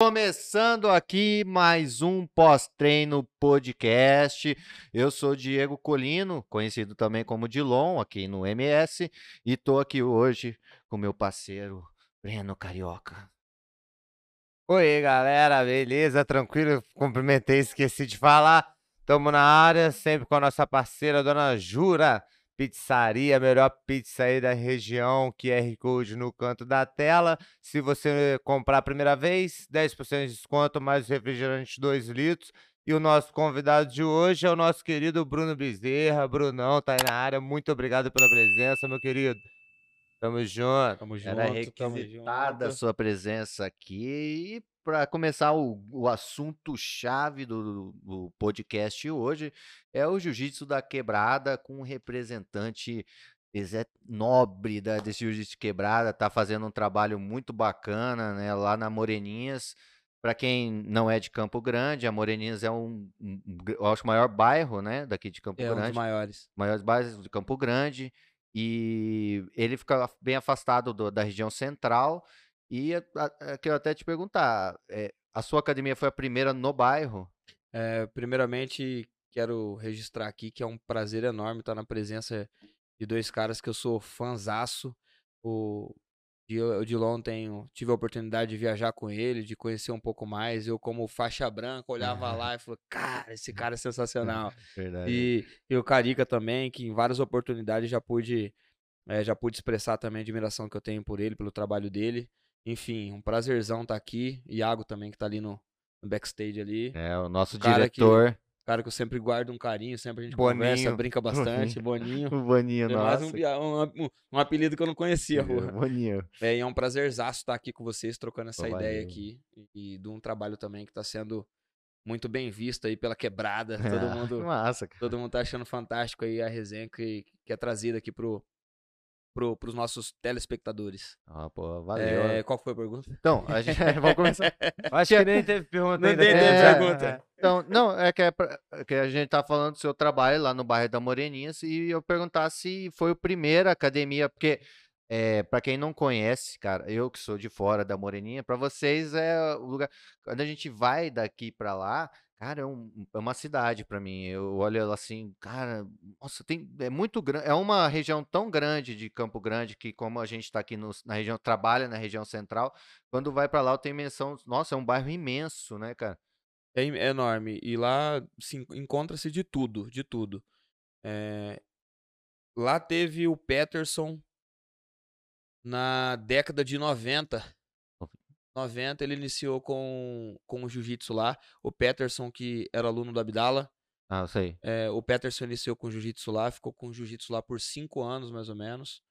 Começando aqui mais um pós-treino podcast. Eu sou Diego Colino, conhecido também como Dilon, aqui no MS, e tô aqui hoje com meu parceiro Breno Carioca. Oi, galera, beleza? Tranquilo? Cumprimentei, esqueci de falar. Tamo na área, sempre com a nossa parceira, Dona Jura. Pizzaria, melhor pizza aí da região, QR Code no canto da tela. Se você comprar a primeira vez, 10% de desconto, mais refrigerante 2 litros. E o nosso convidado de hoje é o nosso querido Bruno Bezerra. Brunão tá aí na área. Muito obrigado pela presença, meu querido. Tamo junto. Tamo junto. Era requisitada a sua presença aqui. E para começar o, o assunto chave do, do, podcast hoje é o jiu-jitsu da quebrada com um representante nobre da, desse jiu-jitsu quebrada, tá fazendo um trabalho muito bacana, né, lá na Moreninhas. Para quem não é de Campo Grande, a Moreninhas é um, um, um acho, o maior bairro, né, daqui de Campo é Grande. Um dos maiores. Maiores bairros de Campo Grande. E ele fica bem afastado do, da região central e que eu até te perguntar, é, a sua academia foi a primeira no bairro? É, primeiramente, quero registrar aqui que é um prazer enorme estar na presença de dois caras que eu sou fãzaço. O, Dilon tenho, tive a oportunidade de viajar com ele, de conhecer um pouco mais. Eu, como faixa branca, olhava lá e falei, cara, esse cara é sensacional. Verdade. E, e o Carica também, que em várias oportunidades já pude, é, já pude expressar também a admiração que eu tenho por ele, pelo trabalho dele. Enfim, um prazerzão estar tá aqui. Iago também, que está ali no, no, backstage ali. É, o nosso diretor. Que, cara que eu sempre guardo um carinho, sempre a gente Boninho. conversa, brinca bastante. Boninho. o Boninho, é nossa. mais um, um, um, apelido que eu não conhecia, pô. Boninho. É, e é um prazerzaço estar aqui com vocês, trocando essa ideia aqui. E, e de um trabalho também que está sendo muito bem visto aí pela quebrada. Todo mundo. Massa, cara. Todo mundo tá achando fantástico aí a resenha que, que é trazida aqui pro, para os nossos telespectadores. Ah, pô, valeu. É, qual foi a pergunta? Então, a gente vai começar. Acho que nem teve pergunta não ainda. Nem teve é, pergunta. É. Então, não, é que, é pra, que a gente tá falando do seu trabalho lá no bairro da Moreninhas e eu perguntar se foi o primeiro academia, porque é, para quem não conhece, cara, eu que sou de fora da Moreninha, para vocês é o lugar. Quando a gente vai daqui para lá, Cara, é, um, é uma cidade para mim. Eu olho ela assim, cara, nossa, tem, é muito grande. É uma região tão grande de Campo Grande que, como a gente está aqui no, na região, trabalha na região central, quando vai para lá eu tenho menção, nossa, é um bairro imenso, né, cara? É, é enorme. E lá encontra-se de tudo, de tudo. É, lá teve o Peterson na década de 90 90, ele iniciou com, com o jiu-jitsu lá. O Peterson, que era aluno do Abdala. Ah, sei. É, o Peterson iniciou com jiu-jitsu lá, ficou com jiu-jitsu lá por cinco anos, mais ou menos.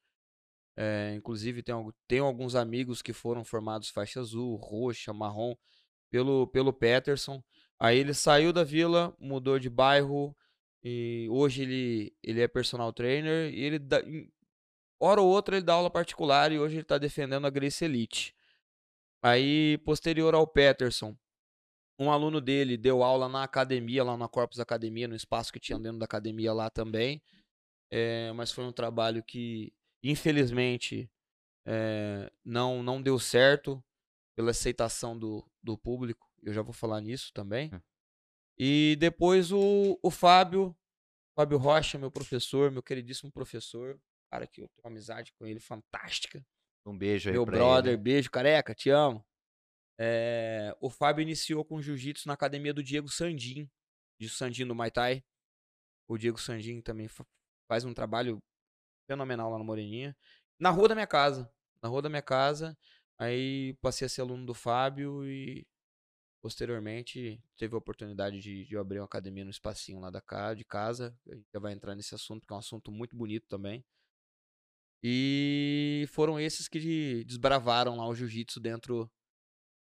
É, inclusive, tem, tem alguns amigos que foram formados faixa azul, roxa, marrom, pelo, pelo Peterson. Aí ele saiu da vila, mudou de bairro, e hoje ele, ele é personal trainer, e ele dá, hora ou outra ele dá aula particular, e hoje ele está defendendo a Grace Elite. Aí, posterior ao Peterson, um aluno dele deu aula na academia, lá na Corpus Academia, no espaço que tinha dentro da academia lá também. É, mas foi um trabalho que, infelizmente, é, não, não deu certo pela aceitação do, do público. Eu já vou falar nisso também. Hum. E depois o, o Fábio, Fábio Rocha, meu professor, meu queridíssimo professor, cara que eu tenho uma amizade com ele fantástica. Um beijo aí Meu brother, ele. beijo, careca, te amo. É, o Fábio iniciou com jiu-jitsu na academia do Diego Sandin, de Sandin do Muay Thai. O Diego Sandin também faz um trabalho fenomenal lá no Moreninha. Na rua da minha casa. Na rua da minha casa. Aí passei a ser aluno do Fábio e posteriormente teve a oportunidade de, de abrir uma academia no espacinho lá da casa, de casa. A gente já vai entrar nesse assunto, que é um assunto muito bonito também. E foram esses que desbravaram lá o jiu-jitsu dentro,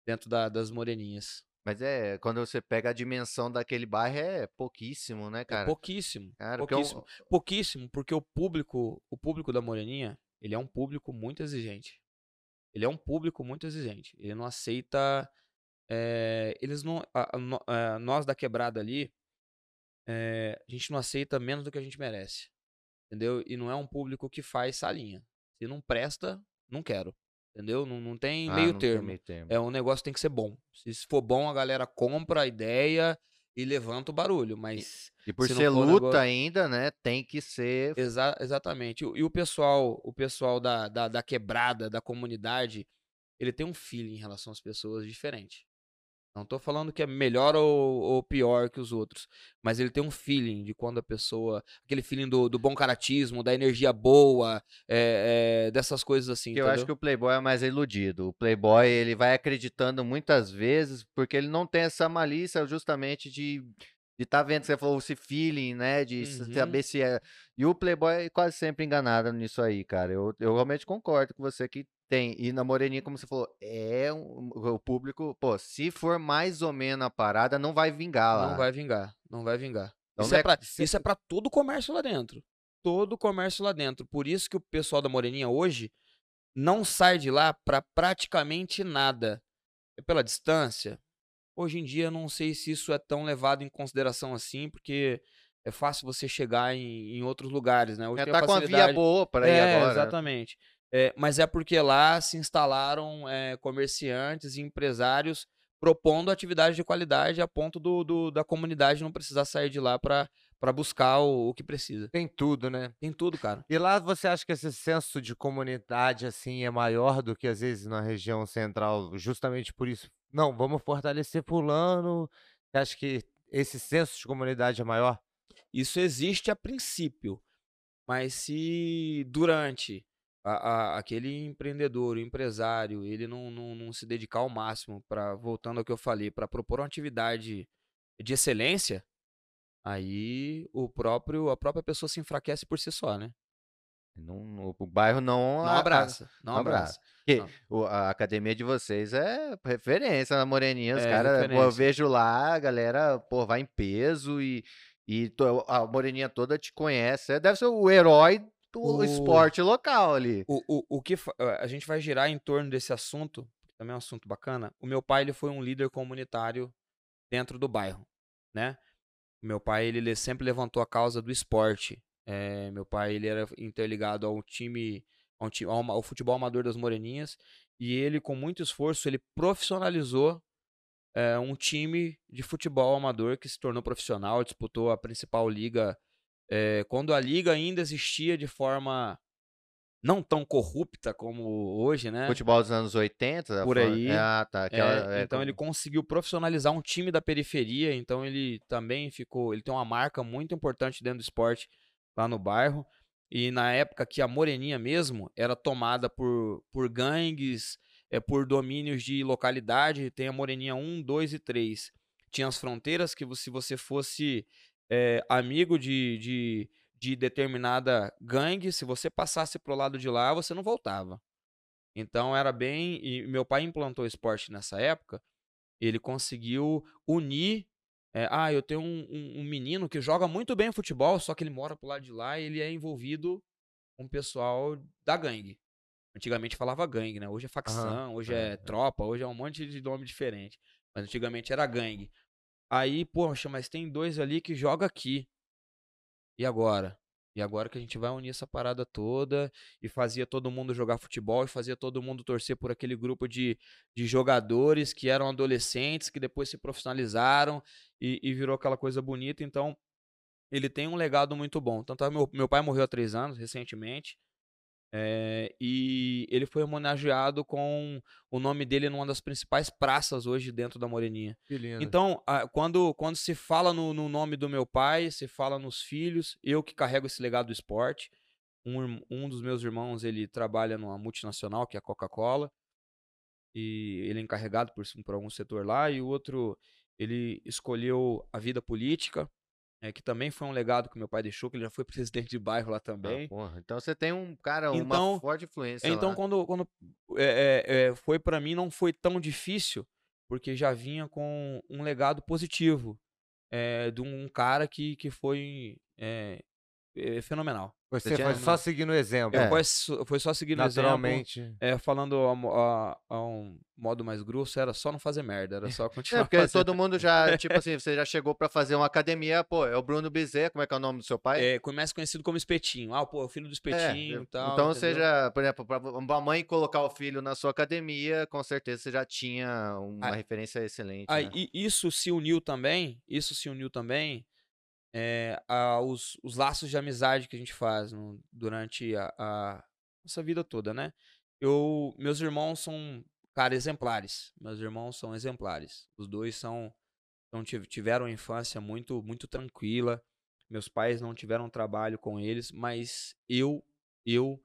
dentro da, das moreninhas. Mas é, quando você pega a dimensão daquele bairro, é pouquíssimo, né, é cara? É pouquíssimo. Cara, pouquíssimo. Porque um... pouquíssimo, porque o público, o público da Moreninha, ele é um público muito exigente. Ele é um público muito exigente. Ele não aceita. É, eles não. A, a, a, nós da quebrada ali, é, a gente não aceita menos do que a gente merece. Entendeu? E não é um público que faz salinha. Se não presta, não quero. Entendeu? Não, não tem Ah, meio não tem termo. meio termo. É um negócio que tem que ser bom. Se for bom, a galera compra a ideia e levanta o barulho. Mas E por se ser luta negócio- ainda, né? Tem que ser. Exa- exatamente. E o pessoal, o pessoal da, da, da quebrada, da comunidade, ele tem um feeling em relação às pessoas diferente. Não tô falando que é melhor ou, ou pior que os outros, mas ele tem um feeling de quando a pessoa. Aquele feeling do, do bom caratismo, da energia boa, é, é, dessas coisas assim. Eu acho que o Playboy é mais iludido. O Playboy, ele vai acreditando muitas vezes, porque ele não tem essa malícia justamente de de tá vendo que você falou esse feeling, né, de Uhum. saber se é. E o Playboy é quase sempre enganado nisso aí, cara. Eu, eu realmente concordo com você que tem. E na Moreninha, como você falou, é um- o público, pô, se for mais ou menos a parada, não vai vingar lá. Não vai vingar, não vai vingar. Então isso, é é- pra, se- isso é pra todo o comércio lá dentro. Todo o comércio lá dentro. Por isso que o pessoal da Moreninha hoje não sai de lá pra praticamente nada. É pela distância. Hoje em dia, não sei se isso é tão levado em consideração assim, porque é fácil você chegar em, em outros lugares, né? Hoje a tá com a via boa pra ir é, agora. né? É, mas é porque lá se instalaram é, comerciantes e empresários propondo atividade de qualidade a ponto do, do- da comunidade não precisar sair de lá para buscar o, o que precisa. Tem tudo, né? Tem tudo, cara. E lá você acha que esse senso de comunidade assim é maior do que às vezes na região central, justamente por isso? Não, vamos fortalecer fulano. Você acha que esse senso de comunidade é maior? Isso existe a princípio, mas se durante a- a- aquele empreendedor, o empresário, ele não, não, não se dedicar ao máximo para, voltando ao que eu falei, para propor uma atividade de excelência, aí o próprio, a própria pessoa se enfraquece por si só, né? Não- o bairro não, Não abraça, não não abraça. Não. a academia de vocês é referência na Moreninha. Os É, caras, eu vejo lá, a galera, pô, vai em peso e, e a Moreninha toda te conhece. É, Deve ser o herói do O- esporte local ali. O, o, o que fa- a gente vai girar em torno desse assunto, que também é um assunto bacana. O meu pai ele foi um líder comunitário dentro do bairro, né? O meu pai ele, le- sempre levantou a causa do esporte. É, meu pai ele era interligado ao time, ao, ti- ao, ao futebol amador das Moreninhas e ele com muito esforço ele profissionalizou é, um time de futebol amador que se tornou profissional, disputou a principal liga é, quando a liga ainda existia de forma não tão corrupta como hoje, né? Futebol dos anos 80. tá Por aí. Ah, tá. É, aquela- é, então como- ele conseguiu profissionalizar um time da periferia, então ele também ficou, ele tem uma marca muito importante dentro do esporte lá no bairro. E na época que a Moreninha mesmo era tomada por, por gangues, é, por domínios de localidade, tem a Moreninha 1, 2 e 3. Tinha as fronteiras que se você fosse é, amigo de, de, de determinada gangue, se você passasse pro lado de lá, você não voltava. Então era bem. E meu pai implantou esporte nessa época. Ele conseguiu unir. é, ah, eu tenho um, um- um menino que joga muito bem futebol, só que ele mora pro lado de lá e ele é envolvido com o pessoal da gangue. Antigamente falava gangue, né? Hoje é facção, hoje é, é, é. tropa, hoje é um monte de nome diferente. Mas antigamente era gangue. Aí, poxa, mas tem dois ali que joga aqui. E agora? E agora que a gente vai unir essa parada toda e fazia todo mundo jogar futebol e fazia todo mundo torcer por aquele grupo de, de jogadores que eram adolescentes, que depois se profissionalizaram e, e virou aquela coisa bonita. Então, ele tem um legado muito bom. Tanto é meu, meu pai morreu há três anos, recentemente. É, e ele foi homenageado com o nome dele numa das principais praças hoje dentro da Moreninha. Que lindo. Então, ah, quando, quando se fala no, no nome do meu pai, se fala nos filhos, eu que carrego esse legado do esporte. Um, um dos meus irmãos, ele trabalha numa multinacional, que é a Coca-Cola. E ele é encarregado por, por algum setor lá. E o outro, ele escolheu a vida política, é, que também foi um legado que meu pai deixou, que ele já foi presidente de bairro lá Ah, também. porra, Então você tem um, cara, uma Então- forte influência Então, lá. quando, quando é, é, é, foi pra mim, não foi tão difícil, porque já vinha com um legado positivo é, de um cara que, que foi é, fenomenal. Você Você foi só seguindo o exemplo. É. foi, só- foi só seguindo o exemplo. Naturalmente. É, falando a, a- a um modo mais grosso, era só não fazer merda, era só É, continuar porque fazendo. todo mundo já, tipo assim, você já chegou pra fazer uma academia, pô, é o Bruno Bezerra, como é que é o nome do seu pai? É, mais conhecido como espetinho. Ah, pô, o filho do É, espetinho e tal. então entendeu? já, por exemplo, pra uma mãe colocar o filho na sua academia, com certeza você já tinha uma Ah, referência excelente. Aí, né? e isso se uniu também, isso se uniu também é, aos os laços de amizade que a gente faz no- durante a, a nossa vida toda, né? Eu, meus irmãos são, cara, exemplares. Meus irmãos são exemplares. Os dois são, são tiv- tiveram uma infância muito, muito tranquila. Meus pais não tiveram trabalho com eles, mas eu, eu,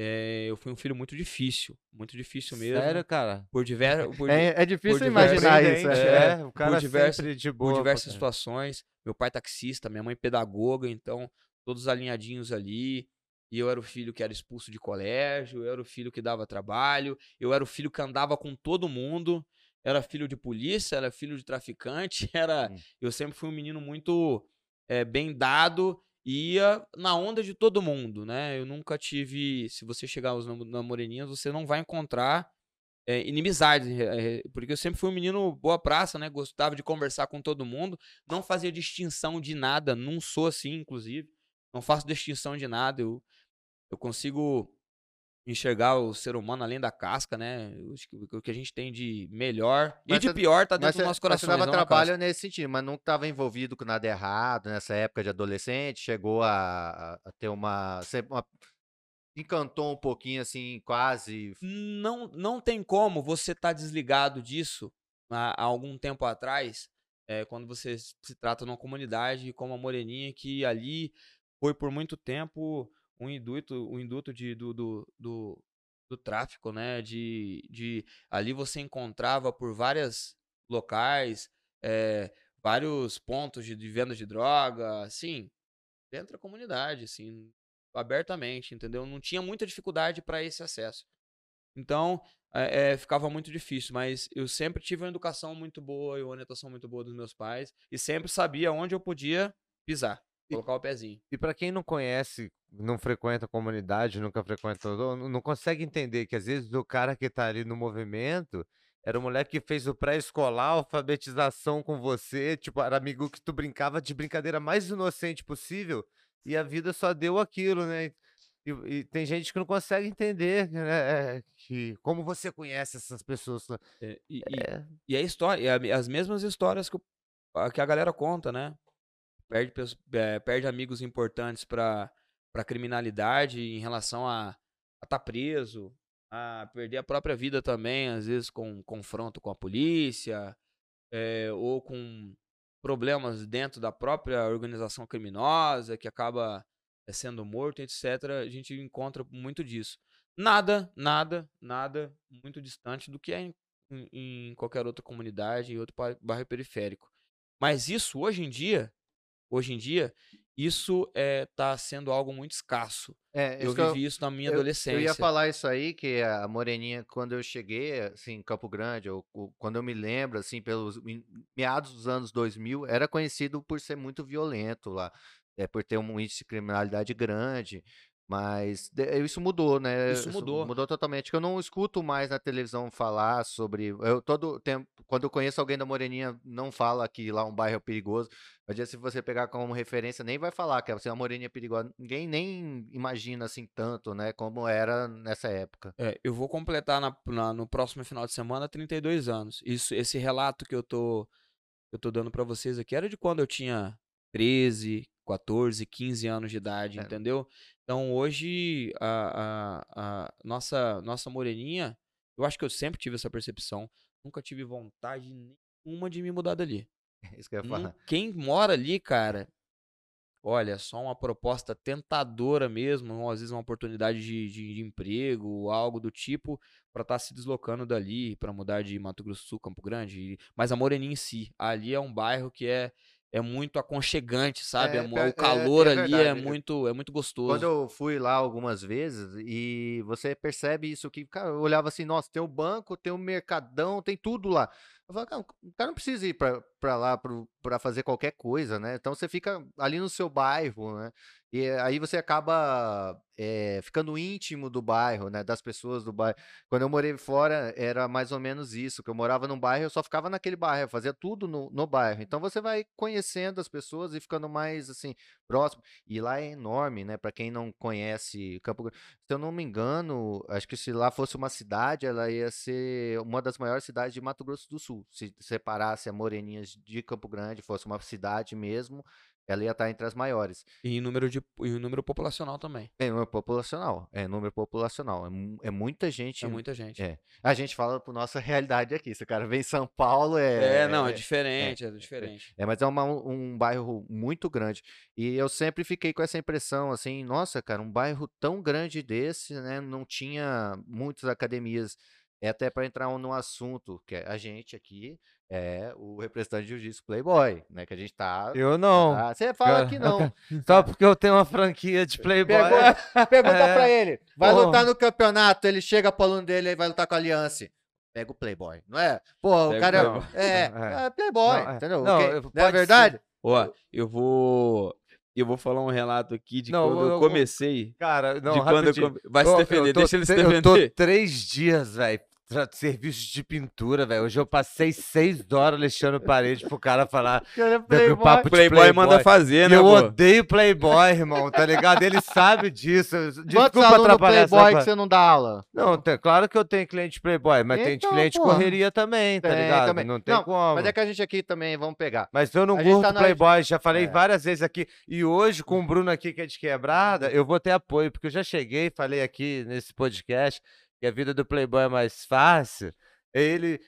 é, eu fui um filho muito difícil, muito difícil mesmo. Sério, cara? Por diversos, É, é difícil por imaginar diversas- isso. É. é. é. O cara diversas- sempre de por boa. pra diversas caralho. situações. Meu pai taxista, minha mãe pedagoga, então todos alinhadinhos ali. E eu era o filho que era expulso de colégio, eu era o filho que dava trabalho, eu era o filho que andava com todo mundo, era filho de polícia, era filho de traficante, era. Hum. Eu sempre fui um menino muito eh, bem dado ia na onda de todo mundo, né? Eu nunca tive. Se você chegar aos nam- namoreninhas, você não vai encontrar é, inimizade, é, é, porque eu sempre fui um menino boa praça, né? Gostava de conversar com todo mundo, não fazia distinção de nada, não sou assim, inclusive, não faço distinção de nada, eu, eu consigo enxergar o ser humano além da casca, né? O que a gente tem de melhor e Mas de você- pior tá dentro do nosso coração. você dava na trabalho nesse sentido, mas não estava envolvido com nada errado nessa época de adolescente, chegou a, a- ter uma, uma- Encantou um pouquinho assim, quase. não, não tem como você estar desligado disso há, há algum tempo atrás, é, quando você se trata numa comunidade como a Moreninha, que ali foi por muito tempo um induto, um induto de, do, do, do, do tráfico, né? De, de ali você encontrava por vários locais, é, vários pontos de, de venda de droga, assim, dentro da comunidade, assim, abertamente, entendeu? Não tinha muita dificuldade para esse acesso. Então, é, é, ficava muito difícil, mas eu sempre tive uma educação muito boa e uma orientação muito boa dos meus pais e sempre sabia onde eu podia pisar, colocar o pezinho. E pra quem não conhece, não frequenta a comunidade, nunca frequentou, não, consegue entender que às vezes o cara que tá ali no movimento era o moleque que fez o pré-escolar, alfabetização com você, tipo, era amigo que tu brincava de brincadeira mais inocente possível e a vida só deu aquilo, né? E, e tem gente que não consegue entender, né? que como você conhece essas pessoas. né? É, e, É, e a história, e a me- as mesmas histórias que, que a galera conta, né? Perde, é, perde amigos importantes para para criminalidade em relação a estar preso, a perder a própria vida também, às vezes com confronto com a polícia, é, ou com problemas dentro da própria organização criminosa, que acaba é, sendo morto, etc. A gente encontra muito disso. Nada, nada, nada muito distante do que é em, em- qualquer outra comunidade, em outro bairro periférico. Mas isso, hoje em dia, hoje em dia, isso está sendo algo muito escasso. É, Eu que eu- vivi isso na minha eu- adolescência. Eu ia falar isso aí, que a Moreninha, quando eu cheguei, assim, em Campo Grande, ou, ou quando eu me lembro, assim, pelos meados dos anos 2000, era conhecido por ser muito violento lá, é, por ter um índice de criminalidade grande, mas de- isso mudou, né? Isso mudou. Mudou totalmente, eu não escuto mais na televisão falar sobre... Eu todo tempo, quando eu conheço alguém da Moreninha, não fala que lá um bairro é perigoso, mas se você pegar como referência, nem vai falar que assim, a Moreninha é perigosa. Ninguém nem imagina assim tanto, né? Como era nessa época. É, eu vou completar na- na- no próximo final de semana 32 anos. Isso, esse relato que eu tô, eu tô dando pra vocês aqui era de quando eu tinha 13, 14, 15 anos de idade, É. entendeu? Então hoje a, a, a nossa, nossa moreninha, eu acho que eu sempre tive essa percepção. Nunca tive vontade nenhuma de me mudar dali. É Isso que eu ia falar. Quem mora ali, cara, olha, só uma proposta tentadora mesmo, ou às vezes uma oportunidade de, de- de emprego, algo do tipo, pra estar se deslocando dali, pra mudar de Mato Grosso do Sul, Campo Grande. Mas a Moreninha em si, ali é um bairro que é, é muito aconchegante, sabe? É, É pior- é- o calor é ali é verdade. muito, é muito gostoso. Quando eu fui lá algumas vezes e você percebe isso que, cara, eu olhava assim, nossa, tem o banco, tem o mercadão, tem tudo lá. Eu falo, cara, o cara não precisa ir pra, pra lá pra fazer qualquer coisa, né? Então você fica ali no seu bairro, né? E aí você acaba eh, ficando íntimo do bairro, né? Das pessoas do bairro. Quando eu morei fora, era mais ou menos isso, que eu morava num bairro, eu só ficava naquele bairro, eu fazia tudo no, no bairro. Então você vai conhecendo as pessoas e ficando mais, assim, próximo. E lá é enorme, né? Pra quem não conhece Campo Grande. Se eu não me engano, acho que se lá fosse uma cidade, ela ia ser uma das maiores cidades de Mato Grosso do Sul. Se separasse a De Campo Grande, fosse uma cidade mesmo, ela ia estar entre as maiores. E em número, de, e número populacional também. É número populacional, é número populacional. É, é muita gente. É muita gente. É. A gente fala por nossa realidade aqui. Se o cara vem em São Paulo, é. É, não, é diferente, é, diferente. É, mas é uma- um bairro muito grande. E eu sempre fiquei com essa impressão, assim, nossa, cara, um bairro tão grande desse, né? Não tinha muitas academias. É até para entrar num assunto, que é a gente aqui é o representante de jiu-jitsu Playboy, né? Que a gente tá. Eu não. tá- Você fala que não. Só porque eu tenho uma franquia de Playboy. Pergunta, pergunta É. pra ele. Vai Pô. lutar no campeonato, ele chega pro aluno dele e vai lutar com a Aliança. Pega o Playboy, não é? Pô, o Pega o cara Playboy. é, é, É. é Playboy, Não, é. entendeu? Não, Ok? eu- Não é verdade? Ó, eu vou. Eu vou falar um relato aqui de Não, quando eu- eu comecei. Cara, não, de quando eu come- Vai se eu defender, tô deixa ele se tre- Eu defender. tô três dias, velho, tra- serviço de pintura, velho. Hoje eu passei seis horas lixando parede pro cara falar Cara, do papo de Playboy, manda fazer, E né, eu pô? odeio Playboy, irmão, tá ligado? Ele sabe disso. Quantos Desculpa alunos atrapalhar essa Playboy que você não dá aula? Não, tem- claro que eu tenho cliente Playboy, mas tem Então, cliente porra. correria também, tá Tem ligado? também. Não tem Não, como. Mas é que a gente aqui também, vamos pegar. Mas eu não A gente curto tá na- Playboy, já falei É. várias vezes aqui. E hoje, com o Bruno aqui, que é de quebrada, eu vou ter apoio, porque eu já cheguei e falei aqui nesse podcast que a vida do Playboy é mais fácil. Ele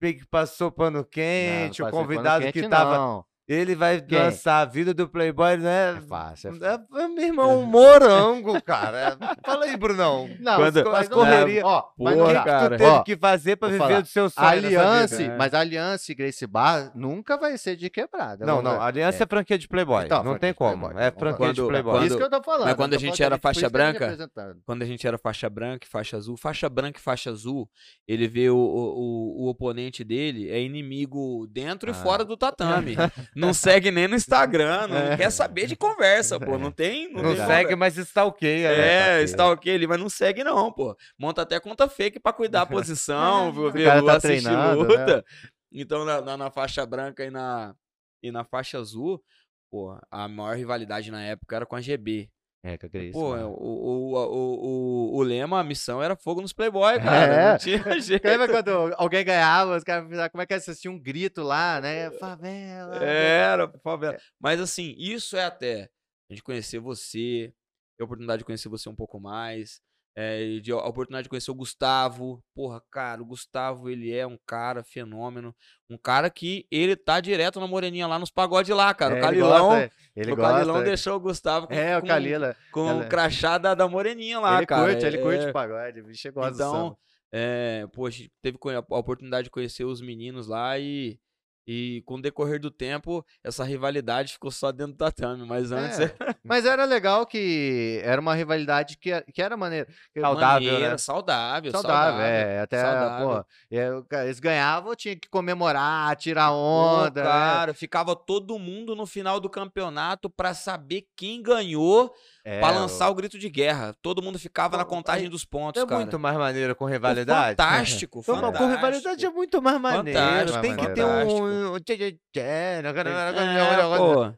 que passou pano Não, quente, não o ser pano convidado que quente, tava. não. Ele vai Quem? lançar a vida do Playboy, né? É fácil, é É, é, meu irmão, um morango, cara. Fala aí, Brunão. Não, Quando- As mas correria. Ó, mas O que, dá. que cara. tu teve Ó, que fazer pra viver falar. do seu sonho? Aliança, mas a Aliança e Grace Bar nunca vai ser de quebrada. Não, não, Aliança é, franquia de Playboy. Então, não tem como. Playboy. É franquia lá. de Quando- Playboy. quando- Isso que eu tô falando. mas quando a tô gente era faixa é branca. Quando a gente era faixa branca e faixa azul, faixa branca e faixa azul, ele vê o, o, o, o oponente dele é inimigo dentro e Ah. fora do tatame. não segue nem no Instagram, não É. quer saber de conversa, pô. Não tem. Não, Não tem segue, mas stalkeia. né? É, está ok ali, mas não segue não, pô. Monta até conta fake pra cuidar a posição, cara lu- tá assistir treinando, luta. Então, na, na, na faixa branca e na, e na faixa azul, pô, a maior rivalidade na época era com a GB. É, que eu queria isso. Pô, mano. o, o, o, o, o lema, a missão era fogo nos Playboy, cara. É. Não tinha jeito. Lembra quando alguém ganhava, os caras fizeram, como é que assistia um grito lá, né? Favela. Era, favela. Mas assim, isso é até a gente conhecer você, ter a oportunidade de conhecer você um pouco mais, é, de, a oportunidade de conhecer o Gustavo. Porra, cara, o Gustavo, ele é um cara fenômeno, um cara que ele tá direto na moreninha lá nos pagodes lá, cara. É, o ele Calilão, gosta, ele o gosta. Calilão deixou o Gustavo com, É, o Calila. com ela- o crachá da, da moreninha lá, ele cara. curte, ele curte É, o pagode, o bicho gosta do então, é, pô, a gente teve a oportunidade de conhecer os meninos lá e, e com o decorrer do tempo, essa rivalidade ficou só dentro do tatame, mas antes É, Mas era legal que era uma rivalidade que, que era maneira. Saudável, maneira, né? saudável, Saudável, é. Até, saudável. pô, é, o cara- eles ganhavam, tinha que comemorar, tirar Pô, onda. né? cara, ficava todo mundo no final do campeonato pra saber quem ganhou É, pra lançar o grito de guerra. Todo mundo ficava na contagem dos pontos, É cara. muito mais maneiro com rivalidade. Fantástico, mas fantástico. com rivalidade é muito mais maneiro. Fantástico, Tem que ter fantástico. um. um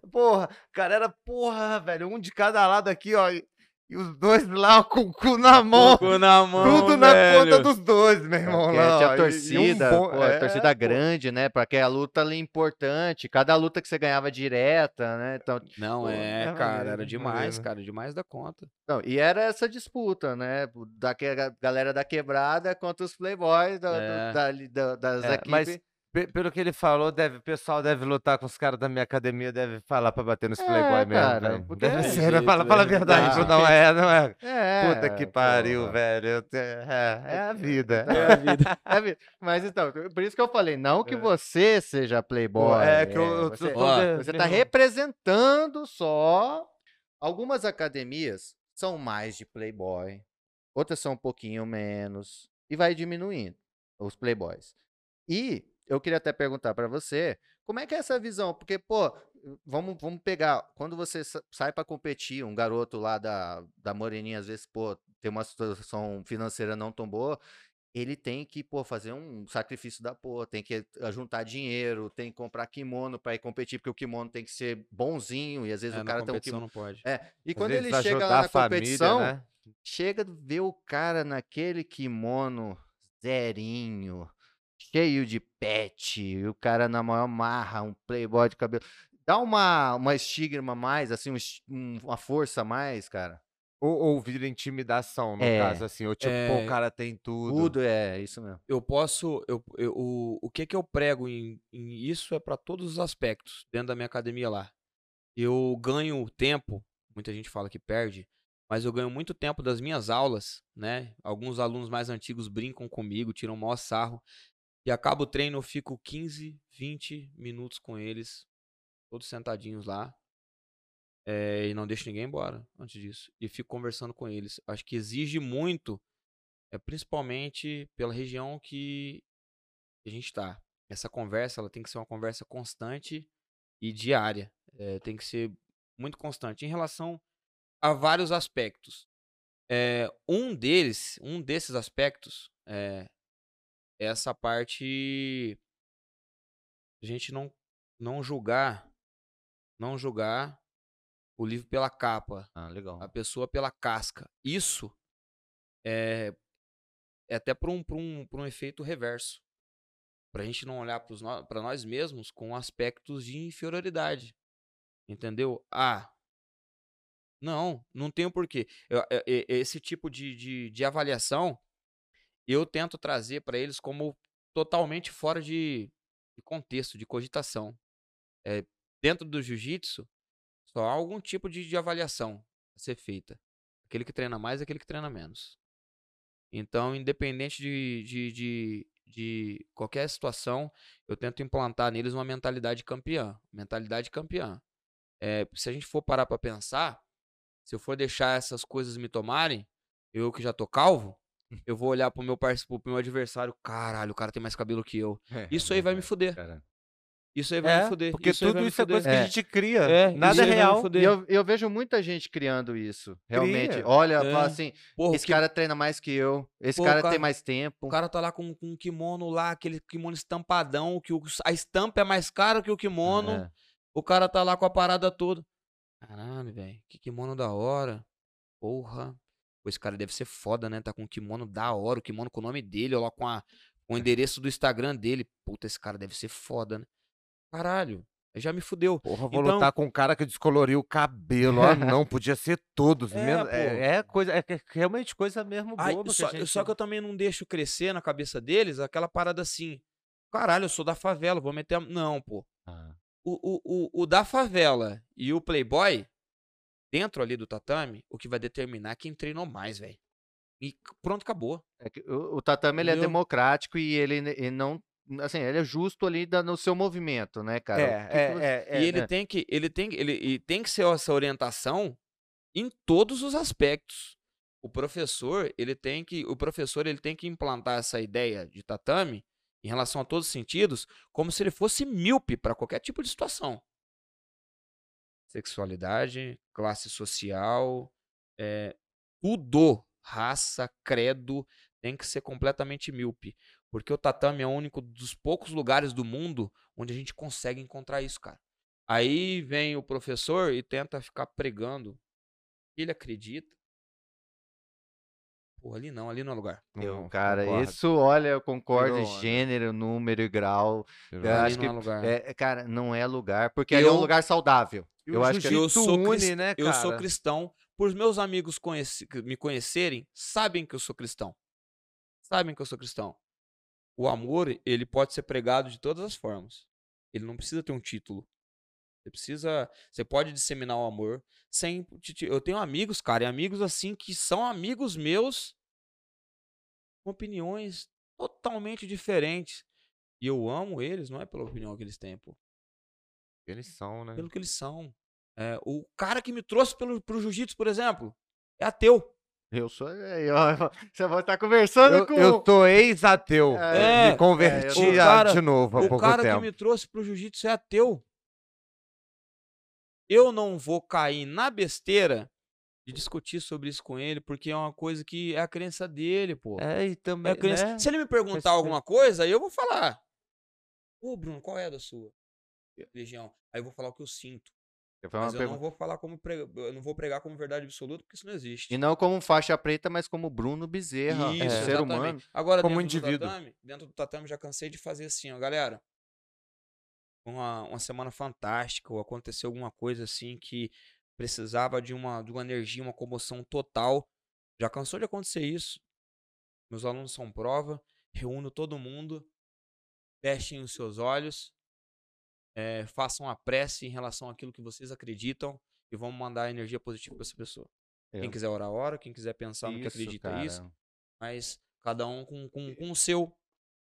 É. Porra, cara, era porra, velho. Um de cada lado aqui, ó. E, os dois lá com o cu na mão. Coco na mão, Tudo na velho. conta dos dois, meu irmão. Porque lá, e- e um torcida, bom- pô, a é, torcida pô. grande, né? Porque a luta ali é importante. Cada luta que você ganhava direta, né? Então, Não, Pô, é, é cara, maneiro, era demais, maneiro. cara, demais da conta. não, e era essa disputa, né? Da que- a galera da quebrada contra os playboys da- do- É. da- ali da- das É, equipes. mas pelo que ele falou, deve, o pessoal deve lutar com os caras da minha academia, deve falar pra bater nos É, Playboy mesmo, cara, velho. porque Deve é ser, jeito, né? fala, fala a né? verdade. Bruno, não é, não é. É, Puta que pariu, velho. É, é a vida. É a vida. É vi- Mas então, por isso que eu falei, não que É. você seja playboy. é que eu, eu você, tô Ó, você tá representando só. Algumas academias são mais de playboy, outras são um pouquinho menos, e vai diminuindo os playboys. E eu queria até perguntar pra você, como é que é essa visão? Porque, pô, vamos, vamos pegar, quando você sa- sai pra competir, um garoto lá da, da Moreninha, às vezes, pô, tem uma situação financeira não tão boa, ele tem que, pô, fazer um sacrifício da porra, tem que eh, juntar dinheiro, tem que comprar kimono pra ir competir, porque o kimono tem que ser bonzinho, e às vezes É, o cara tem um kimono... não pode. É, e Às quando ele chega lá na família, competição, né? chega ver o cara naquele kimono zerinho, cheio de pet, e o cara na maior marra, um playboy de cabelo. Dá uma, uma estigma a mais, assim, um um- uma força a mais, cara. Ou, ou vira intimidação, no É. caso, assim. Ou tipo, pô, É. o cara tem tudo. Tudo é isso mesmo. Eu posso. Eu, eu- o, o que que eu prego em, em isso é para todos os aspectos dentro da minha academia lá. Eu ganho tempo, muita gente fala que perde, mas eu ganho muito tempo das minhas aulas, né? Alguns alunos mais antigos brincam comigo, tiram o maior sarro. E acaba o treino, eu fico 15, 20 minutos com eles, todos sentadinhos lá. eh, e não deixo ninguém embora antes disso. E fico conversando com eles. Acho que exige muito é principalmente pela região que a gente está. Essa conversa ela tem que ser uma conversa constante e diária. É, tem que ser muito constante em relação a vários aspectos. É, um deles, um desses aspectos é essa parte a gente não não julgar, não julgar o livro pela capa, Ah, legal. a pessoa pela casca. Isso é, é até por um, por um, por um efeito reverso. Pra gente não olhar para nós mesmos com aspectos de inferioridade. Entendeu? Ah, não, não tem porquê. Eu- eu- e- esse tipo de, de, de avaliação eu tento trazer para eles como totalmente fora de, de contexto, de cogitação. É, dentro do jiu-jitsu, só há algum tipo de, de avaliação a ser feita. Aquele que treina mais aquele que treina menos. Então, independente de, de, de, de qualquer situação, eu tento implantar neles uma mentalidade campeã. Mentalidade campeã. É, se a gente for parar para pensar, se eu for deixar essas coisas me tomarem, eu que já tô calvo, eu vou olhar pro meu parceiro, pro meu adversário, caralho, o cara tem mais cabelo que eu. Isso aí vai me fuder. Cara. Isso aí vai É, me fuder. porque isso tudo isso é coisa que É. a gente cria. É, Nada isso é real. E eu, eu vejo muita gente criando isso, realmente. Cria. Olha, É. fala assim, Porra, esse que- cara treina mais que eu, esse Pô, cara, cara- tem mais tempo. O cara tá lá com, com um kimono lá, aquele kimono estampadão, que o- a estampa é mais cara que o kimono. É. O cara tá lá com a parada toda. Caralho, velho, que kimono da hora. Porra. Pô, esse cara deve ser foda, né? Tá com um kimono da hora, o kimono com o nome dele, ó, lá com, a, com o endereço do Instagram dele. Puta, esse cara deve ser foda, né? Caralho, já me fudeu. Porra, vou Então- lutar com um cara que descoloriu o cabelo. Ah, não, podia ser todos. É, mesmo. É, é coisa, é que- realmente coisa mesmo boba. só, que gente... só que eu também não deixo crescer na cabeça deles aquela parada assim. Caralho, eu sou da favela, vou meter. a-" Não, pô. Ah. o, o, o, o da favela e o Playboy, dentro ali do tatame, o que vai determinar é quem treinou mais, velho. E pronto, acabou. É que o, o tatame ele é democrático e ele, ele não. Assim, ele é justo ali da- no seu movimento, né, cara? O É, que que é, você- é, é, e ele né? tem que, ele tem, que- ele, e tem que ser essa orientação em todos os aspectos. O professor, ele tem que, o professor, ele tem que implantar essa ideia de tatame em relação a todos os sentidos, como se ele fosse míope para qualquer tipo de situação. Sexualidade, classe social, é, tudo, raça, credo, tem que ser completamente míope. Porque o tatame é o único dos poucos lugares do mundo onde a gente consegue encontrar isso, cara. Aí vem o professor e tenta ficar pregando. Ele acredita. Pô, ali não, ali não é lugar. Eu, Não, cara, concordo. isso, olha, eu concordo, Virou gênero, número e grau. Eu acho não que é lugar. É, é, cara, não é lugar, porque aí é um Eu- lugar saudável. Eu o acho que eu sou, une, cris- né, eu sou cara? cristão. Por meus amigos me conhecerem, sabem que eu sou cristão. Sabem que eu sou cristão. O amor, ele pode ser pregado de todas as formas. Ele não precisa ter um título. Você precisa. Você pode disseminar o amor sem. Eu tenho amigos, cara, e amigos assim que são amigos meus com opiniões totalmente diferentes. E eu amo eles, não é pela opinião que eles têm, pô Eles são, né? pelo que eles são. É, o cara que me trouxe pelo, pro jiu-jitsu, por exemplo, é ateu. Eu sou. aí, ó, Você vai estar conversando Eu, com. eu tô ex-ateu. É, me converti é, eu- o a- cara- de novo há O pouco cara tempo. que me trouxe pro jiu-jitsu é ateu. Eu não vou cair na besteira de discutir sobre isso com ele, porque é uma coisa que é a crença dele, pô. É, e É também. a crença. né? Se ele me perguntar alguma coisa, aí eu vou falar. Ô, Bruno, qual é a da sua religião? Aí eu vou falar o que eu sinto. Uma Mas eu pergunta- não vou falar como prega- eu não vou pregar como verdade absoluta, porque isso não existe. E não como faixa preta, mas como Bruno Bezerra, Isso, um ser exatamente. humano. Agora, Como dentro indivíduo. do tatame, dentro do tatame, já cansei de fazer assim, ó, galera. Uma, uma semana fantástica, ou aconteceu alguma coisa assim que precisava de uma, de uma energia, uma comoção total. Já cansou de acontecer isso. Meus alunos são prova, reúno todo mundo, fechem os seus olhos, eh, façam a prece em relação àquilo que vocês acreditam e vamos mandar energia positiva para essa pessoa. Quem Eu- quiser orar, ora. Quem quiser pensar no que Isso, acredita, cara. isso mas cada um com, com, com o seu.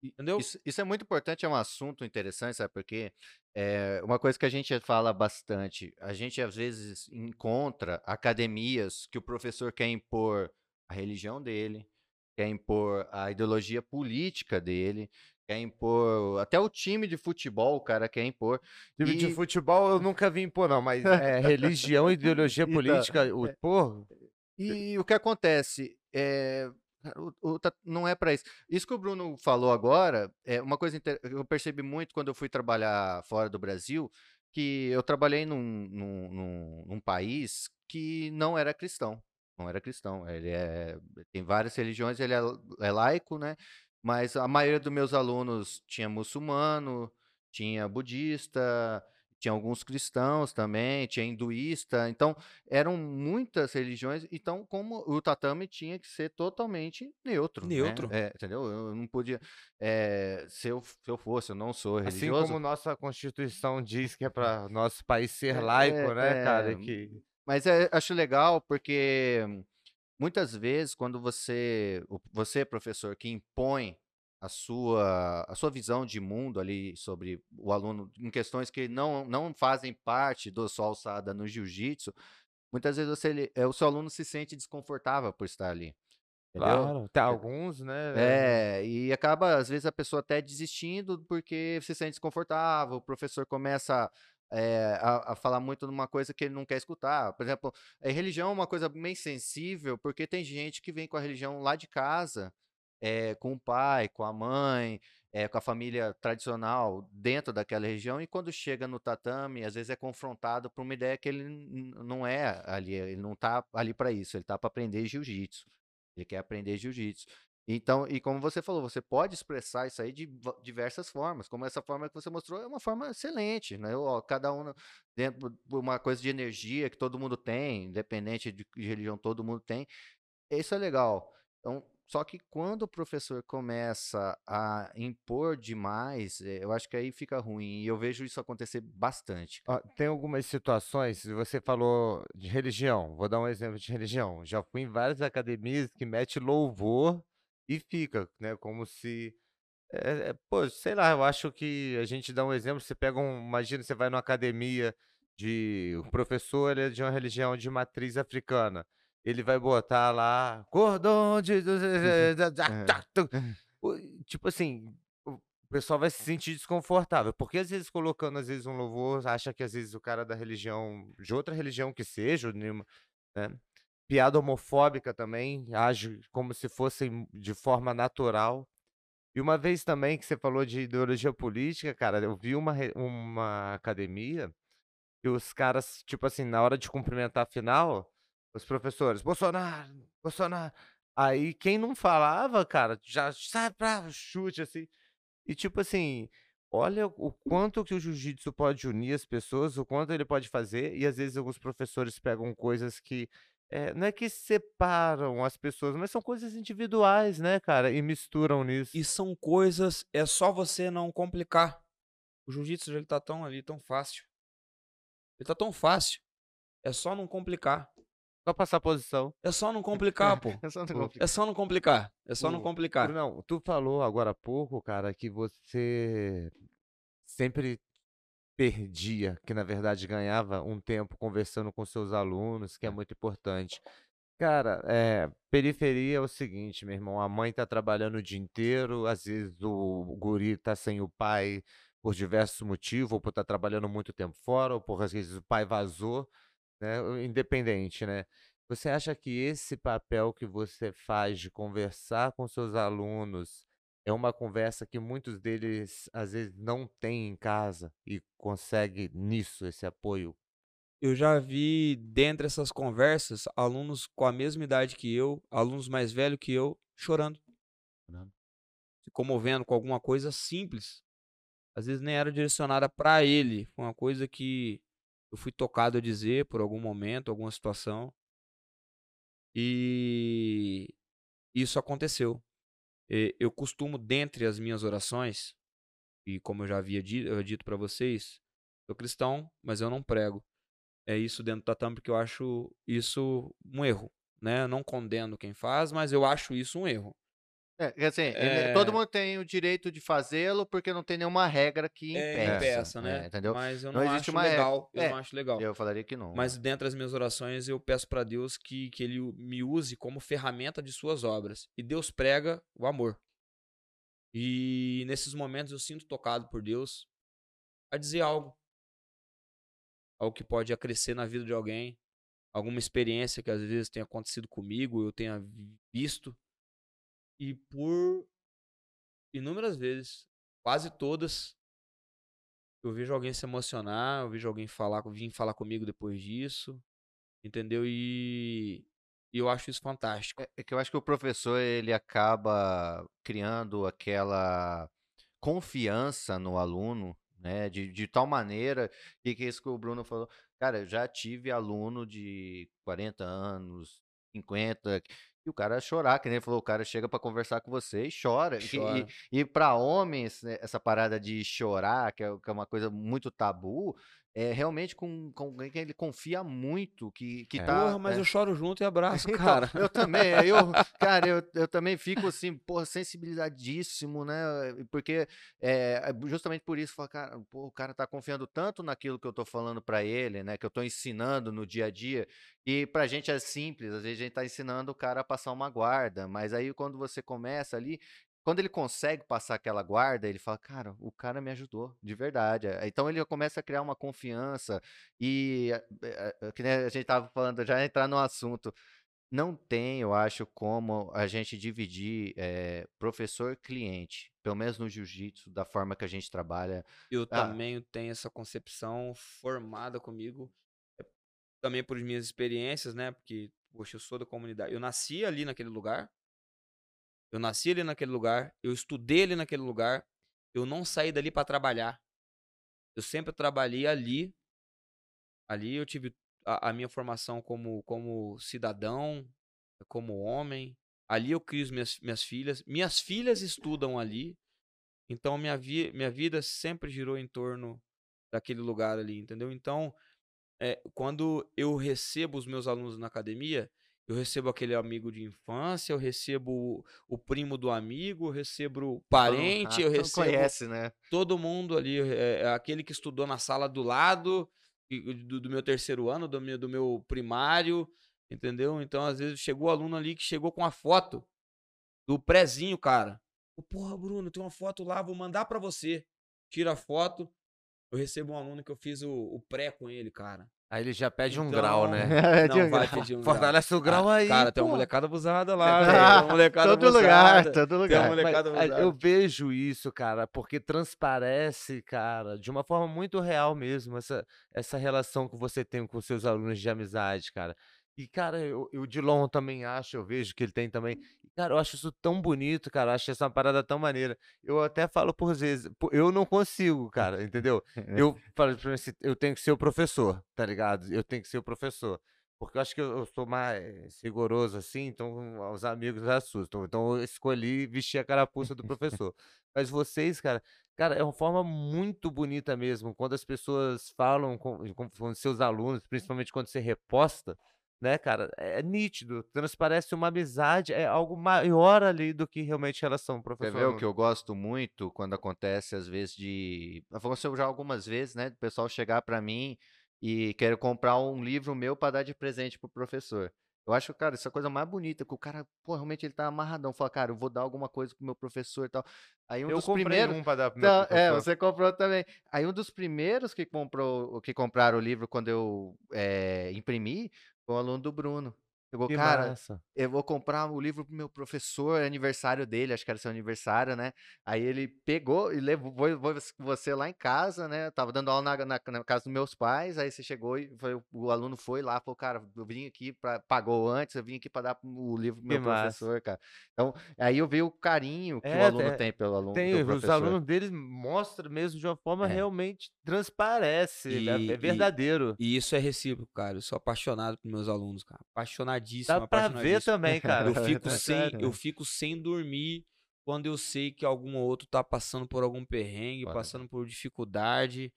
Entendeu? Isso, isso é muito importante, é um assunto interessante, sabe? Porque é uma coisa que a gente fala bastante, a gente às vezes encontra academias que o professor quer impor a religião dele, quer impor a ideologia política dele, quer impor até o time de futebol, o cara quer impor. Time de E- futebol eu nunca vi impor, não, mas é, religião, ideologia Então, política, o, pô, E o que acontece é o- o ta- não é para isso. Isso que o Bruno falou agora é uma coisa que eu percebi muito quando eu fui trabalhar fora do Brasil, que eu trabalhei num, num, num- num país que não era cristão. Não era cristão. Ele é, tem várias religiões, ele é, é laico, né? Mas a maioria dos meus alunos tinha muçulmano, tinha budista, tinha alguns cristãos também, tinha hinduísta. Então, eram muitas religiões, então como o tatame tinha que ser totalmente neutro, né? Neutro. É, entendeu? Eu não podia, é, se, eu, se eu fosse, eu não sou assim religioso, como nossa Constituição diz que é para nosso país ser É, laico, né, cara? é, Que, mas é, acho legal porque muitas vezes quando você, você professor que impõe a sua, a sua visão de mundo ali sobre o aluno em questões que não, não fazem parte do sua alçada no jiu-jitsu, muitas vezes você, ele- é, o seu aluno se sente desconfortável por estar ali. Entendeu? claro, tem alguns, né? É, e acaba, às vezes, a pessoa até desistindo porque se sente desconfortável, o professor começa é, a, a falar muito numa coisa que ele não quer escutar. Por exemplo, a religião é uma coisa bem sensível, porque tem gente que vem com a religião lá de casa, é, com o pai, com a mãe, é, com a família tradicional dentro daquela região, e quando chega no tatame, às vezes é confrontado por uma ideia que ele não é ali, ele não tá ali para isso, ele tá para aprender jiu-jitsu. Ele quer aprender jiu-jitsu. Então, e como você falou, você pode expressar isso aí de diversas formas. Como essa forma que você mostrou é uma forma excelente, né? Ó, cada um dentro de uma coisa de energia que todo mundo tem, independente de, de religião, todo mundo tem. Isso é legal. Então, só que quando o professor começa a impor demais, eh, eu acho que aí fica ruim. E eu vejo isso acontecer bastante. Ó, tem algumas situações, você falou de religião, vou dar um exemplo de religião. Já fui em várias academias que mete louvor e fica, né? Como se. é, é, pô, sei lá, eu acho que a gente dá um exemplo, você pega um. Imagina, você vai numa academia de. O professor ele é de uma religião de matriz africana. Ele vai botar lá. Cordão de. O- Tipo assim, o pessoal vai se sentir desconfortável. Porque às vezes colocando, às vezes, um louvor, acha que às vezes o cara da religião, de outra religião que seja, né? Piada homofóbica também, age como se fosse de forma natural. E uma vez também que você falou de ideologia política, cara, eu vi uma, uma academia e os caras, tipo assim, na hora de cumprimentar a final, os professores, Bolsonaro, Bolsonaro. Aí quem não falava, cara, já sai pra chute, assim. E tipo assim, olha o quanto que o jiu-jitsu pode unir as pessoas, o quanto ele pode fazer, e às vezes alguns professores pegam coisas que eh, não é que separam as pessoas, mas são coisas individuais, né, cara, e misturam nisso. E são coisas, é só você não complicar. O jiu-jitsu ele tá tão ali, tão fácil. Ele tá tão fácil. É só não complicar. Só passar posição. É só não complicar, pô. É só não complicar. É só não complicar. É só não complicar. Brunão, tu falou agora há pouco, cara, que você sempre perdia, que na verdade ganhava um tempo conversando com seus alunos, que é muito importante. Cara, é, periferia é o seguinte, meu irmão. A mãe tá trabalhando o dia inteiro, às vezes o guri tá sem o pai por diversos motivos, ou por estar trabalhando muito tempo fora, ou por às vezes o pai vazou, né? Independente, né? Você acha que esse papel que você faz de conversar com seus alunos é uma conversa que muitos deles às vezes não têm em casa e consegue nisso esse apoio? Eu já vi dentre essas conversas alunos com a mesma idade que eu, alunos mais velhos que eu, chorando. Chorando. Se comovendo com alguma coisa simples. Às vezes nem era direcionada para ele. Foi uma coisa que eu fui tocado a dizer por algum momento, alguma situação. E isso aconteceu. Eu costumo, dentre as minhas orações, e como eu já havia dito para vocês, sou cristão, mas eu não prego. É isso dentro do tatame porque eu acho isso um erro, né? Não condeno quem faz, mas eu acho isso um erro. É, assim, ele- todo É. mundo tem o direito de fazê-lo porque não tem nenhuma regra que É, impeça. impeça, né? é, entendeu? Mas eu Não não, acho uma regra. legal. Eu É, não acho legal. Eu falaria que não. Mas dentre as minhas orações, eu peço para Deus que, que Ele me use como ferramenta de suas obras. E Deus prega o amor. E nesses momentos eu sinto tocado por Deus a dizer algo. Algo que pode acrescer na vida de alguém. Alguma experiência que às vezes tenha acontecido comigo, eu tenha visto. E por inúmeras vezes, quase todas, eu vejo alguém se emocionar, eu vejo alguém falar, vir falar comigo depois disso, entendeu? E, e eu acho isso fantástico. É, é que eu acho que o professor ele acaba criando aquela confiança no aluno, né? De, de tal maneira que, que isso que o Bruno falou. Cara, eu já tive aluno de 40 anos, 50, e o cara chorar, que nem ele falou, o cara chega pra conversar com você e chora. E- Chora. E, e para homens, né, essa parada de chorar, que é, que é uma coisa muito tabu, é realmente com, com alguém que ele confia muito, que, que É. tá. Porra, mas é. eu choro junto e abraço, Então, cara. eu também, aí eu, cara, eu, eu também fico assim, porra, sensibilizadíssimo, né? Porque é, é justamente por isso, falo, cara, pô, o cara tá confiando tanto naquilo que eu tô falando pra ele, né? Que eu tô ensinando no dia a dia, e pra gente é simples, às vezes a gente tá ensinando o cara a passar uma guarda, mas aí quando você começa ali, quando ele consegue passar aquela guarda, ele fala, cara, o cara me ajudou, de verdade. Aí, Então ele começa a criar uma confiança e, eh, eh, que a gente tava falando, já entrar no assunto, não tem, eu acho, como a gente dividir eh, professor-cliente, pelo menos no jiu-jitsu, da forma que a gente trabalha. Eu Ah. também tenho essa concepção formada comigo, é, também por minhas experiências, né? Porque, poxa, eu sou da comunidade. Eu nasci ali naquele lugar, eu nasci ali naquele lugar, eu estudei ali naquele lugar, eu não saí dali para trabalhar. Eu sempre trabalhei ali. Ali eu tive a, a minha formação como, como cidadão, como homem. Ali eu crio as minhas, minhas filhas. Minhas filhas estudam ali. Então minha, vi, minha vida sempre girou em torno daquele lugar ali, entendeu? Então, é, quando eu recebo os meus alunos na academia, eu recebo aquele amigo de infância, eu recebo o, primo do amigo, eu recebo o parente, Ah, eu então recebo conhece, né? todo mundo ali, é, é aquele que estudou na sala do lado, do, do meu terceiro ano, do meu, do meu primário, entendeu? Então, às vezes, chegou aluno ali que chegou com a foto do prezinho, cara. Ô, Porra, Bruno, tem uma foto lá, vou mandar pra você. Tira a foto. Eu recebo um aluno que eu fiz o, o pré com ele, cara. Aí ele já pede um Então, grau, né? De Não um vai grau. pedir um grau. Fortalece o grau Ah, aí. Cara, tem uma pô. molecada abusada lá. Ah, Tem uma molecada Todo lugar, abusada. todo Tem uma lugar. Mas, molecada a- abusada. eu vejo isso, cara, porque transparece, cara, de uma forma muito real mesmo, essa, essa relação que você tem com seus alunos de amizade, cara. E, cara, eu, eu, o Dilon também acho, eu vejo que ele tem também. E, cara, eu acho isso tão bonito, cara, eu acho essa parada tão maneira. Eu até falo por vezes, eu não consigo, cara, entendeu? Eu falo pra mim assim, eu tenho que ser o professor, tá ligado? Eu tenho que ser o professor. Porque eu acho que eu, eu sou mais rigoroso assim, então os amigos assustam. Então eu escolhi vestir a carapuça do professor. Mas vocês, cara, cara, é uma forma muito bonita mesmo. Quando as pessoas falam com, com, com seus alunos, principalmente quando você reposta, né, cara, é, é nítido, transparece uma amizade, é algo maior ali do que realmente relação professor. ver o que eu gosto muito quando acontece, às vezes, de. Aconteceu já algumas vezes, né? Do pessoal chegar pra mim e querer comprar um livro meu pra dar de presente pro professor. Eu acho, cara, essa coisa mais bonita, que o cara, pô, realmente ele tá amarradão. Fala, cara, eu vou dar alguma coisa pro meu professor e tal. Aí um eu dos primeiros. um pra dar pro meu Então, é, professor. você comprou também. Aí um dos primeiros que comprou, que compraram o livro quando eu é, imprimi, o aluno do Bruno. Chegou, Que cara, massa. eu vou comprar o livro pro meu professor, é aniversário dele, acho que era seu aniversário, né? Aí ele pegou e levou você lá em casa, né? Eu tava dando aula na, na- na casa dos meus pais, aí você chegou e foi, o aluno foi lá, falou, cara, eu vim aqui, pra, pagou antes, eu vim aqui para dar o livro pro Que meu massa. professor, cara. Então, aí eu vi o carinho que É, o aluno tem- tem pelo aluno, Tem, os alunos deles mostram mesmo de uma forma É. realmente transparece, né? E- é e- verdadeiro. E isso é recíproco, cara. Eu sou apaixonado por meus alunos, cara. Apaixonadíssimo, Dá pra ver também, cara. Eu fico, É sem, eu fico sem dormir quando eu sei que algum outro tá passando por algum perrengue, passando por dificuldade.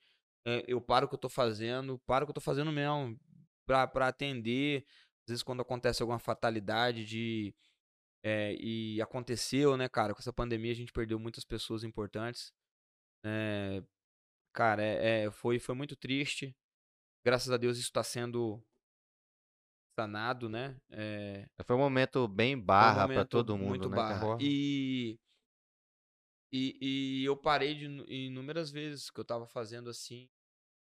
É, eu paro o que eu tô fazendo, paro o que eu tô fazendo mesmo pra, pra atender. Às vezes quando acontece alguma fatalidade de... é, e aconteceu, né, cara? Com essa pandemia a gente perdeu muitas pessoas importantes. É, cara, é, é, foi, foi muito triste. Graças a Deus isso tá sendo sanado, né? É, Foi um momento bem um barra pra momento todo mundo, muito né, barra. E, e, e eu parei de inúmeras vezes que eu tava fazendo assim.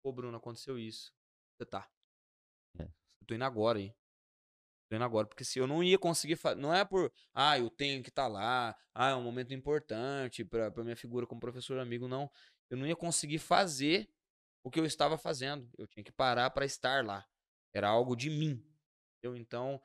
Pô, Bruno, aconteceu isso. Você tá. É. Eu tô indo agora, hein? Tô indo agora. Porque se eu não ia conseguir fazer. Não é por. Ah, eu tenho que estar lá. Ah, é um momento importante pra, pra minha figura como professor amigo. Não. Eu não ia conseguir fazer o que eu estava fazendo. Eu tinha que parar pra estar lá. Era algo de mim. Entendeu? Então,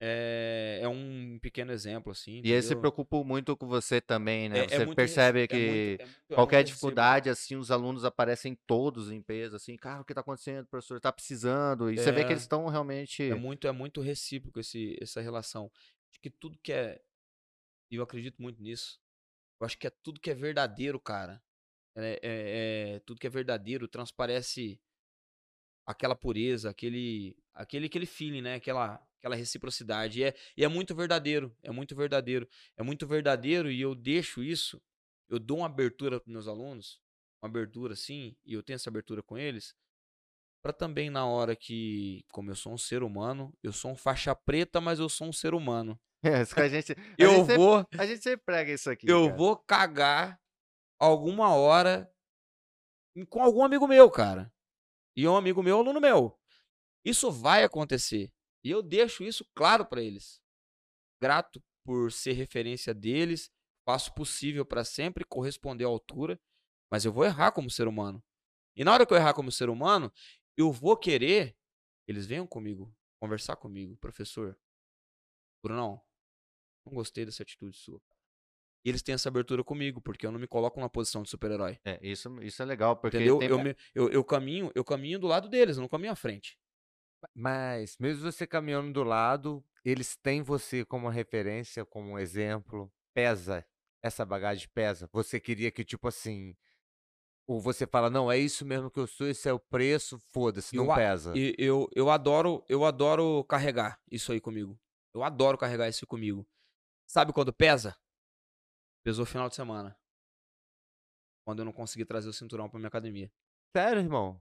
é, é um pequeno exemplo, assim. E ele se entendeu? preocupa muito com você também, né? É- é você muito rece- percebe é que muito- é muito- é muito qualquer recíproco. dificuldade, assim, os alunos aparecem todos em peso, assim, cara, o que tá acontecendo, professor? Tá precisando. E você vê que É. eles estão realmente. É muito, é muito recíproco esse, essa relação. Acho que tudo que é. E eu acredito muito nisso. Eu acho que é tudo que é verdadeiro, cara. É, é- é- tudo que é verdadeiro transparece aquela pureza, aquele, aquele, aquele feeling, né? Aquela, aquela reciprocidade. E é, e é muito verdadeiro. É muito verdadeiro. É muito verdadeiro e eu deixo isso. Eu dou uma abertura para meus alunos, uma abertura assim, e eu tenho essa abertura com eles, para também na hora que, como eu sou um ser humano, eu sou um faixa preta, mas eu sou um ser humano. É, isso que a gente, a Eu gente sempre, vou, a gente sempre prega isso aqui. eu cara. vou cagar alguma hora com algum amigo meu, cara. E um amigo meu, aluno meu. Isso vai acontecer. E eu deixo isso claro para eles. Grato por ser referência deles, faço o possível para sempre corresponder à altura, mas eu vou errar como ser humano. E na hora que eu errar como ser humano, eu vou querer eles venham comigo, conversar comigo, professor. Brunão, não gostei dessa atitude sua. E eles têm essa abertura comigo, porque eu não me coloco numa posição de super-herói. É, isso, isso é legal, porque Entendeu? tem- Eu, me- eu, eu caminho, eu caminho do lado deles, eu não caminho à frente. Mas, mesmo você caminhando do lado, eles têm você como referência, como um exemplo. Pesa. Essa bagagem pesa. Você queria que, tipo assim. Ou você fala, não, é isso mesmo que eu sou, esse é o preço, foda-se, não Eu pesa. E eu, eu adoro, eu adoro carregar isso aí comigo. Eu adoro carregar isso comigo. Sabe quando pesa? Pesou final de semana. Quando eu não consegui trazer o cinturão pra minha academia. Sério, irmão?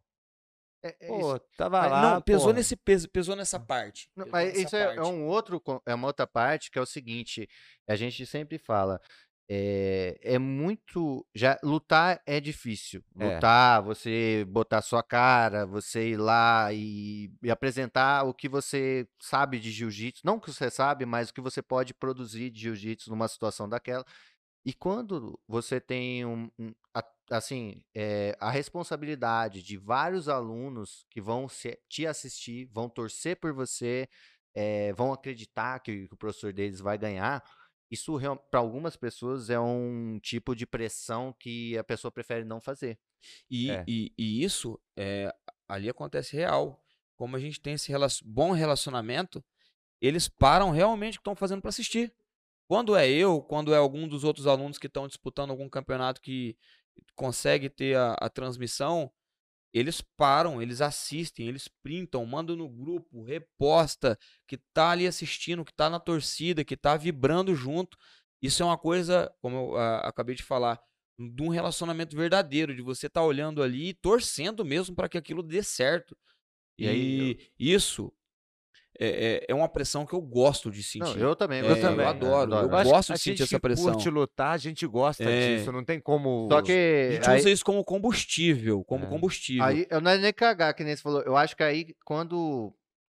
É- é Pô, isso- tava Mas lá. não, pesou porra. nesse peso, pesou nessa parte. Não, pesou mas nessa isso é, é parte. um outro, é uma outra parte que é o seguinte, a gente sempre fala, é, é muito, já lutar é difícil, É. lutar, você botar sua cara, você ir lá e, e apresentar o que você sabe de jiu-jitsu, não o que você sabe, mas o que você pode produzir de jiu-jitsu numa situação daquela, e quando você tem um, um- a- assim, é, a responsabilidade de vários alunos que vão se- te assistir, vão torcer por você, é, vão acreditar que, que o professor deles vai ganhar, isso para algumas pessoas é um tipo de pressão que a pessoa prefere não fazer. E, É. e, e isso é, ali acontece real. Como a gente tem esse relac- bom relacionamento, eles param realmente o que estão fazendo para assistir. Quando é eu, quando é algum dos outros alunos que estão disputando algum campeonato que consegue ter a, a transmissão, eles param, eles assistem, eles printam, mandam no grupo, reposta, que tá ali assistindo, que tá na torcida, que tá vibrando junto. Isso é uma coisa, como eu ah, acabei de falar, de um relacionamento verdadeiro, de você estar olhando ali e torcendo mesmo para que aquilo dê certo. E aí, E isso é, é, é uma pressão que eu gosto de sentir. Não, eu também. É, eu eu também. adoro, eu gosto de a sentir gente essa pressão. curte lutar, a gente gosta É. disso, não tem como... Só A que gente aí, usa isso como combustível, como É. combustível. aí eu não é nem cagar, que nem você falou. Eu acho que aí quando,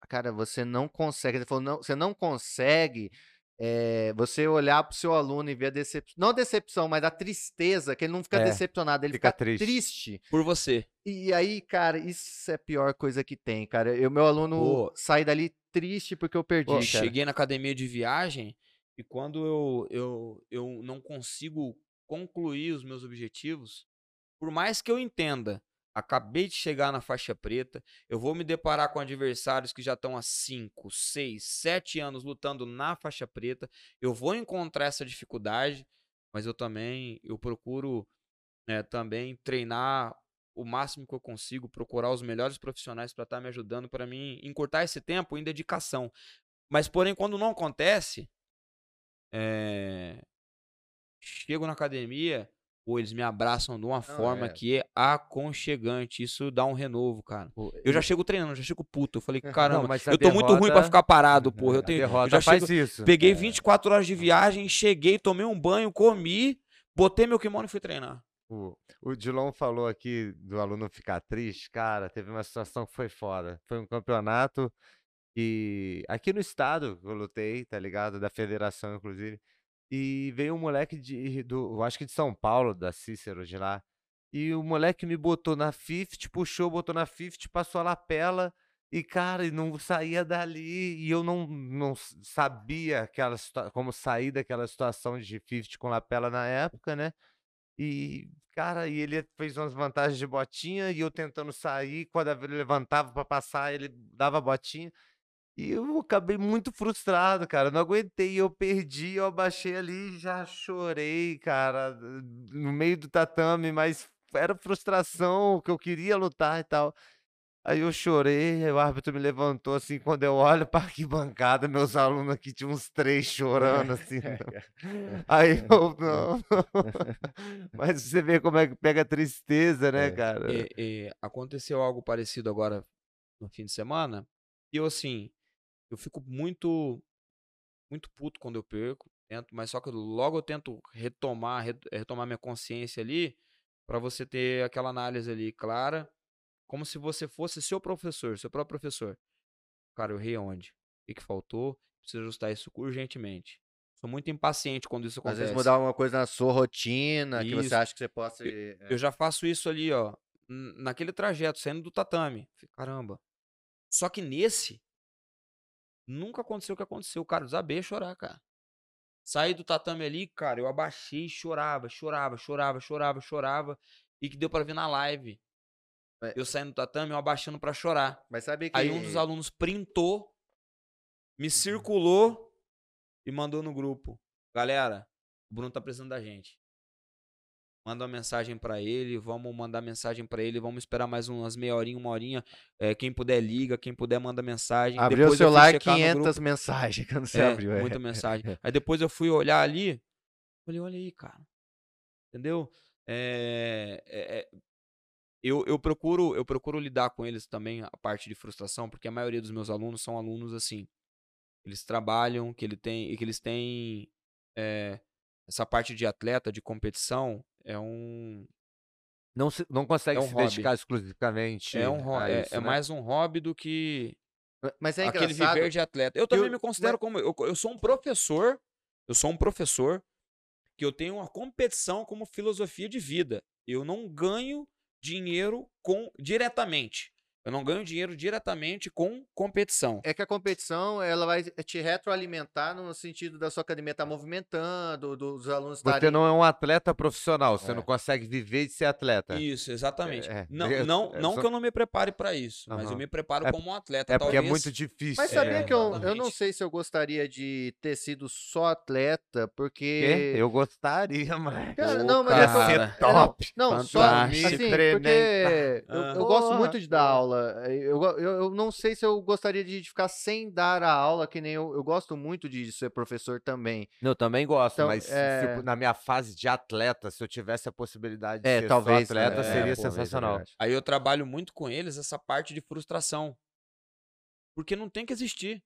cara, você não consegue, você falou, não, você não consegue é, você olhar pro seu aluno e ver a decepção, não a decepção, mas a tristeza, que ele não fica É, decepcionado, ele fica fica, triste. triste. Por você. E aí, cara, isso é a pior coisa que tem, cara. Eu, meu aluno Pô. sai dali triste porque eu perdi, cara. cheguei na academia de viagem e quando eu, eu, eu não consigo concluir os meus objetivos, por mais que eu entenda, acabei de chegar na faixa preta, eu vou me deparar com adversários que já estão há 5, 6, 7 anos lutando na faixa preta, eu vou encontrar essa dificuldade, mas eu também, eu procuro né, também treinar o máximo que eu consigo, procurar os melhores profissionais para estar me ajudando, para mim encurtar esse tempo em dedicação. Mas, porém, quando não acontece, é, chego na academia, pô, eles me abraçam de uma forma é. que é aconchegante. Isso dá um renovo, cara. Pô, Eu já chego treinando, eu já chego puto. Eu falei, caramba, a eu tô muito ruim pra derrota- ficar parado, porra. Eu, tenho, eu derrota já faz chego, isso. peguei É. 24 horas de viagem, cheguei, tomei um banho, comi, botei meu kimono e fui treinar. O, o Dilon falou aqui do aluno ficar triste. Cara, teve uma situação que foi foda. Foi um campeonato e aqui no estado eu lutei, tá ligado? Da federação, inclusive. E veio um moleque de, do, eu acho que de São Paulo, da Cícero de lá. E o moleque me botou na 50, puxou, botou na 50, passou a lapela. E, cara, não saía dali. E eu não, não sabia aquela, como sair daquela situação de 50 com lapela na época, né? E, cara, e ele fez umas vantagens de botinha e eu tentando sair, quando ele levantava pra passar, ele dava botinha. E eu acabei muito frustrado, cara. Não aguentei, eu perdi, eu abaixei ali já chorei, cara, no meio do tatame, mas era frustração, que eu queria lutar e tal. Aí eu chorei, aí o árbitro me levantou assim, quando eu olho pra arquibancada, meus alunos aqui tinham uns três chorando assim. não. Aí eu, não. Mas você vê como é que pega a tristeza, né, É. cara? E- e aconteceu algo parecido agora no fim de semana. E eu, assim, eu fico muito, muito puto quando eu perco. Tento, mas só que logo eu tento retomar, re- retomar minha consciência ali, pra você ter aquela análise ali clara, como se você fosse seu professor, seu próprio professor. Cara, eu errei onde? O que, que faltou? Preciso ajustar isso urgentemente. Sou muito impaciente quando isso Às acontece. vezes mudar alguma coisa na sua rotina, que você Isso. acha que você possa. é, Eu já faço isso ali, ó, naquele trajeto, saindo do tatame. Caramba. Só que nesse, nunca aconteceu o que aconteceu. Cara, eu desabei chorar, cara. Saí do tatame ali, cara, eu abaixei, chorava, chorava, chorava, chorava, chorava. E que deu pra ver na live. Eu saindo do tatame, eu abaixando pra chorar. Mas sabe que. Aí um dos alunos printou, me circulou e mandou no grupo. Galera, o Bruno tá precisando da gente. Manda uma mensagem pra ele, vamos mandar mensagem pra ele, vamos esperar mais umas meia horinha, uma horinha. É, quem puder liga, quem puder manda mensagem. Abriu o Depois fui celular, checar no 500 grupo. mensagens quando você É, abriu. é. muita mensagem. Aí depois eu fui olhar ali, falei, olha aí, cara. Entendeu? É, é, é, eu, eu procuro eu procuro lidar com eles também a parte de frustração, porque a maioria dos meus alunos são alunos assim. Eles trabalham, que ele tem e que eles têm é, essa parte de atleta, de competição, é um Não, se- não consegue É um se hobby. dedicar exclusivamente é um é, isso, é né? mais um hobby do que Mas é aquele viver de atleta. Eu também o- me considero como. Eu, eu sou um professor. Eu sou um professor que eu tenho uma competição como filosofia de vida. Eu não ganho dinheiro com diretamente. Eu não ganho dinheiro diretamente com competição. É que a competição ela vai te retroalimentar no sentido da sua academia estar movimentando, dos alunos Você estarem. não é um atleta profissional, você É. não consegue viver de ser atleta. Isso, exatamente. É, não, eu- não, não só- que eu não me prepare para isso, mas eu me preparo É- como um atleta. É porque talvez... é muito difícil. Mas sabia É, que eu, eu não sei se eu gostaria de ter sido só atleta, Quê? porque. Eu gostaria, mano. Cara, Pô, não, mas Ia é que eu- cara. ser é, não, top. Não, só assim, porque eu, eu gosto muito de dar aula. Eu, go- eu, eu não sei se eu gostaria de ficar sem dar a aula, que nem eu, eu gosto muito de ser professor também. Eu também gosto, Então, mas é- na minha fase de atleta, se eu tivesse a possibilidade de É, ser talvez, só atleta, seria É, é sensacional. verdade. Aí eu trabalho muito com eles essa parte de frustração. Porque não tem que existir.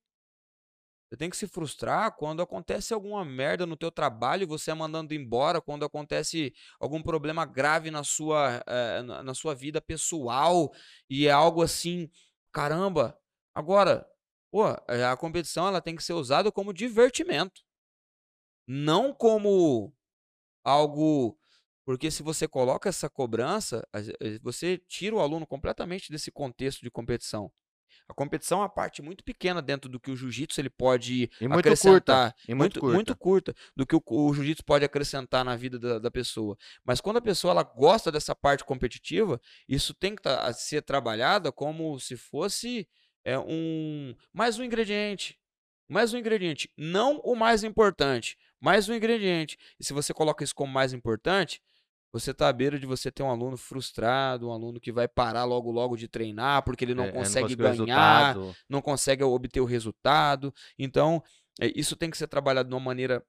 Você tem que se frustrar quando acontece alguma merda no teu trabalho, você é mandando embora, quando acontece algum problema grave na sua, eh, na sua vida pessoal e é algo assim, caramba. Agora, pô, eh, a competição ela tem que ser usada como divertimento, não como algo porque se você coloca essa cobrança, eh, você tira o aluno completamente desse contexto de competição. A competição é uma parte muito pequena dentro do que o jiu-jitsu ele pode E muito curta. acrescentar. E muito curta. muito curta do que o, o jiu-jitsu pode acrescentar na vida da, da pessoa. Mas quando a pessoa ela gosta dessa parte competitiva, isso tem que tá- ser trabalhada como se fosse é, um mais um ingrediente. Mais um ingrediente. Não o mais importante, mais um ingrediente. E se você coloca isso como mais importante, você está à beira de você ter um aluno frustrado, um aluno que vai parar logo logo de treinar porque ele não É, consegue conseguiu o ganhar, não consegue obter o resultado. Então, é, isso tem que ser trabalhado de uma maneira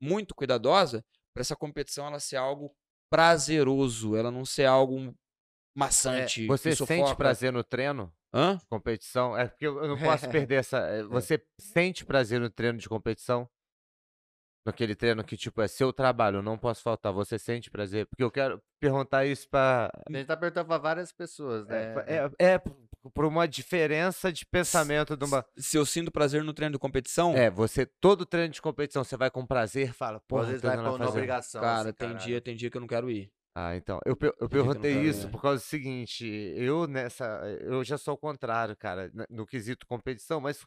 muito cuidadosa para essa competição ela ser algo prazeroso, ela não ser algo maçante. que Você sente prazer no treino? Hã? de competição? É porque eu eu não posso perder essa. é, Você sente prazer no treino de competição? Naquele treino que, tipo, é seu trabalho, eu não posso faltar. Você sente prazer? Porque eu quero perguntar isso pra. A gente tá perguntando pra várias pessoas, né? É, é, é por- uma diferença de pensamento de uma. Se eu sinto prazer no treino de competição, É, você, todo treino de competição, você vai com prazer, fala, pô, às vezes vai na obrigação. cara, assim, tem caralho. dia, tem dia que eu não quero ir. Ah, então. Eu, eu perguntei isso por causa do seguinte, eu nessa. Eu já sou o contrário, cara, no quesito competição, mas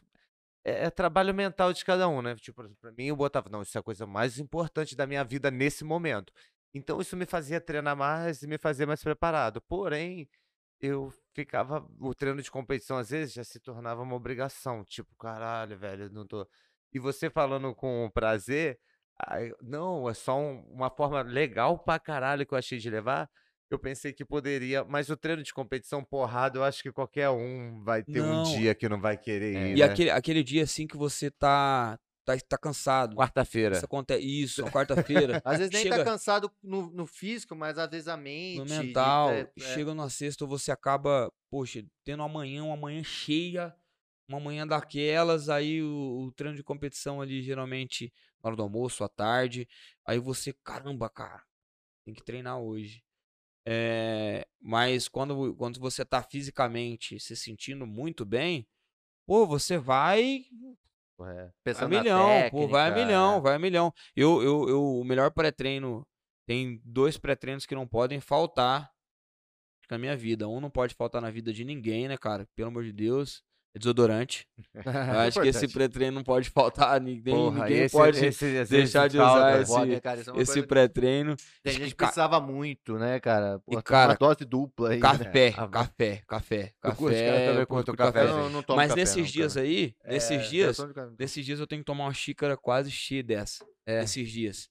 é, é trabalho mental de cada um, né? Tipo, pra mim, eu botava, não, isso é a coisa mais importante da minha vida nesse momento. Então, isso me fazia treinar mais e me fazia mais preparado. Porém, eu ficava. O treino de competição, às vezes, já se tornava uma obrigação. Tipo, caralho, velho, não tô. E você falando com prazer, não, é só um- uma forma legal pra caralho que eu achei de levar. Eu pensei que poderia, mas o treino de competição porrada, eu acho que qualquer um vai ter um Não. dia que não vai querer É. ir. E né? aquele, aquele dia assim que você tá, tá, tá cansado. Quarta-feira. Isso acontece. Isso, na quarta-feira. Às vezes nem Chega- tá cansado no, no físico, mas às vezes a mente. no mental, é, é. chega numa sexta, você acaba, poxa, tendo amanhã, uma manhã cheia, uma manhã daquelas, aí o, o treino de competição ali, geralmente, na hora do almoço, à tarde, aí você, caramba, cara, tem que treinar hoje. É, mas quando, quando você tá fisicamente se sentindo muito bem, pô, você vai É, Vai Pensando a na milhão, pô, vai a técnica, milhão, é. vai a milhão. Eu, eu, eu, o melhor pré-treino, tem dois pré-treinos que não podem faltar na minha vida. Um não pode faltar na vida de ninguém, né, cara? Pelo amor de Deus. É desodorante. Eu acho que esse pré-treino não pode faltar. Ninguém, Porra, ninguém esse- pode esse, deixar de usar falta. esse- cara? É esse que pré-treino. Tem gente ca- precisava muito, né, cara? Pô, E, cara, uma dose dupla aí. né? Café, Ah, café, café, Eu curto, cara, café. curto café, não, não Mas café, nesses não, dias aí, nesses É, dias, tomo café. Nesses dias eu tenho que tomar uma xícara quase cheia dessa. É. Nesses dias.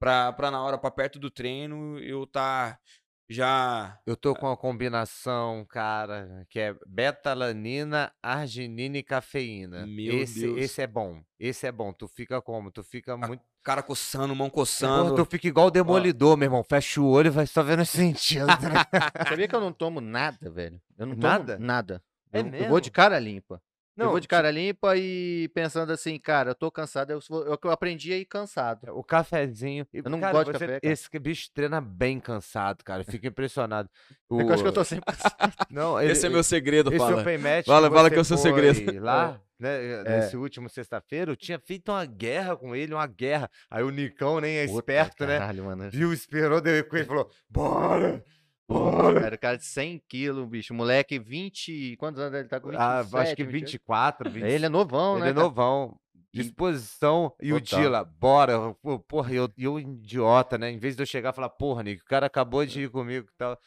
Pra, pra na hora, pra perto do treino, eu tá já. Eu tô com uma combinação, cara, que é betalanina, arginina e cafeína. Meu esse, Deus. esse é bom. Esse é bom. Tu fica como? Tu fica muito. Cara coçando, mão Porra, coçando. tu fica igual o demolidor, meu irmão. Fecha o olho e vai só vendo esse sentido. né? Sabia que eu não tomo nada, velho? Eu não tomo Nada? nada. É eu, eu vou de cara limpa. Eu Não, vou de cara limpa e pensando assim, cara, eu tô cansado. Eu, eu, eu aprendi a ir cansado. O cafezinho. e, Eu não cara, gosto de você- café, cara. Esse bicho treina bem cansado, cara. Eu fico impressionado. É que eu acho que eu O- tô sempre cansado. Não, Esse é meu segredo, Esse fala. Open Match Fala- fala você que é o seu segredo. Lá, né, É. nesse último sexta-feira, eu tinha feito uma guerra com ele, uma guerra. Aí o Nicão nem é Puta esperto, né? Caralho, mano. Viu, esperou, deu com ele e falou: Bora! Era o cara de 100 quilos, bicho. Moleque, 20. Quantos anos ele tá com 27? Ah, acho que 28? 24, 25. Ele é novão, Ele né? é cara? novão. E- Disposição. E o Total. Dila, bora. Porra, e eu, e eu idiota, né? Em vez de eu chegar e falar, porra, Nick, o cara acabou de ir comigo e tal.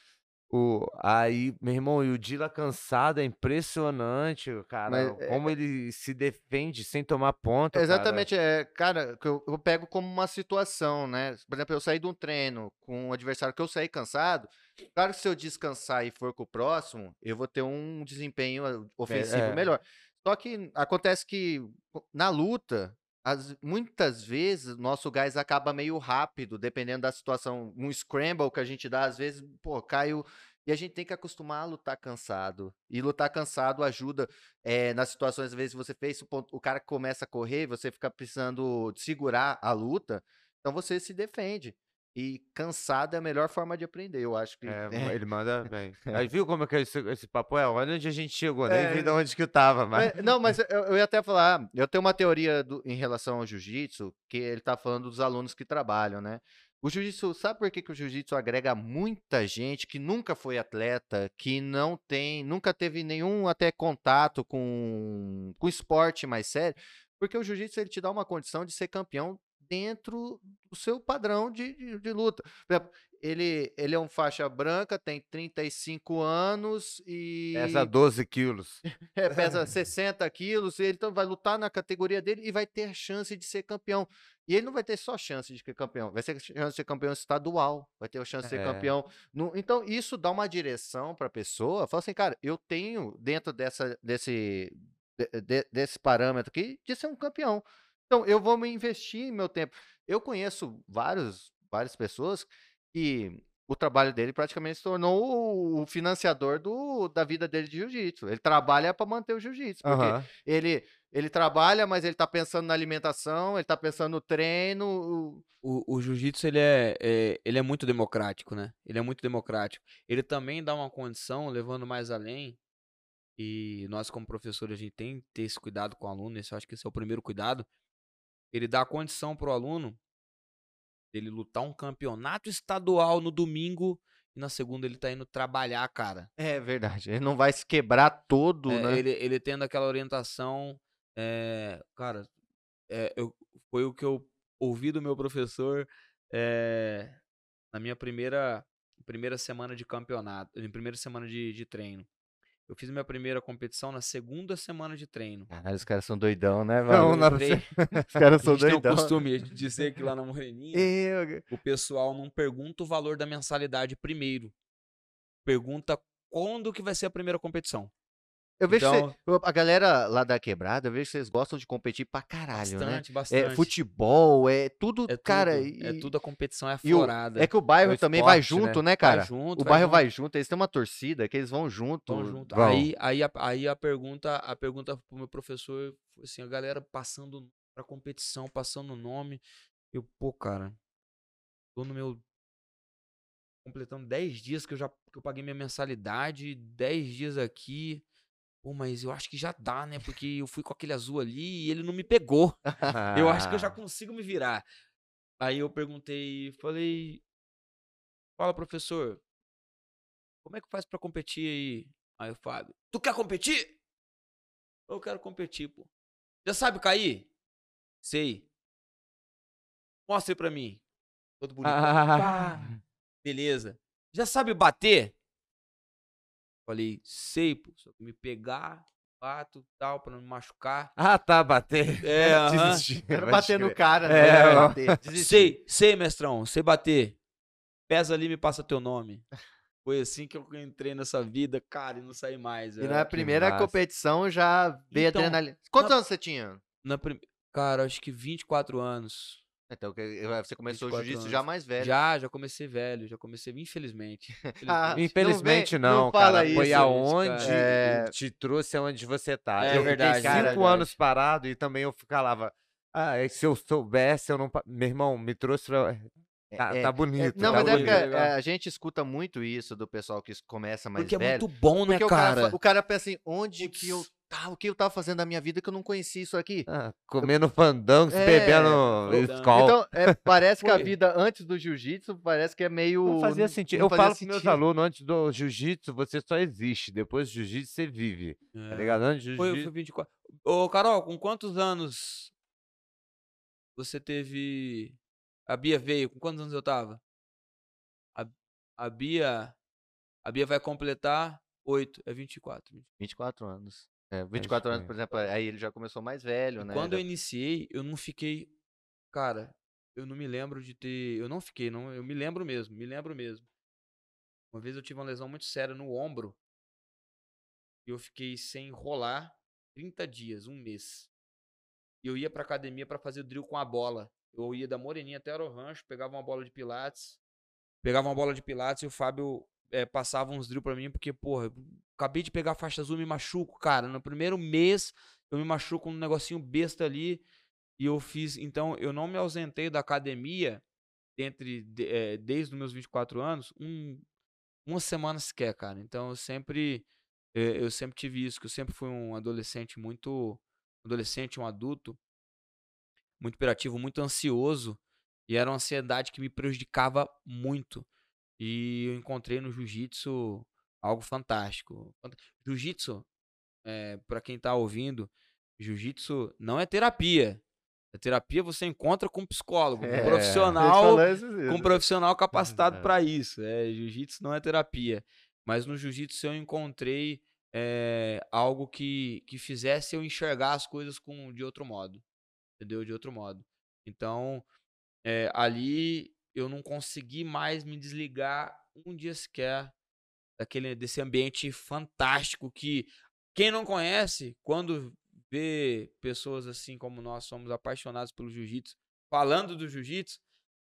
O, aí, meu irmão, e o Dila cansado, é impressionante, cara. Mas, é- como ele se defende sem tomar ponta. cara. Exatamente, é, cara, que eu, eu pego como uma situação, né? Por exemplo, eu saí de um treino com um adversário que eu saí cansado. Claro que se eu descansar e for com o próximo, eu vou ter um desempenho ah, ofensivo é. melhor. Só que acontece que na luta, as- muitas vezes, nosso gás acaba meio rápido, dependendo da situação. Um scramble que a gente dá, às vezes, pô, Caio E a gente tem que acostumar a lutar cansado. E lutar cansado ajuda eh, nas situações, às vezes, você fez o, cara começa a correr, você fica precisando segurar a luta, então você se defende. E cansado é a melhor forma de aprender, eu acho que. É, é. ele manda bem. Aí viu como é que é esse, esse papo é? Olha onde a gente chegou, nem É. vi de onde que eu tava, mas... É, não, mas eu, eu ia até falar, eu tenho uma teoria do- em relação ao jiu-jitsu, que ele tá falando dos alunos que trabalham, né? O jiu-jitsu, sabe por que, que o jiu-jitsu agrega muita gente que nunca foi atleta, que não tem, nunca teve nenhum até contato com, com esporte mais sério? Porque o jiu-jitsu ele te dá uma condição de ser campeão dentro do seu padrão de, de, de luta. Exemplo, ele, ele é um faixa branca, tem 35 anos e. Pesa 12 quilos. É, pesa 60 quilos, e ele então vai lutar na categoria dele e vai ter chance de ser campeão. E ele não vai ter só chance de ser campeão, vai ter chance de ser campeão estadual, vai ter chance de ser É. campeão. no- então, isso dá uma direção para a pessoa. Fala assim, cara, eu tenho dentro dessa, desse, de- de- desse parâmetro aqui de ser um campeão. Então, eu vou me investir meu tempo. Eu conheço vários, várias pessoas que o trabalho dele praticamente se tornou o- financiador do, da vida dele de jiu-jitsu. Ele trabalha para manter o jiu-jitsu, porque Aham. ele, ele trabalha, mas ele tá pensando na alimentação, ele tá pensando no treino. o- O, o jiu-jitsu ele é, é- ele é muito democrático, né? Ele é muito democrático. Ele também dá uma condição, levando mais além, e nós como professores a gente tem que ter esse cuidado com o aluno, esse, eu acho que esse é o primeiro cuidado. Ele dá a condição pro aluno dele lutar um campeonato estadual no domingo e na segunda ele tá indo trabalhar, cara. É verdade. Ele não vai se quebrar todo, É, né? ele, ele tendo aquela orientação, é, cara, é, eu, foi o que eu ouvi do meu professor é, na minha primeira, primeira semana de campeonato, na primeira semana de, de treino. Eu fiz minha primeira competição na segunda semana de treino. Caralho, os caras são doidão, né, Não, mano? não- Entrei- Os caras a são gente tem o doidão. costume de dizer que lá na Moreninha Eu- o pessoal não pergunta o valor da mensalidade primeiro. Pergunta quando que vai ser a primeira competição. Eu vejo que Então- cê- eu- a galera lá da quebrada, eu vejo que vocês gostam de competir pra caralho, né? Bastante, É bastante. futebol, é tudo, É cara. tudo, e, é tudo a competição é e o- aflorada. é que o bairro É o também vai esporte, né? junto, né, Vai cara? junto, o vai bairro junto. vai junto, eles têm uma torcida que eles vão junto. Vão junto. Vão. Aí, aí, a, aí a pergunta, a pergunta pro meu professor foi assim, a galera passando pra competição, passando o nome. Eu, pô, cara, tô no meu completando 10 dias que eu já que eu paguei minha mensalidade, 10 dias aqui. Pô, mas eu acho que já dá, né? Porque eu fui com aquele azul ali e ele não me pegou. Eu acho que eu já consigo me virar. Aí eu perguntei, falei, fala professor, como é que faz pra competir aí? Aí o Fábio, tu quer competir? Eu quero competir, pô. Já sabe cair? Sei. Mostra aí pra mim. Todo bonito. Ah. Beleza. Já sabe bater? Falei, sei, pô. Só que me pegar, bato, tal, pra não me machucar. Ah, tá, bater. É, aham. Desisti. Quero pode bater no cara, É, né? desistir. Sei, sei, mestrão, sei bater. Pesa ali, me passa teu nome. Foi assim que eu entrei nessa vida, cara, e não saí mais. E na primeira massa. competição já veio Então, adrenalina. Quantos na- anos você tinha? Na prim- Cara, acho que 24 anos. Então, que- você começou o 24 jiu-jitsu já mais velho. Já, já comecei velho, já comecei, infelizmente. Ah, infelizmente. Infelizmente vem- não, não fala cara. Foi isso, aonde cara. É. te trouxe aonde você tá. É eu verdade, fiquei é cinco verdade. anos parado e também eu ficava. Ah, se eu soubesse, eu não. Meu irmão, me trouxe pra. Tá, É, tá é, bonito. não, tá mas é bonito. porque legal. é, a gente escuta muito isso do pessoal que começa mais Porque é velho. muito bom, né, porque o cara, cara? o cara pensa assim, onde que eu tava, o que eu tava fazendo na minha vida que eu não conhecia isso aqui? Ah, comendo fandango, É, bebendo escola. Então, é, parece que a vida antes do jiu-jitsu parece que é meio. Não fazia sentido. não eu fazia falo pros meus sentido. alunos, antes do jiu-jitsu, você só existe. Depois do jiu-jitsu, você vive. Tá É. ligado? Antes do Foi, jiu-jitsu. foi 24. Ô, Carol, com quantos anos você teve. A Bia veio? Com quantos anos eu tava? A, a Bia. A Bia vai completar 8, é 24. 24 anos. É, 24 anos, crer. por exemplo, aí ele já começou mais velho, E né? quando já- eu iniciei, eu não fiquei. Cara, eu não me lembro de ter. Eu não fiquei, não. Eu me lembro mesmo, me lembro mesmo. Uma vez eu tive uma lesão muito séria no ombro. E eu fiquei sem rolar 30 dias, um mês. E eu ia pra academia pra fazer drill com a bola. Eu ia da Moreninha até o Rancho, pegava uma bola de pilates. Pegava uma bola de pilates e o Fábio eh, passavam uns drill pra mim, porque, porra, acabei de pegar a faixa azul, me machuco, cara. No primeiro mês, eu me machuco um negocinho besta ali. E eu fiz. Então, eu não me ausentei da academia entre, eh, desde os meus 24 anos, um, uma semana sequer, cara. Então, eu sempre. eh, Eu sempre tive isso, que eu sempre fui um adolescente muito. Adolescente, um adulto muito hiperativo, muito ansioso, e era uma ansiedade que me prejudicava muito. E eu encontrei no jiu-jitsu algo fantástico. Fant- Jiu-jitsu, é, para quem tá ouvindo, jiu-jitsu não é terapia. A terapia você encontra com um psicólogo, um É, profissional, com um dias. profissional capacitado É. para isso. É, jiu-jitsu não é terapia. Mas no jiu-jitsu eu encontrei é, algo que, que fizesse eu enxergar as coisas com, de outro modo. Entendeu? De outro modo. Então, é, ali eu não consegui mais me desligar um dia sequer daquele, desse ambiente fantástico que quem não conhece, quando vê pessoas assim como nós somos apaixonados pelo jiu-jitsu, falando do jiu-jitsu,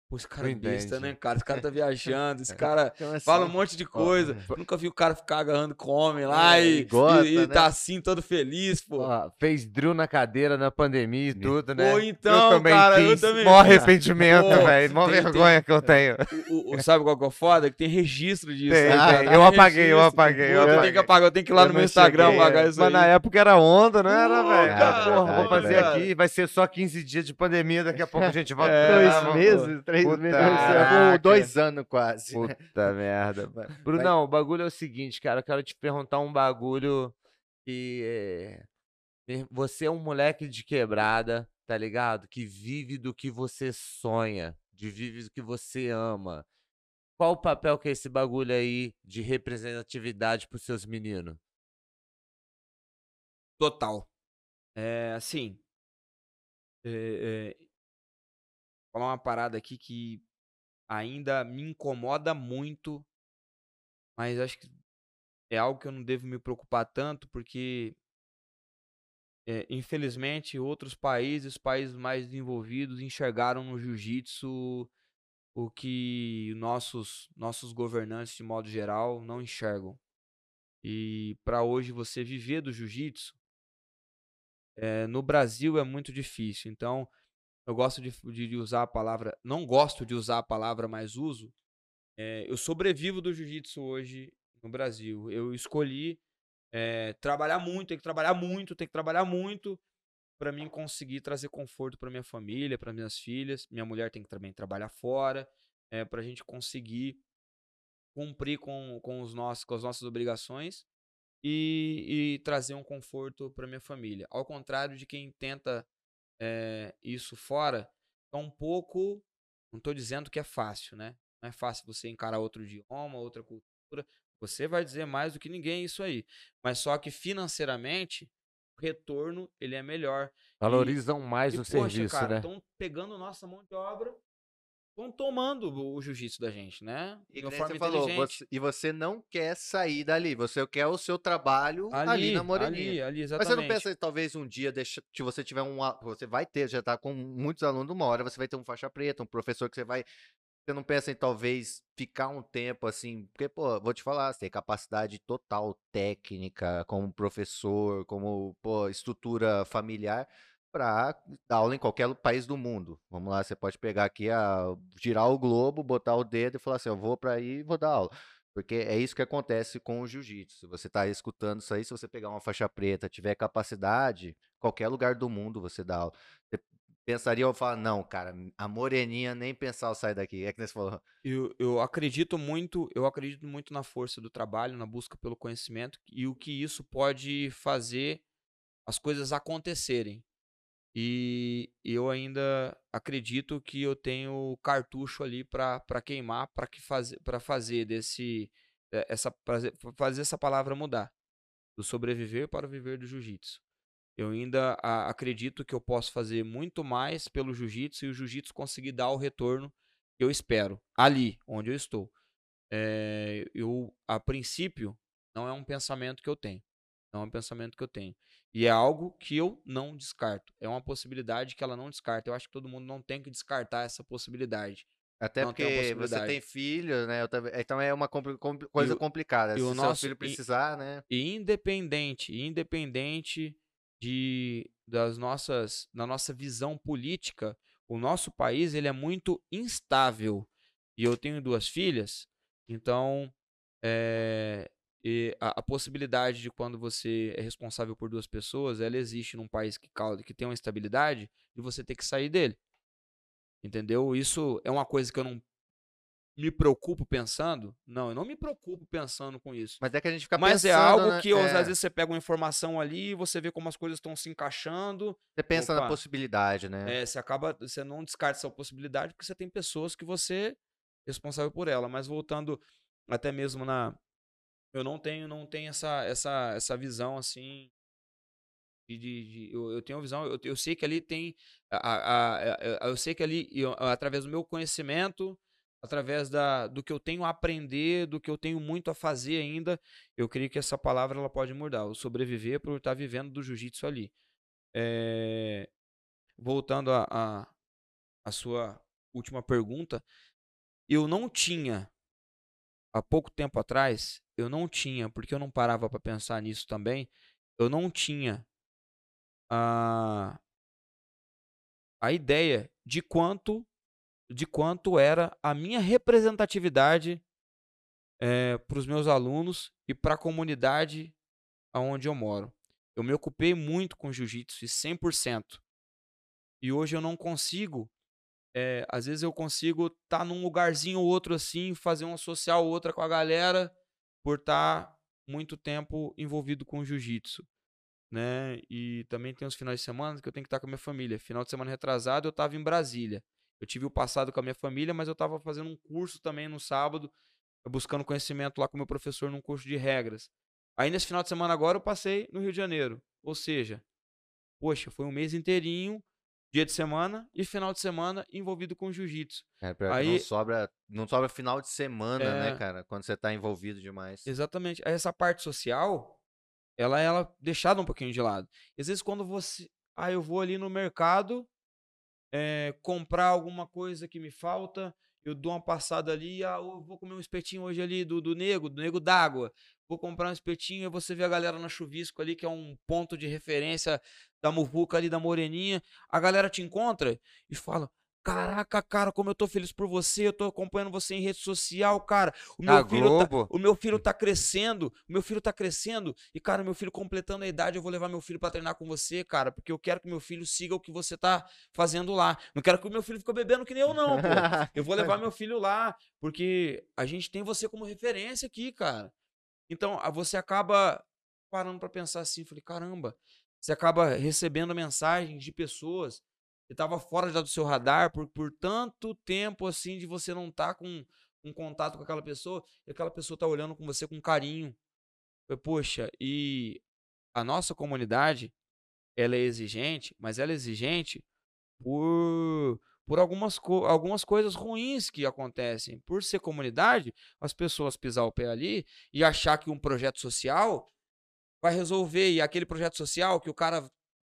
pô, esse cara é besta, né, cara? Esse cara tá viajando, esse cara Então, assim, fala um monte de coisa. Nunca vi o cara ficar agarrando com homem lá É, e, e gosta, e, e né? tá assim, todo feliz, pô. Ó, fez drill na cadeira na pandemia e tudo, né? Pô, então, eu também cara, eu fiz. também Mó arrependimento, velho. Mó tem- tem- vergonha que eu tenho. O- o- sabe qual que é o foda? Que tem registro disso. Tem, né? tem. Eu apaguei, eu apaguei, eu apaguei. tenho que apagar, eu tenho que ir lá Eu no meu Instagram cheguei, apagar isso Mas aí. na época era onda, não era, velho? Porra, vou fazer aqui, vai ser só 15 dias de pandemia, daqui a pouco a gente volta. É, Dois meses, três Puta meses, caraca. com dois anos quase. né? Puta merda. Brunão, o bagulho é o seguinte, cara. Eu quero te perguntar um bagulho que. é, eh, Você é um moleque de quebrada, tá ligado? Que vive do que você sonha, de vive do que você ama. Qual o papel que é esse bagulho aí de representatividade pros seus meninos? Total. É, assim. É, é, falar uma parada aqui que ainda me incomoda muito, mas acho que é algo que eu não devo me preocupar tanto, porque é, infelizmente outros países, países mais desenvolvidos, enxergaram no jiu-jitsu o que nossos nossos governantes de modo geral não enxergam. E para hoje você viver do jiu-jitsu eh, no Brasil é muito difícil. Então, eu gosto de, de- de usar a palavra, não gosto de usar a palavra, mas uso. Eh, eu sobrevivo do jiu-jitsu hoje no Brasil. Eu escolhi eh, trabalhar muito, tem que trabalhar muito, tem que trabalhar muito para mim conseguir trazer conforto para minha família, para minhas filhas. Minha mulher tem que também trabalhar fora, para a gente conseguir cumprir com, com, os nossos, com as nossas obrigações e, e trazer um conforto para minha família. Ao contrário de quem tenta eh, isso fora, é um pouco. Não estou dizendo que é fácil, né? Não é fácil você encarar outro idioma, outra cultura. Você vai dizer mais do que ninguém isso aí. Mas só que financeiramente, o retorno ele é melhor. Valorizam mais E, o poxa, serviço, cara, né? estão pegando nossa mão de obra, estão tomando o jiu-jitsu da gente, né? E De você falou, você- e você não quer sair dali, você quer o seu trabalho ali, na Moreninha. Ali, ali, Mas exatamente. você não pensa, em, talvez um dia, deixa, se você tiver um. Você vai ter, já tá com muitos alunos, uma hora você vai ter um faixa preta, um professor que você vai. Você não pensa em talvez ficar um tempo assim, porque, pô, vou te falar, você tem capacidade total técnica, como professor, como, pô, estrutura familiar, para dar aula em qualquer país do mundo. Vamos lá, você pode pegar aqui, a, girar o globo, botar o dedo e falar assim: eu vou para aí e vou dar aula. Porque é isso que acontece com o jiu-jitsu. Se você está escutando isso aí, se você pegar uma faixa preta, tiver capacidade, qualquer lugar do mundo você dá aula. Você pensaria eu falar, não, cara, a moreninha nem pensar eu sair daqui. É que nem você falou. Eu, eu acredito muito, eu acredito muito na força do trabalho, na busca pelo conhecimento e o que isso pode fazer as coisas acontecerem. E eu ainda acredito que eu tenho cartucho ali para queimar, para que fazer, para fazer desse eh, essa fazer essa palavra mudar, do sobreviver para o viver do jiu-jitsu. Eu ainda acredito que eu posso fazer muito mais pelo jiu-jitsu e o jiu-jitsu conseguir dar o retorno que eu espero ali onde eu estou. Eh, eu a princípio não é um pensamento que eu tenho, não é um pensamento que eu tenho. E é algo que eu não descarto. É uma possibilidade que ela não descarta. Eu acho que todo mundo não tem que descartar essa possibilidade. Até não tem porque você possibilidade. tem filho, né? Então é uma compli- coisa o- complicada. e Se o nosso- filho e- precisar, né? E independente, independente de das nossas, da nossa visão política, o nosso país ele é muito instável. E eu tenho duas filhas, então é, e a, a possibilidade de quando você é responsável por duas pessoas, ela existe num país que, que tem uma estabilidade e você ter que sair dele. Entendeu? Isso é uma coisa que eu não me preocupo pensando. Não, eu não me preocupo pensando com isso. Mas é que a gente fica Mas pensando, é algo né? que às É, vezes você pega uma informação ali, você vê como as coisas estão se encaixando, Você pensa na Opa. possibilidade, né? é, você acaba, você não descarta essa possibilidade porque você tem pessoas que você é responsável por ela. Mas voltando até mesmo na, eu não tenho, não tenho essa, essa, essa visão assim. De, de- de- eu, eu tenho visão, eu, eu sei que ali tem, a, a- a- eu sei que ali, eu- através do meu conhecimento, através da, do que eu tenho a aprender, do que eu tenho muito a fazer ainda, eu creio que essa palavra ela pode mudar. O sobreviver por estar vivendo do jiu-jitsu ali. É, voltando a, a, a sua última pergunta, eu não tinha, há pouco tempo atrás, eu não tinha, porque eu não parava para pensar nisso também, eu não tinha a, a ideia de quanto de quanto era a minha representatividade para os meus alunos e para a comunidade aonde eu moro. Eu me ocupei muito com jiu-jitsu, e 100%. E hoje eu não consigo. Eh, às vezes eu consigo estar num lugarzinho ou outro assim, fazer uma social ou outra com a galera, por estar muito tempo envolvido com jiu-jitsu. Né? E também tem os finais de semana que eu tenho que estar com a minha família. Final de semana retrasado eu estava em Brasília. Eu tive o passado com a minha família, mas eu estava fazendo um curso também no sábado, buscando conhecimento lá com o meu professor num curso de regras. Aí nesse final de semana agora eu passei no Rio de Janeiro. Ou seja, poxa, foi um mês inteirinho, dia de semana e final de semana envolvido com jiu-jitsu. É, Aí- não sobra, não sobra final de semana, né, É. cara? Quando você tá envolvido demais. Exatamente. Aí essa parte social, ela é ela deixada um pouquinho de lado. Às vezes quando você, ah, eu vou ali no mercado eh, comprar alguma coisa que me falta, eu dou uma passada ali, ah, eu vou comer um espetinho hoje ali do, do nego, do nego d'água. Vou comprar um espetinho e você vê a galera na chuvisco ali, que é um ponto de referência da muvuca ali da moreninha. A galera te encontra e fala: Caraca, cara, como eu tô feliz por você, eu tô acompanhando você em rede social, cara. O meu filho tá, o meu filho tá crescendo, o meu filho tá crescendo, e, cara, meu filho completando a idade, eu vou levar meu filho pra treinar com você, cara, porque eu quero que meu filho siga o que você tá fazendo lá. Não quero que o meu filho fique bebendo que nem eu, não, pô. Eu vou levar meu filho lá, porque a gente tem você como referência aqui, cara. Então, você acaba parando pra pensar assim, falei, caramba, você acaba recebendo mensagens de pessoas que estavam fora já do seu radar por, por tanto tempo assim de você não estar com um contato com aquela pessoa e aquela pessoa tá olhando com você com carinho. Falei, Poxa, e a nossa comunidade, ela é exigente, mas ela é exigente por, por algumas, co- algumas coisas ruins que acontecem. Por ser comunidade, as pessoas pisar o pé ali e achar que um projeto social vai resolver. E aquele projeto social que o cara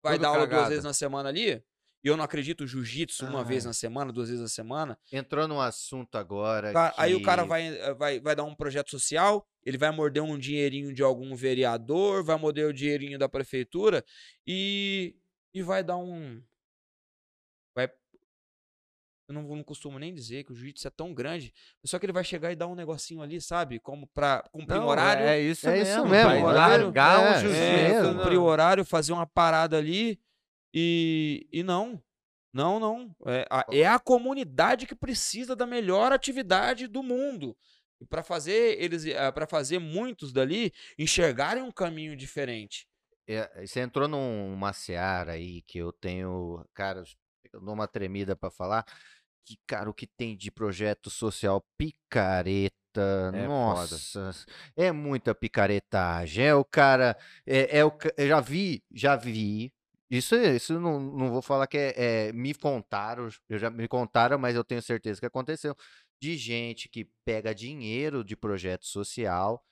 vai Tudo dar aula duas vezes na semana ali, e eu não acredito jiu-jitsu uma vez na semana, duas vezes na semana. Entrou num assunto agora Ca- Aí o cara que- vai, eh, vai, vai dar um projeto social, ele vai morder um dinheirinho de algum vereador, vai morder o dinheirinho da prefeitura e, e vai dar um. Eu não, não costumo nem dizer que o jiu-jitsu é tão grande, só que ele vai chegar e dar um negocinho ali, sabe? Como pra cumprir um Não, horário. É isso É mesmo. isso mesmo, Vai horário, largar é, um isso jiu-jitsu. É, mesmo. cumprir o horário, fazer uma parada ali e, e não. Não, não. É a, é a comunidade que precisa da melhor atividade do mundo. E para fazer eles, para fazer muitos dali enxergarem um caminho diferente. É, Você entrou numa seara aí que eu tenho, cara, eu dou uma tremida pra falar. Que, cara, o que tem de projeto social picareta, É foda. nossa, é muita picaretagem. É o cara, é, é o, já vi, já vi. Isso, isso não, não vou falar que é, é, me contaram, eu já me contaram, mas eu tenho certeza que aconteceu. De gente que pega dinheiro de projeto social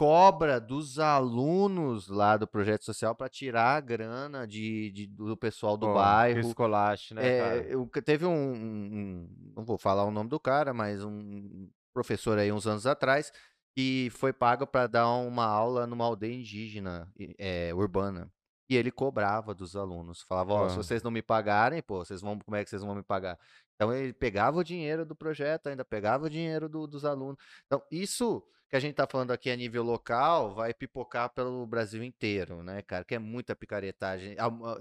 cobra dos alunos lá do projeto social para tirar a grana de, de- do pessoal do Pô, bairro. escolache, né? É, eu- teve um, um- não vou falar o nome do cara, mas um professor aí uns anos atrás que foi pago para dar uma aula numa aldeia indígena é, urbana. E ele cobrava dos alunos, falava, ó, se Pô. vocês não me pagarem, pô, vocês vão, como é que vocês vão me pagar? Então ele pegava o dinheiro do projeto, ainda pegava o dinheiro do- dos alunos. Então, isso que a gente tá falando aqui a nível local vai pipocar pelo Brasil inteiro, né, cara? Que é muita picaretagem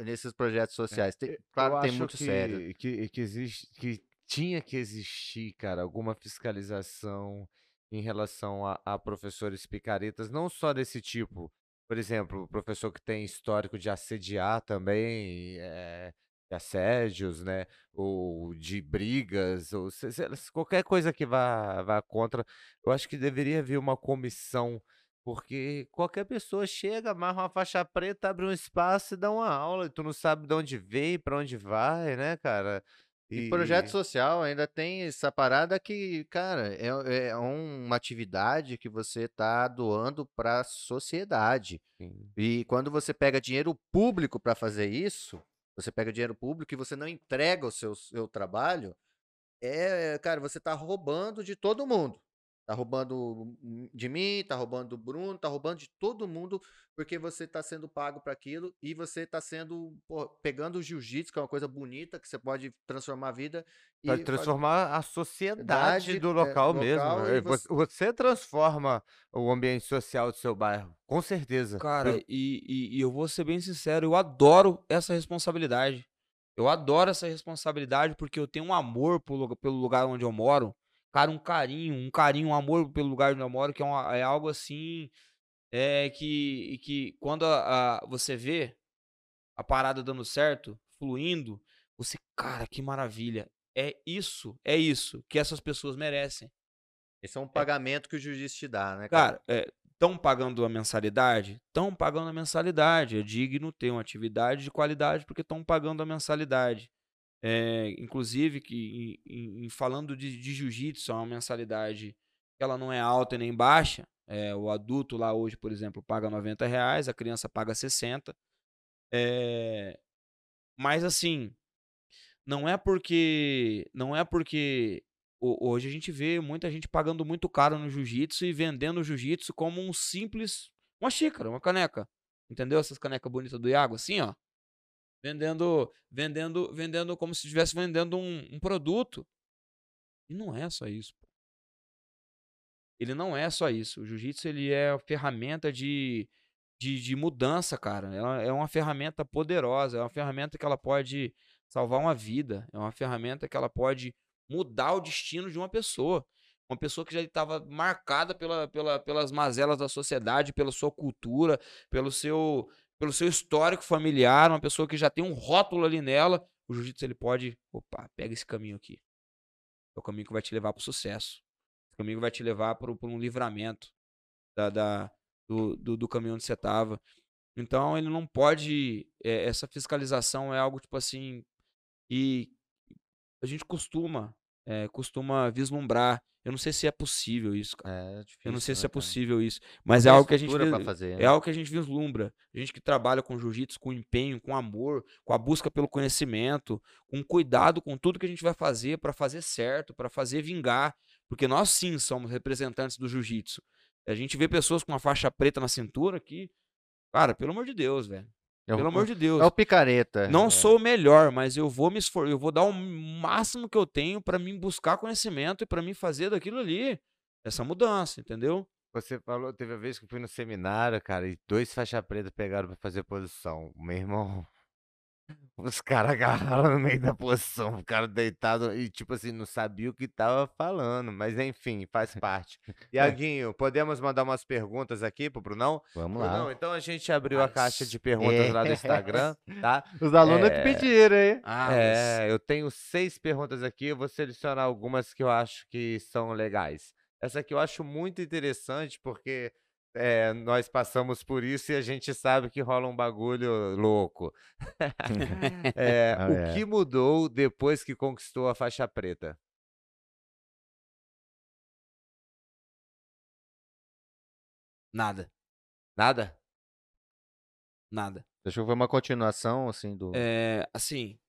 nesses projetos sociais. Tem- claro, Eu tem muito que, sério. Que, que existe, que tinha que existir, cara, alguma fiscalização em relação a, a professores picaretas, não só desse tipo. Por exemplo, o professor que tem histórico de assediar também, de assédios, né? Ou de brigas, ou se- se- qualquer coisa que vá, vá contra. Eu acho que deveria haver uma comissão. Porque qualquer pessoa chega, amarra uma faixa preta, abre um espaço e dá uma aula, e tu não sabe de onde veio, pra onde vai, né, cara? E projeto social ainda tem essa parada que, cara, é, é uma atividade que você tá doando para a sociedade. Sim. E quando você pega dinheiro público para fazer isso, você pega dinheiro público e você não entrega o seu, seu trabalho, é, cara, você tá roubando de todo mundo. Tá roubando de mim, tá roubando do Bruno, tá roubando de todo mundo, porque você tá sendo pago para aquilo e você tá sendo, pô, pegando o jiu-jitsu, que é uma coisa bonita, que você pode transformar a vida Pra e faz- transformar a sociedade do é, local mesmo. local, e é, vo- você- Você transforma o ambiente social do seu bairro, com certeza. Cara, Eu- e, e- e eu vou ser bem sincero, eu adoro essa responsabilidade. Eu adoro essa responsabilidade porque eu tenho um amor pelo lugar onde eu moro. Cara, um carinho, um carinho, um amor pelo lugar onde eu moro, que é, uma- é algo assim, é que, que quando a- a- você vê a parada dando certo, fluindo, você, cara, que maravilha. É isso, é isso que essas pessoas merecem. Esse é um pagamento que o jiu-jitsu te dá, né, cara? Cara, estão pagando a mensalidade? Estão pagando a mensalidade. É digno ter uma atividade de qualidade porque estão pagando a mensalidade. É, inclusive, que em, em- falando de, de jiu-jitsu, é uma mensalidade que ela não é alta nem baixa. É, o adulto lá hoje, por exemplo, paga 90 reais, a criança paga 60. É, mas assim, não é porque não é porque ho- hoje a gente vê muita gente pagando muito caro no jiu-jitsu e vendendo o jiu-jitsu como um simples uma xícara, uma caneca. Entendeu? Essas canecas bonitas do Iago assim, ó. Vendendo, vendendo, vendendo como se estivesse vendendo um, um produto. E não é só isso. Ele não é só isso. O jiu-jitsu ele é ferramenta de, de, de mudança, cara. Ela é uma ferramenta poderosa, é uma ferramenta que ela pode salvar uma vida, é uma ferramenta que ela pode mudar o destino de uma pessoa. Uma pessoa que já estava marcada pela, pela, pelas mazelas da sociedade, pela sua cultura, pelo seu, pelo seu histórico familiar, uma pessoa que já tem um rótulo ali nela. O jiu-jitsu ele pode, opa, pega esse caminho aqui. É o caminho que vai te levar para o sucesso. Esse caminho que vai te levar para um livramento da, da- do, do, do caminho onde você estava. Então ele não pode. é, essa fiscalização é algo tipo assim. E a gente costuma, é, costuma vislumbrar. Eu não sei se é possível isso, cara. É difícil, Eu não sei né, se é cara? possível isso. Mas é algo que a gente vis- fazer, é né? algo que a gente vislumbra. A gente que trabalha com jiu-jitsu, com empenho, com amor, com a busca pelo conhecimento, com cuidado com tudo que a gente vai fazer para fazer certo, para fazer vingar. Porque nós sim somos representantes do jiu-jitsu. A gente vê pessoas com uma faixa preta na cintura aqui. Cara, pelo amor de Deus, velho. É Pelo amor de Deus. É o picareta. Não é. sou o melhor, mas eu vou me esforçar, eu vou dar o máximo que eu tenho para mim buscar conhecimento e para mim fazer daquilo ali essa mudança, entendeu? Você falou, teve a vez que eu fui no seminário, cara, e dois faixa preta pegaram pra fazer posição. Meu irmão, os caras agarraram no meio da posição, o cara deitado e, tipo assim, não sabia o que tava falando, mas enfim, faz parte. Iaguinho, podemos mandar umas perguntas aqui pro Brunão? Vamos Brunão, lá. então a gente abriu a caixa Mas- de perguntas lá do É. Instagram, tá? Os alunos É. que pediram, hein? Ah, É, eu tenho seis perguntas aqui, eu vou selecionar algumas que eu acho que são legais. Essa aqui eu acho muito interessante porque é, nós passamos por isso e a gente sabe que rola um bagulho louco. É, Ah, o é. que mudou depois que conquistou a faixa preta? Nada, Nada? nada. Deixa eu ver uma continuação, assim, do... É, assim,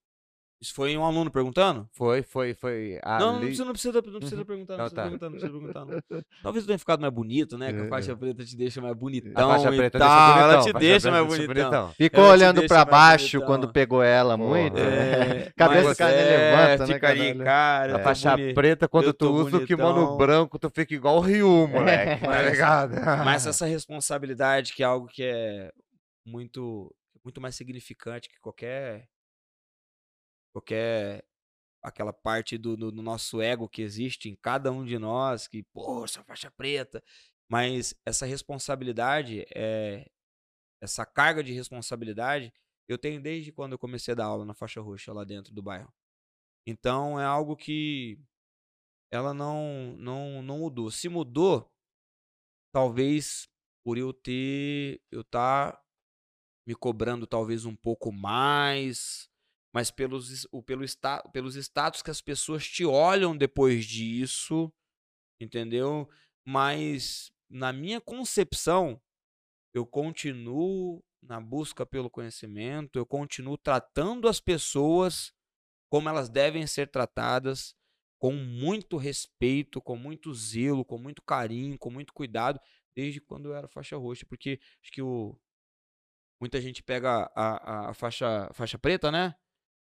isso foi um aluno perguntando? Foi, foi, foi. Não, não precisa, não precisa, não precisa Uhum. perguntar, não Não, precisa tá. perguntar, não precisa perguntar, não. Talvez eu tenha ficado mais bonito, né? Que a É, faixa é. preta te deixa mais A bonitão faixa e preta tal. deixa bonitão, ela te faixa deixa mais bonitão. Ficou Ela olhando pra baixo bonitão. quando pegou ela muito. né? É, Cabeça mas do cara é, levanta, né, fica caralho? cara. A tô faixa preta, quando tu usa o kimono bonitão. branco, tu fica igual o Ryu, moleque. Tá Mas- ligado? Mas essa responsabilidade, que é algo que é muito, muito mais significante que qualquer. Qualquer. Aquela parte do, do- do nosso ego que existe em cada um de nós, que, pô, sou faixa preta. Mas essa responsabilidade, é, essa carga de responsabilidade, eu tenho desde quando eu comecei a dar aula na faixa roxa lá dentro do bairro. Então é algo que ela não, não, não mudou. Se mudou, talvez por eu ter eu tá me cobrando talvez um pouco mais, mas pelos o- pelo sta, pelos status que as pessoas te olham depois disso, entendeu? Mas na minha concepção, eu continuo na busca pelo conhecimento, eu continuo tratando as pessoas como elas devem ser tratadas, com muito respeito, com muito zelo, com muito carinho, com muito cuidado, desde quando eu era faixa roxa, porque acho que o muita gente pega a, a, a faixa faixa preta, né?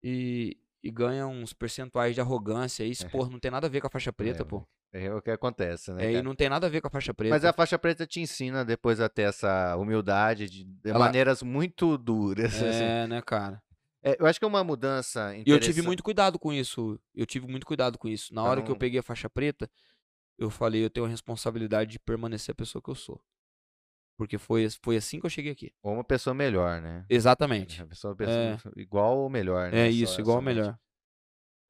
E, e ganha uns percentuais de arrogância. Isso, É. pô, não tem nada a ver com a faixa preta, É, pô. É o que acontece, né? É, e não tem nada a ver com a faixa preta. Mas a faixa preta te ensina depois a ter essa humildade de, de Ela- maneiras muito duras. assim. É, né, cara? É, eu acho que é uma mudança E eu tive muito cuidado com isso. Eu tive muito cuidado com isso. Na Pra hora que eu peguei a faixa preta, eu falei, eu tenho a responsabilidade de permanecer a pessoa que eu sou. Porque foi, foi assim que eu cheguei aqui. Ou uma pessoa melhor, né? Exatamente. A pessoa, pessoa igual ou melhor, né? É Só- isso, igual ou melhor.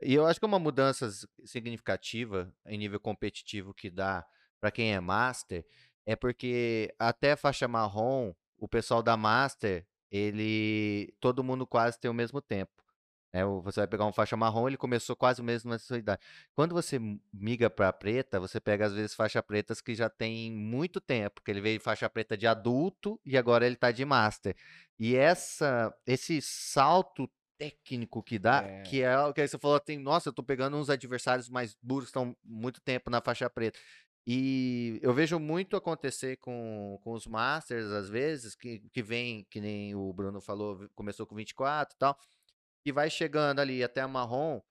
E eu acho que é uma mudança significativa em nível competitivo que dá para quem é master é porque até a faixa marrom, o pessoal da master, ele todo mundo quase tem o mesmo tempo. Né? Você vai pegar um faixa marrom, ele começou quase o mesmo na sua idade. Quando você m- migra para preta, você pega às vezes faixa pretas que já tem muito tempo, que ele veio faixa preta de adulto e agora ele tá de master. E essa esse salto técnico que dá, É. que é o que aí você falou, tem, nossa, eu tô pegando uns adversários mais duros que estão muito tempo na faixa preta. E eu vejo muito acontecer com, com os Masters, às vezes, que, que vem, que nem o Bruno falou, começou com 24 e tal, e vai chegando ali até a marrom,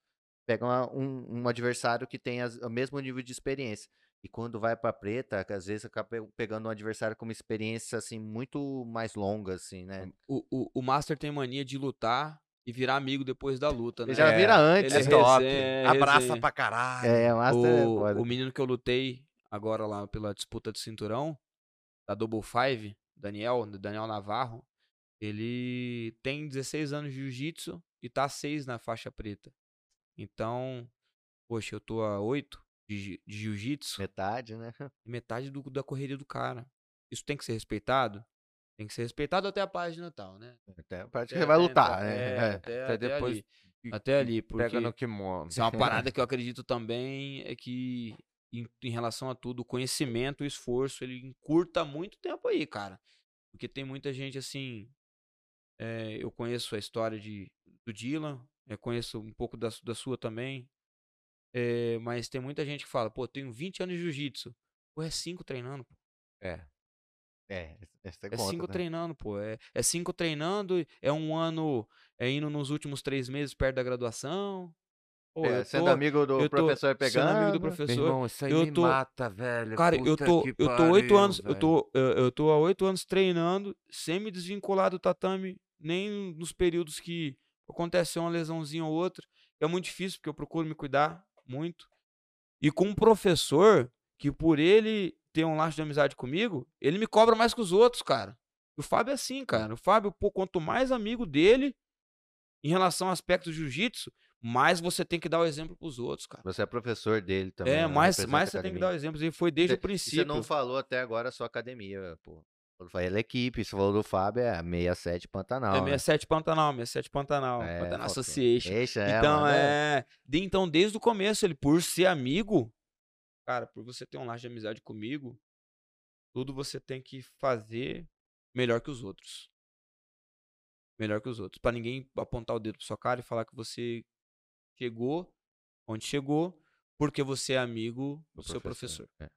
pega uma- um, um adversário que tem as- o mesmo nível de experiência. E quando vai pra preta, que às vezes acaba pe- pegando um adversário com uma experiência, assim, muito mais longa, assim, né? O, o, o Master tem mania de lutar e virar amigo depois da luta, né? Ele já É, vira antes, ele É top. resenha, é Abraça resenha. pra caralho. É, o Master é O, foda. o menino que eu lutei agora lá pela disputa de cinturão, da Double Five, Daniel, Daniel Navarro, ele tem 16 anos de jiu-jitsu e tá 6 na faixa preta. Então, poxa, eu tô a 8 de, de jiu-jitsu, Metade, né? metade do- da correria do cara. Isso tem que ser respeitado? Tem que ser respeitado até a paz de Natal, né? Até a parte Até- que vai até- lutar, é, né? É. Até, Até até depois ali. Até ali, porque Pega no kimono. isso é uma parada que eu acredito também é que em, em relação a tudo, o conhecimento, o esforço, ele encurta muito tempo aí, cara. Porque tem muita gente assim. é, eu conheço a história de, do Dylan, eu conheço um pouco da, da sua também. é, mas tem muita gente que fala, pô, tenho 20 anos de jiu-jitsu. Pô, é 5 treinando, pô. É. É, essa É conta, 5 né? treinando, pô. É, é cinco treinando, é um ano é indo nos últimos três meses perto da graduação. Pô, É, sendo tô- amigo do eu tô professor sendo pegando. amigo do Meu professor. irmão, isso aí eu me tô- mata, velho. Cara, eu tô, eu tô oito pariu, anos, eu tô, eu, eu tô há oito anos treinando, sem me desvincular do tatame, nem nos períodos que acontece uma lesãozinha ou outra. É muito difícil, porque eu procuro me cuidar muito. E com um professor que, por ele ter um laço de amizade comigo, ele me cobra mais que os outros, cara. E o Fábio é assim, cara. O Fábio, pô, quanto mais amigo dele, em relação ao aspecto do jiu-jitsu, mais você tem que dar o exemplo pros outros, cara. Você é professor dele também. É, né? mais, mais a você tem que dar o exemplo. Ele foi desde Cê- o princípio. Você não falou até agora a sua academia, pô. Falou da equipe, você falou do Fábio, é a 67 Pantanal. É né? 67 Pantanal, 67 Pantanal. É, Pantanal. Association. Eixa, é, então, é. de- Então, desde o começo, ele, por ser amigo, cara, por você ter um laço de amizade comigo, Tudo você tem que fazer melhor que os outros. Melhor que os outros. Pra ninguém apontar o dedo pra sua cara e falar que você chegou onde chegou porque você é amigo do seu professor. É.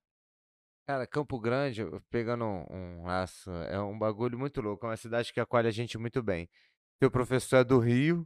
Cara, Campo Grande, pegando um, um laço, é um bagulho muito louco. É uma cidade que acolhe a gente muito bem. Seu professor é do Rio,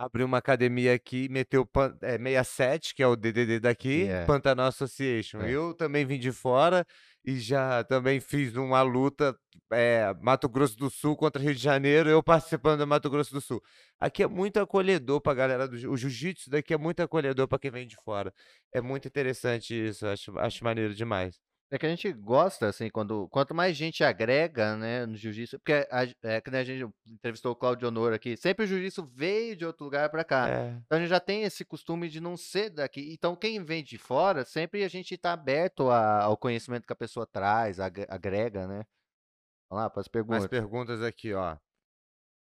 abriu uma academia aqui, meteu pan, é, 67, que é o DDD daqui, É. Pantanal Association. É. Eu também vim de fora e já também fiz uma luta é, Mato Grosso do Sul contra Rio de Janeiro, eu participando do Mato Grosso do Sul. Aqui é muito acolhedor pra galera do jiu- o jiu-jitsu daqui é muito acolhedor pra quem vem de fora. É muito interessante isso, acho, acho maneiro demais. É que a gente gosta, assim, quando quanto mais gente agrega, né, no jiu-jitsu, porque a, é que nem a gente entrevistou o Claudio Honor aqui, sempre o jiu-jitsu veio de outro lugar pra cá. É. Então a gente já tem esse costume de não ser daqui. Então quem vem de fora, sempre a gente tá aberto a- ao conhecimento que a pessoa traz, ag- agrega, né? Vamos lá, para as perguntas. perguntas aqui, ó.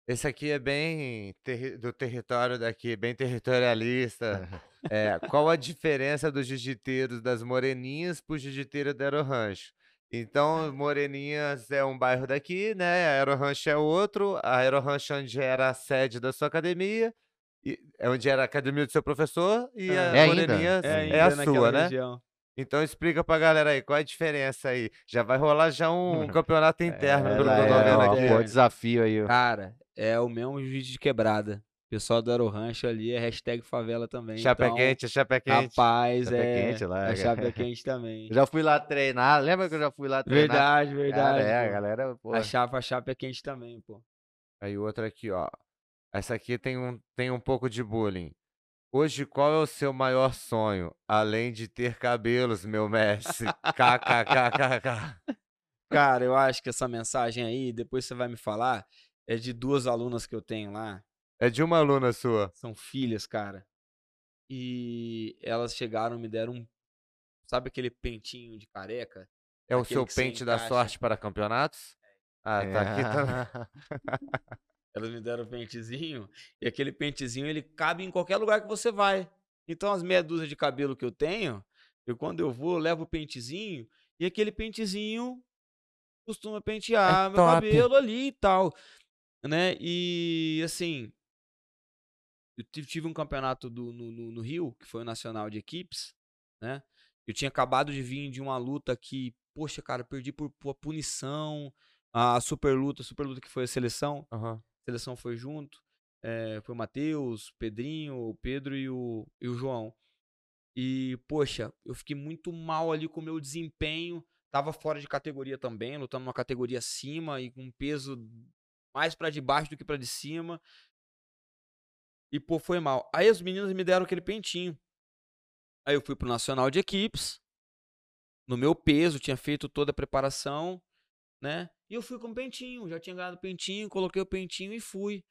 Esse aqui é bem terri- do território daqui, bem territorialista. É, qual a diferença dos jiu-jiteiros das Moreninhas pro jiu-jiteiro da Aerorancho? Então, Moreninhas é um bairro daqui, né? A Aerorancho é outro. A Aerorancho é onde era a sede da sua academia, e- é onde era a academia do seu professor, e É. a É ainda? Moreninhas É é, ainda a sua, né? região. Então explica pra galera aí, qual é a diferença aí? Já vai rolar já um campeonato interno, É, tô é, ó, aqui. pô, desafio aí. ó. Cara, é o mesmo jiu de quebrada. O pessoal do Aerorancho ali é hashtag favela também. Chapa então, quente, chapa quente. Rapaz, Chapa é. quente lá, é cara. chapa quente também. Eu já fui lá treinar, lembra que eu já fui lá treinar? Verdade, Cara, verdade. é, a galera, pô, A chapa, a chapa é quente também, pô. Aí outra aqui, ó. Essa aqui tem um, tem um pouco de bullying. Hoje, qual é o seu maior sonho? Além de ter cabelos, meu mestre. KKKKK. Cara, eu acho que essa mensagem aí, depois você vai me falar, é de duas alunas que eu tenho lá. É de uma aluna sua. São filhas, cara. E elas chegaram, me deram um. Sabe aquele pentinho de careca? É o seu pente da sorte para campeonatos? Ah, tá aqui também. Elas me deram o pentezinho. E aquele pentezinho, ele cabe em qualquer lugar que você vai. Então, as meia dúzia de cabelo que eu tenho, eu quando eu vou, eu levo o pentezinho. E aquele pentezinho costuma pentear meu top. cabelo ali e tal. Né? E assim. Eu tive, um campeonato do, no, no- no Rio, que foi o Nacional de Equipes, né? Eu tinha acabado de vir de uma luta que, poxa, cara, perdi por, por punição. A super luta, a super luta que foi a seleção. Aham. A seleção foi junto. eh, foi o Matheus, Pedrinho, o Pedro e o, e o João. E, poxa, eu fiquei muito mal ali com o meu desempenho. Tava fora de categoria também, lutando numa categoria acima e com peso mais pra de baixo do que pra de cima. E, pô, foi mal. Aí as meninas me deram aquele pentinho. Aí eu fui pro Nacional de Equipes. No meu peso, tinha feito toda a preparação, né? E eu fui com o pentinho. Já tinha ganhado o pentinho, coloquei o pentinho e fui.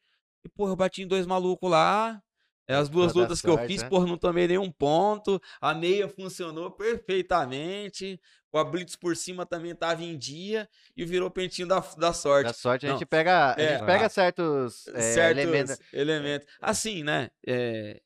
E, porra, eu bati em dois malucos lá. É, As duas lutas que eu sorte, fiz, né? porra, não tomei nenhum ponto. A meia funcionou perfeitamente. O blitz por cima também tava em dia. E virou pentinho da, da sorte. Da sorte a Não. gente pega, a É. gente pega certos é, certos elementos. elementos. Assim, né? É,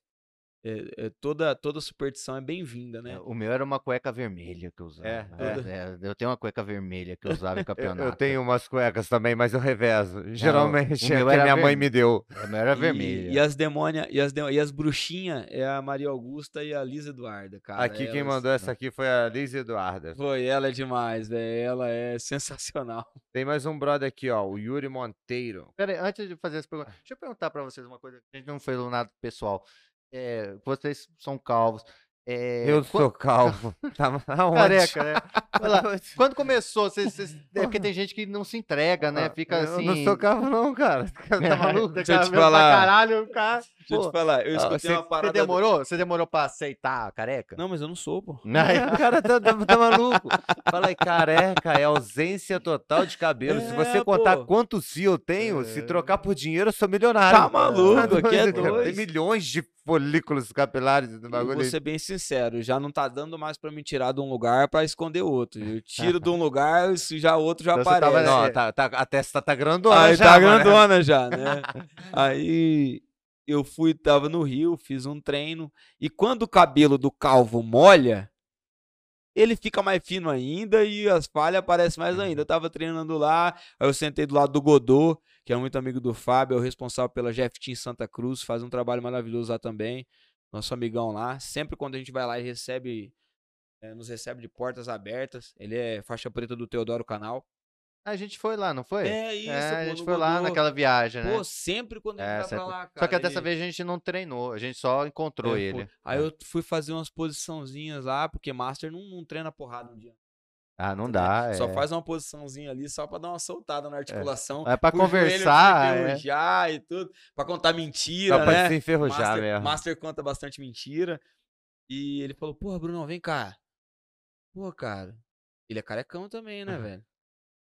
é- é toda, toda superstição é bem-vinda, né? É, O meu era uma cueca vermelha que eu usava. É, É, eu tenho uma cueca vermelha que eu usava em campeonato. eu tenho umas cuecas também, mas eu revezo. Geralmente é meu que minha mãe me deu. O meu era E- vermelha. E, as demônia, e as, de- e as bruxinhas é a Maria Augusta e a Lisa Eduarda, cara. Aqui quem Elas- mandou essa aqui foi a Liz Eduarda. Foi, ela é demais, velho. Ela é sensacional. Tem mais um brother aqui, ó, o Yuri Monteiro. Pera aí, antes de fazer essa pergunta, deixa eu perguntar pra vocês uma coisa que a gente não fez nada pessoal. É, vocês são calvos. É, Eu quan- sou calvo. Tá aonde? Careca, né? Vai lá, Quando começou? Vocês, vocês- é porque tem gente que não se entrega, né? Ah, Fica eu assim. não sou calvo não, cara. Tá maluco? Deixa eu te falar. Caralho, cara. Deixa eu te falar, eu ah, escutei você- uma Você parada. demorou? Você demorou pra aceitar a careca? Não, mas eu não sou, pô. Não. O cara tá, tá- tá maluco. Fala aí, careca, é ausência total de cabelo. Se você É, contar pô. quantos fio eu tenho, se É. trocar por dinheiro, eu sou milionário. Tá maluco, aqui é cara? Tem dois. milhões de folículos capilares do Eu bagulho. vou ser bem sincero, já não tá dando mais pra me tirar de um lugar pra esconder outro. Eu tiro de um lugar, isso já outro já Então tava aparece. nessa- Não, tá, tá- a testa tá grandona Aí já, tá grandona já, né? Aí eu fui, tava no Rio, fiz um treino. E quando o cabelo do calvo molha, ele fica mais fino ainda e as falhas aparecem mais ainda. Eu tava treinando lá, aí eu sentei do lado do Godô, que é muito amigo do Fábio, é o responsável pela Jeff Team Santa Cruz, faz um trabalho maravilhoso lá também. Nosso amigão lá. Sempre quando a gente vai lá e recebe, é, nos recebe de portas abertas. Ele é faixa preta do Teodoro Canal. A gente foi lá, não foi? É isso, É, pô, a gente foi lá Godô. naquela viagem, né? Pô, sempre quando É, vai pra sempre. lá, cara. Só que dessa ele- vez a gente não treinou, a gente só encontrou É, pô. ele. Aí eu fui fazer umas posiçãozinhas lá, porque Master não, não treina porrada um dia. Ah, não dá. Só é. faz uma posiçãozinha ali só pra dar uma soltada na articulação. É pra pro joelho conversar, se é. enferrujar e tudo. Pra contar mentira, Só pra né? se enferrujar Master, mesmo. Master conta bastante mentira. E ele falou, porra, Brunão, vem cá. Pô, cara. Ele é carecão também, né, velho?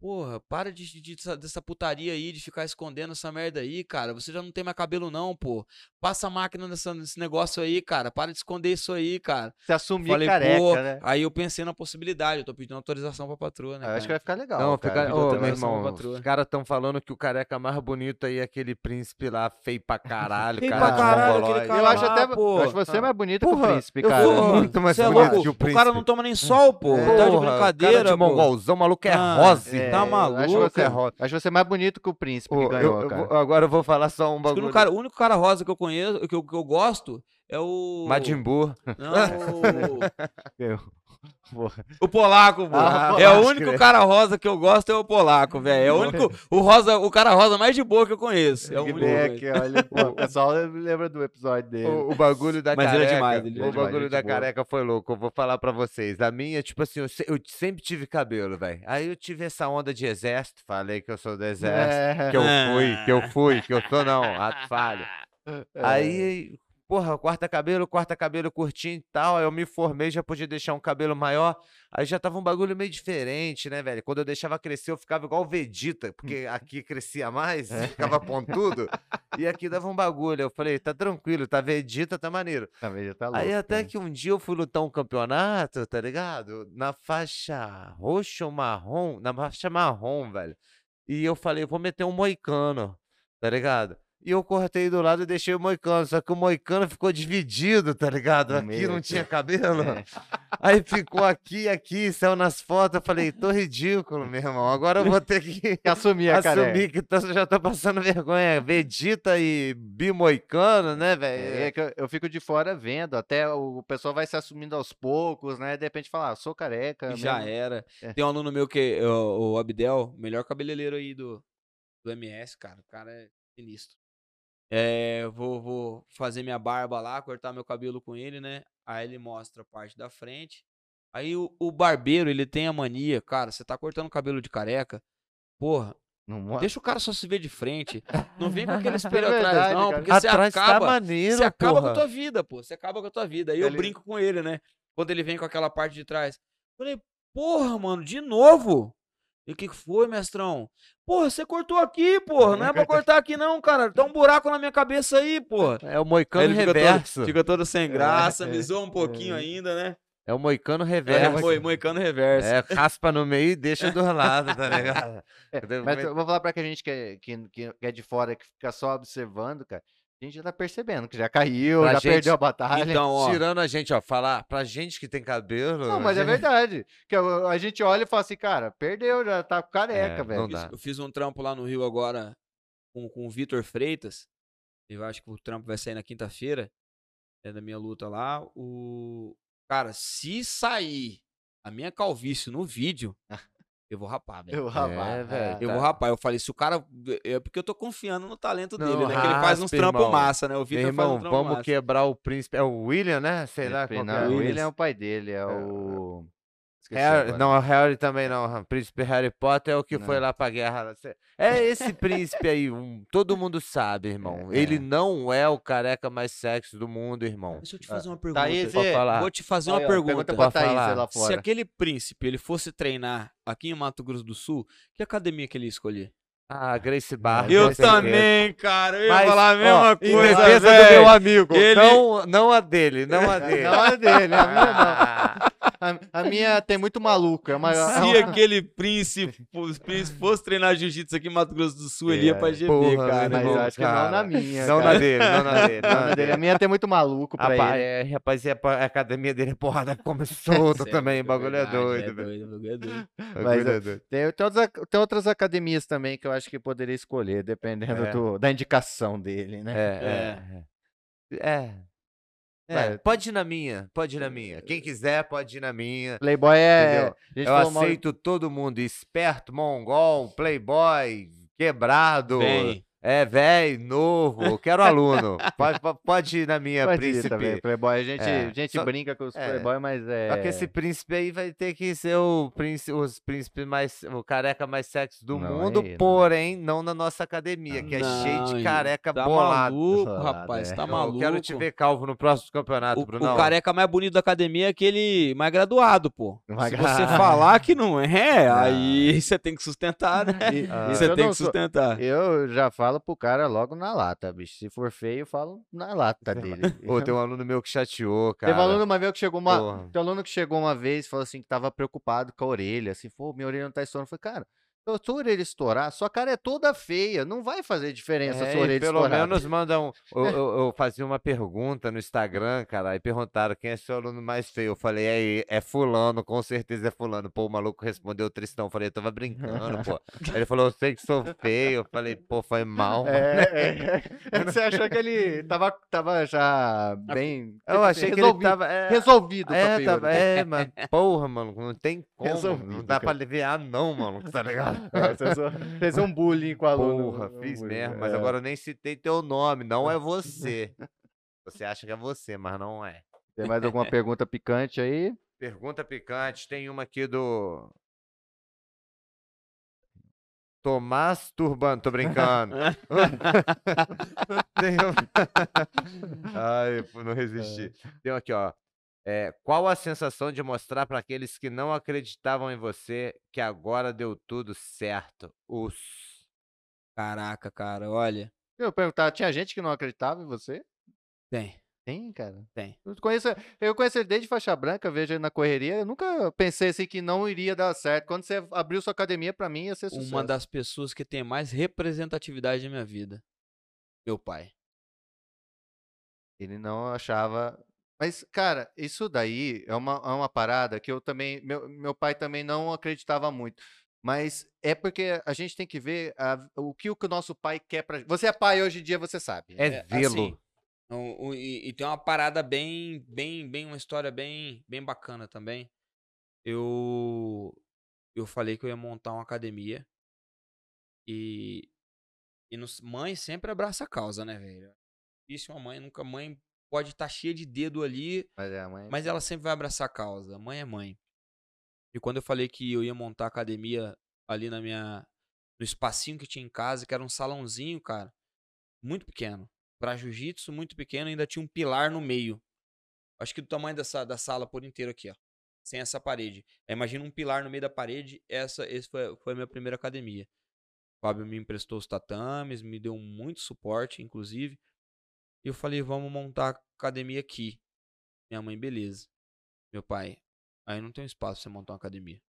Porra, para de, de- dessa, dessa putaria aí, de ficar escondendo essa merda aí, cara. Você já não tem mais cabelo, não, pô. Passa a máquina nessa, nesse negócio aí, cara. Para de esconder isso aí, cara. Se assumir Falei, careca, pô. né? Aí eu pensei na possibilidade. Eu tô pedindo autorização pra patroa, né? Eu acho que vai ficar legal. Não, cara. fica... Ô, meu irmão, os caras estão falando que o careca mais bonito aí é aquele príncipe lá, feio pra caralho, Feio cara pra de caralho, aquele cara Eu acho lá, até. pô. Eu acho você mais bonita que o Porra, príncipe, eu cara. vou- Pô, muito mais é bonito louco? que o O cara príncipe. não toma nem sol, pô. tá de Porra, brincadeira, cara de mongolzão, o maluco é Ah, rosa. É, Tá eu Acho maluco, você, é rosa. acho você mais bonito que o príncipe Ô, que eu- ganhou, eu cara. vou- agora eu vou falar só um Acho o bagulho. único cara- o único cara rosa que eu conheço, que eu, que eu gosto, é o. Majin Buu. Não, Eu- Porra. o, o polaco, pô. Ah, é o pode único crer. cara rosa que eu gosto, é o polaco, velho. É o único. O, rosa, o cara rosa mais de boa que eu conheço. É o único. Beck, olha, o pessoal lembra do episódio dele. O, o bagulho da Mas é careca. demais, ele é o demais, bagulho gente da boa. careca foi louco. Eu vou falar pra vocês. A minha, tipo assim, eu, eu sempre tive cabelo, velho. Aí eu tive essa onda de exército. Falei que eu sou do exército. É. Que eu fui, que eu fui, que eu sou não. Ato falho. É. Aí, porra, corta cabelo, corta cabelo curtinho e tal. Aí eu me formei, já podia deixar um cabelo maior. Aí já tava um bagulho meio diferente, né, velho? Quando eu deixava crescer, eu ficava igual o Vegeta, porque aqui crescia mais, ficava pontudo. e aqui dava um bagulho. Eu falei, tá tranquilo, tá Vegeta, tá maneiro. Também já tá louco, Aí até cara. que um dia eu fui lutar um campeonato, tá ligado? Na faixa roxa ou marrom, na faixa marrom, velho. E eu falei, vou meter um moicano, tá ligado? E eu cortei do lado e deixei o moicano, só que o moicano ficou dividido, tá ligado? Aqui não aqui. tinha cabelo. É. Aí ficou aqui, aqui, saiu nas fotos. Eu falei, tô ridículo, meu irmão. Agora eu vou ter que assumir a careca. assumir que tô- já tô passando vergonha. Vegeta e bimoicano, né, velho? É que eu, eu fico de fora vendo, até o pessoal vai se assumindo aos poucos, né? De repente fala, ah, sou careca. E já mesmo. era. É. Tem um aluno meu que é o, o Abdel, melhor cabeleireiro aí do, do MS, cara. O cara é sinistro. É, eu vou, vou fazer minha barba lá, cortar meu cabelo com ele, né? Aí ele mostra a parte da frente. Aí o, o barbeiro, ele tem a mania, cara, você tá cortando cabelo de careca, porra, Não deixa o cara só se ver de frente. Não vem com aquele espelho atrás, verdade, não, cara. porque você Atrás tá acaba, maneiro, você acaba com porra. a tua vida, pô. Você acaba com a tua vida. Aí eu Ele- brinco com ele, né? Quando ele vem com aquela parte de trás. Falei, porra, mano, de novo? E o que foi, mestrão? Porra, você cortou aqui, porra. Não é pra cortar aqui, não, cara. Tá um buraco na minha cabeça aí, porra. É o Aí moicano reverso. todo, fica todo sem graça, é, me zoa um pouquinho é. ainda, né? É o moicano É, reverso. foi, moicano reverso. É, raspa no meio e deixa do lado, tá ligado? É, Mas eu vou falar pra que a gente que é, que, que que é de fora, que fica só observando, cara. A gente já tá percebendo que já caiu, Pra já gente- perdeu a batalha. Então, ó, Tirando a gente, ó, falar pra gente que tem cabelo. Não, mas é gente- verdade. Que a, a gente olha e fala assim, cara, perdeu, já tá careca, É, velho. não fiz- dá. eu fiz um trampo lá no Rio agora com, com o Vitor Freitas. Eu acho que o trampo vai sair na quinta-feira. É da minha luta lá. O. Cara, se sair a minha calvície no vídeo, eu vou rapar, velho. Eu, rapaz, É, velho. Eu tá. vou rapar. Eu falei, se o cara. É porque eu tô confiando no talento Não, dele, né? Que ele faz uns raspa, trampos irmão. massa, né? O Vitor faz irmão, um trampo vamos massa. quebrar o príncipe. É o William, né? Sei lá Não, é. o. William é o pai dele, é o. Esqueci Harry- agora. não, o Harry também não. O príncipe Harry Potter é o que foi Não. lá pra guerra. Cê- É esse príncipe aí, um- todo mundo sabe, irmão. É, Ele é. não é o careca mais sexy do mundo, irmão. Deixa eu te fazer uma Tá pergunta. falar. Vou te fazer Aí, uma ó, pergunta. Pergunta Thaís falar. lá Se aquele príncipe ele fosse treinar aqui em Mato Grosso do Sul, que academia que ele ia escolher? Ah, Grace Barra. Eu também, cara. Eu ia Mas, falar a mesma ó, coisa. Em defesa do velho. meu amigo. Ele- Não, não a dele, não a dele. Não é dele, a minha não. A, a minha tem muito maluco. É uma, Se aquele príncipe, os príncipes fosse treinar jiu-jitsu aqui em Mato Grosso do Sul, ele ia É, pra GB, porra, cara. mas irmão, acho que não cara. na minha. Não cara. na dele, não na dele. Não na dele. A minha tem muito maluco pra Rapaz, ele. é, rapaz, e a, a academia dele é porrada como solta é também. O bagulho é doido, é velho. doido, o bagulho é doido. Mas, é, é. Tem, tem, outras, tem outras academias também que eu acho que poderia escolher, dependendo É. do- da indicação dele, né? É, é. É. Vai. pode ir na minha, pode ir na minha. Quem quiser, pode ir na minha. Playboy é. Eu falou mal- aceito todo mundo, esperto, mongol, playboy, quebrado, Bem, é velho, novo, eu quero aluno. Pode, po- pode ir na minha, Pode ir príncipe. também. Playboy, a gente, É, a gente só- brinca com os é. Playboy, mas é. Só que esse príncipe aí vai ter que ser o príncipe, os príncipes mais, o careca mais sexy do Não, mundo, não. porém não na nossa academia, que é cheio não, de careca tá bolado. maluco, rapaz, é. tá Eu maluco. quero te ver calvo no próximo campeonato, O, o Brunão. careca mais bonito da academia é aquele mais graduado, pô. Mais Se você falar que não é, aí você tem que sustentar, né? E- Ah. Você eu tem não que sou- sustentar. Eu já falo pro cara logo na lata, bicho. Se for feio, eu falo na lata dele. Ô, tem um aluno meu que chateou, cara. Teve um aluno uma vez que chegou uma. Porra. Tem um aluno que chegou uma vez e falou assim que tava preocupado com a orelha. Assim, pô, minha orelha não tá estourando. Eu falei, cara, a sua orelha estourar, sua cara é toda feia. Não vai fazer diferença a É, sua e orelha pelo estourar. menos manda um. Eu, eu- eu fazia uma pergunta no Instagram, cara, aí perguntaram quem é seu aluno mais feio. Eu falei, é, é Fulano, com certeza é Fulano. Pô, o maluco respondeu Tristão. Eu falei, eu tava brincando, pô. Aí ele falou, eu sei que sou feio. Eu falei, pô, foi mal. É, é. Você achou que ele tava, tava já bem. Eu achei que ele resolvido, tava. É, resolvido a é, tava, é, mas porra, mano, não tem como. Não Resolvido, dá pra cara. aliviar, não, mano, tá ligado? É, Fez um- bullying com o aluno. Porra, fiz bullying, mesmo, mas é. agora eu nem citei teu nome, não é você. Você acha que é você, mas não é. Tem mais alguma pergunta picante aí? Pergunta picante, tem uma aqui do. Tomás Turbano, tô brincando. Tem um- Ai, não resisti. Tem um aqui, ó. É, qual a sensação de mostrar para aqueles que não acreditavam em você que agora deu tudo certo? Os. Caraca, cara, olha. Eu perguntar, tinha gente que não acreditava em você? Tem, Tem, cara. tem. Eu conheço, eu conheço ele desde faixa branca, vejo ele na correria. Eu nunca pensei assim que não iria dar certo. Quando você abriu sua academia, pra mim ia ser sucesso. Uma das pessoas que tem mais representatividade na minha vida. Meu pai. Ele não achava. Mas, cara, isso daí é uma, é uma parada que eu também. Meu, meu pai também não acreditava muito. Mas é porque a gente tem que ver a- o que o que o nosso pai quer pra. Você é pai hoje em dia, você sabe. É, É, vê-lo. assim, O- o- e, e tem uma parada bem, bem, bem, uma história bem, bem bacana também. Eu, eu falei que eu ia montar uma academia e, e nos, mãe sempre abraça a causa, né, velho? Isso uma mãe nunca, mãe pode estar cheia de dedo ali, Mas é mãe. mas ela sempre vai abraçar a causa. Mãe é mãe. E quando eu falei que eu ia montar a academia ali na minha, no espacinho que tinha em casa, que era um salãozinho, cara, muito pequeno. Pra jiu-jitsu, muito pequeno, ainda tinha um pilar no meio. Acho que do tamanho dessa, da sala por inteiro aqui, ó. Sem essa parede. Imagina um pilar no meio da parede. Essa esse foi, foi a minha primeira academia. O Fábio me emprestou os tatames, me deu muito suporte, inclusive. E eu falei, vamos montar a academia aqui. Minha mãe, beleza. Meu pai, aí não tem espaço pra você montar uma academia.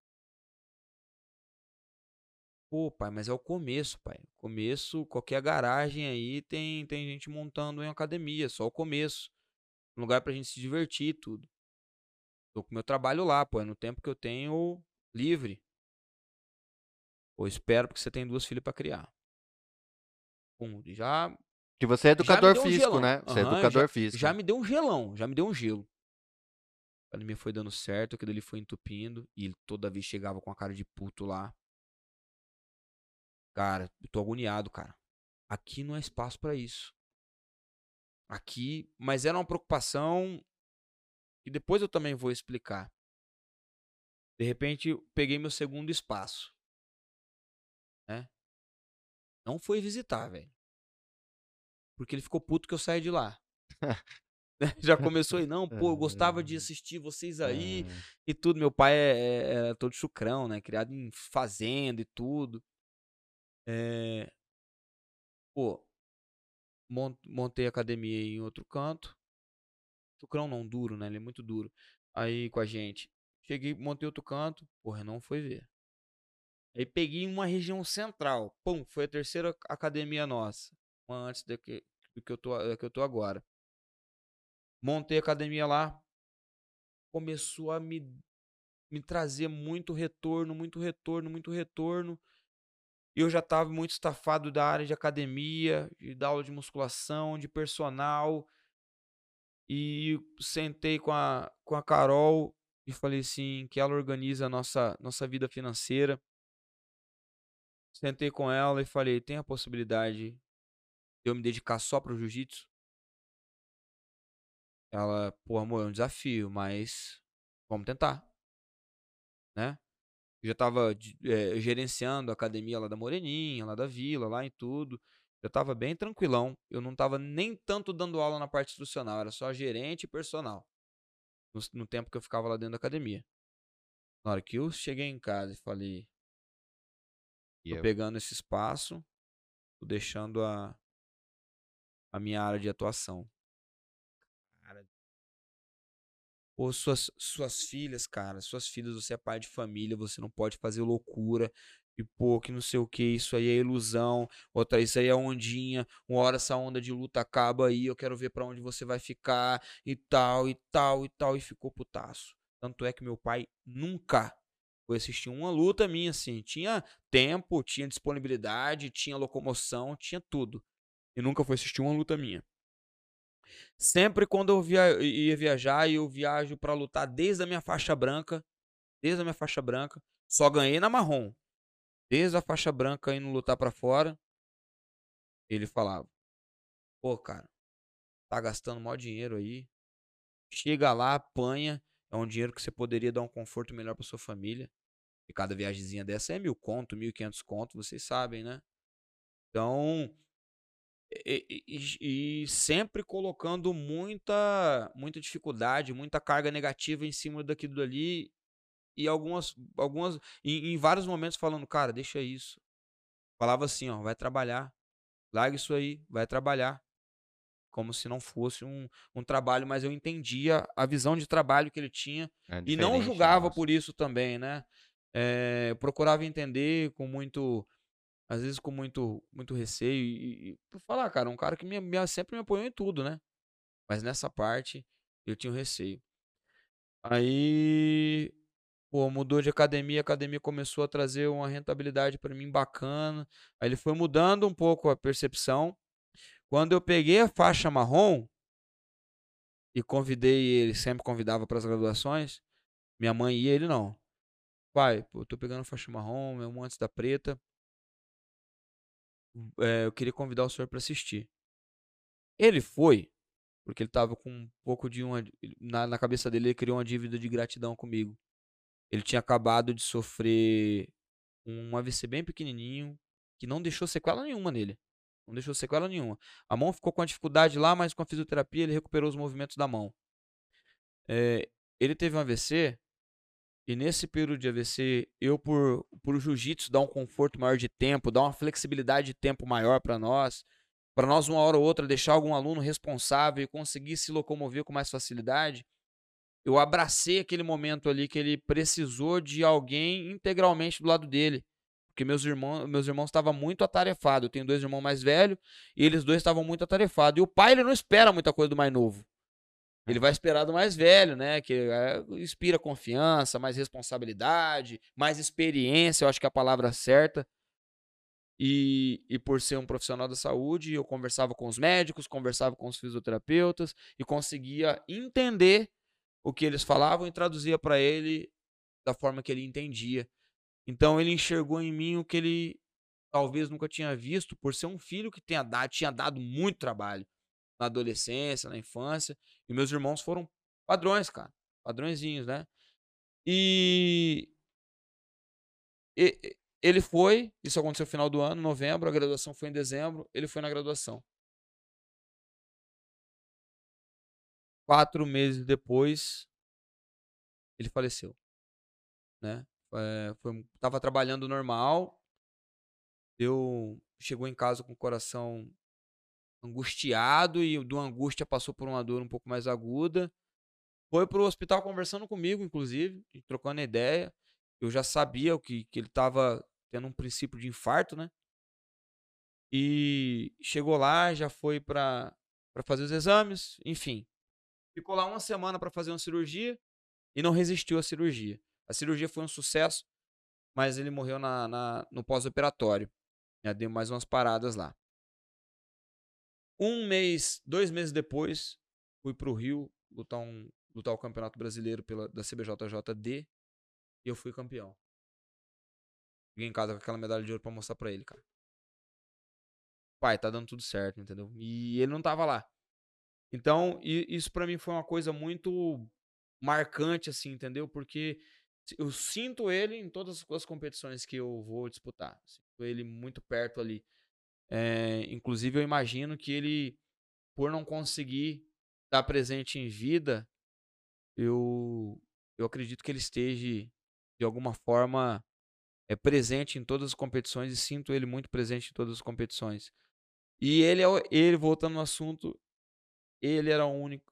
Pô, pai, mas é o começo, pai. Começo, qualquer garagem aí tem, tem gente montando em academia, só o começo. Um lugar pra gente se divertir e tudo. Tô com meu trabalho lá, pô, é no tempo que eu tenho livre. Pô, espero porque você tem duas filhas pra criar. Pum, já Que você é já educador um físico, gelão. né? Você é Aham, educador físico. já me deu um gelão, já me deu um gelo. A academia foi dando certo, aquilo ali foi entupindo. E ele toda vez chegava com a cara de puto lá. Cara, eu tô agoniado, cara. Aqui não é espaço pra isso. Aqui, mas era uma preocupação e depois eu também vou explicar. De repente, peguei meu segundo espaço. Né? Não foi visitar, velho. Porque ele ficou puto que eu saí de lá. Já começou aí, não, pô, eu gostava de assistir vocês aí Ah, e tudo. Meu pai é, é- era todo chucrão, né? Criado em fazenda e tudo. É... Pô, mon- montei academia em outro canto. Chucrão não, duro, né? Ele é muito duro. Aí com a gente. cheguei, montei outro canto, porra, não foi ver. Aí peguei uma região central, pum, foi a terceira academia nossa, antes do que, do que, eu, tô, da que eu tô agora. Montei academia lá, começou a me, me trazer muito retorno, muito retorno, muito retorno. Eu já estava muito estafado da área de academia, de da aula de musculação, de personal. E sentei com a, com a Carol e falei assim, que ela organiza a nossa, nossa vida financeira. Sentei com ela e falei, tem a possibilidade de eu me dedicar só para o jiu-jitsu? Ela, pô, amor, é um desafio, mas vamos tentar. Né? Eu já estava é, gerenciando a academia lá da Moreninha, lá da Vila, lá em tudo. Eu estava bem tranquilão. Eu não estava nem tanto dando aula na parte institucional, era só gerente e personal. No, no, tempo que eu ficava lá dentro da academia. Na hora que eu cheguei em casa e falei, tô pegando esse espaço, tô deixando a, a minha área de atuação. Ou suas, suas filhas, cara, suas filhas, você é pai de família, você não pode fazer loucura. E pô, que não sei o que, isso aí é ilusão. Outra, isso aí é ondinha. Uma hora essa onda de luta acaba aí, eu quero ver para onde você vai ficar e tal, e tal, e tal. E ficou putaço. Tanto é que meu pai nunca foi assistir uma luta minha, assim. Tinha tempo, tinha disponibilidade, tinha locomoção, tinha tudo. E nunca foi assistir uma luta minha. Sempre quando eu via, ia viajar, eu viajo para lutar desde a minha faixa branca, desde a minha faixa branca, só ganhei na marrom. Desde a faixa branca indo lutar para fora, ele falava: "Pô, cara, tá gastando maior dinheiro aí. Chega lá, apanha, é um dinheiro que você poderia dar um conforto melhor para sua família. E cada viagemzinha dessa é mil conto, mil e quinhentos conto, vocês sabem, né? Então, e, e, e, sempre colocando muita muita dificuldade, muita carga negativa em cima daquilo ali e algumas algumas em, em, vários momentos falando, cara, deixa isso. Falava assim, ó, vai trabalhar. Larga isso aí, vai trabalhar. Como se não fosse um, um trabalho, mas eu entendia a visão de trabalho que ele tinha é e não julgava nossa. por isso também, né? É, procurava entender com muito às vezes com muito, muito receio. E, e por falar, cara, um cara que me, me, sempre me apoiou em tudo, né? Mas nessa parte eu tinha um receio. Aí, pô, mudou de academia, a academia começou a trazer uma rentabilidade para mim bacana. Aí ele foi mudando um pouco a percepção. Quando eu peguei a faixa marrom e convidei ele, sempre convidava para as graduações, minha mãe ia, ele não. Pai, pô, eu tô pegando a faixa marrom, um antes da preta é, eu queria convidar o senhor para assistir. Ele foi, porque ele estava com um pouco de uma. Na, na cabeça dele, ele criou uma dívida de gratidão comigo. Ele tinha acabado de sofrer um AVC bem pequenininho, que não deixou sequela nenhuma nele. Não deixou sequela nenhuma. A mão ficou com a dificuldade lá, mas com a fisioterapia ele recuperou os movimentos da mão. É, ele teve um AVC e nesse período de AVC, eu, por, por jiu-jitsu dar um conforto maior de tempo, dar uma flexibilidade de tempo maior para nós, para nós, uma hora ou outra, deixar algum aluno responsável e conseguir se locomover com mais facilidade, eu abracei aquele momento ali que ele precisou de alguém integralmente do lado dele. Porque meus irmãos meus irmãos estavam muito atarefados. Eu tenho dois irmãos mais velhos e eles dois estavam muito atarefados. E o pai ele não espera muita coisa do mais novo. Ele vai esperar do mais velho, né? Que é, inspira confiança, mais responsabilidade, mais experiência, eu acho que é a palavra certa. E, e por ser um profissional da saúde, eu conversava com os médicos, conversava com os fisioterapeutas e conseguia entender o que eles falavam e traduzia para ele da forma que ele entendia. Então ele enxergou em mim o que ele talvez nunca tinha visto, por ser um filho que tinha dado, tinha dado muito trabalho na adolescência, na infância. E meus irmãos foram padrões, cara. Padrõezinhos, né? E, e ele foi, isso aconteceu no final do ano, novembro, a graduação foi em dezembro, ele foi na graduação. Quatro meses depois, ele faleceu. Né? É, foi, tava trabalhando normal, eu chegou em casa com o coração angustiado e do angústia passou por uma dor um pouco mais aguda. foi pro hospital conversando comigo, inclusive, trocando ideia. Eu já sabia que, que ele tava tendo um princípio de infarto, né? E chegou lá, já foi para fazer os exames, enfim. Ficou lá uma semana para fazer uma cirurgia e não resistiu à cirurgia. A cirurgia foi um sucesso, mas ele morreu na, na no pós-operatório. Deu mais umas paradas lá. Um mês, dois meses depois, fui para o Rio lutar, um, lutar o Campeonato Brasileiro pela, da CBJJD e eu fui campeão. Cheguei em casa com aquela medalha de ouro para mostrar para ele, cara. Pai, tá dando tudo certo, entendeu? E ele não tava lá. Então, isso para mim foi uma coisa muito marcante, assim, entendeu? Porque eu sinto ele em todas as competições que eu vou disputar. Sinto ele muito perto ali. É, inclusive, eu imagino que ele, por não conseguir estar presente em vida, eu, eu acredito que ele esteja, de alguma forma, é presente em todas as competições e sinto ele muito presente em todas as competições. E ele, é ele voltando no assunto, ele era o único,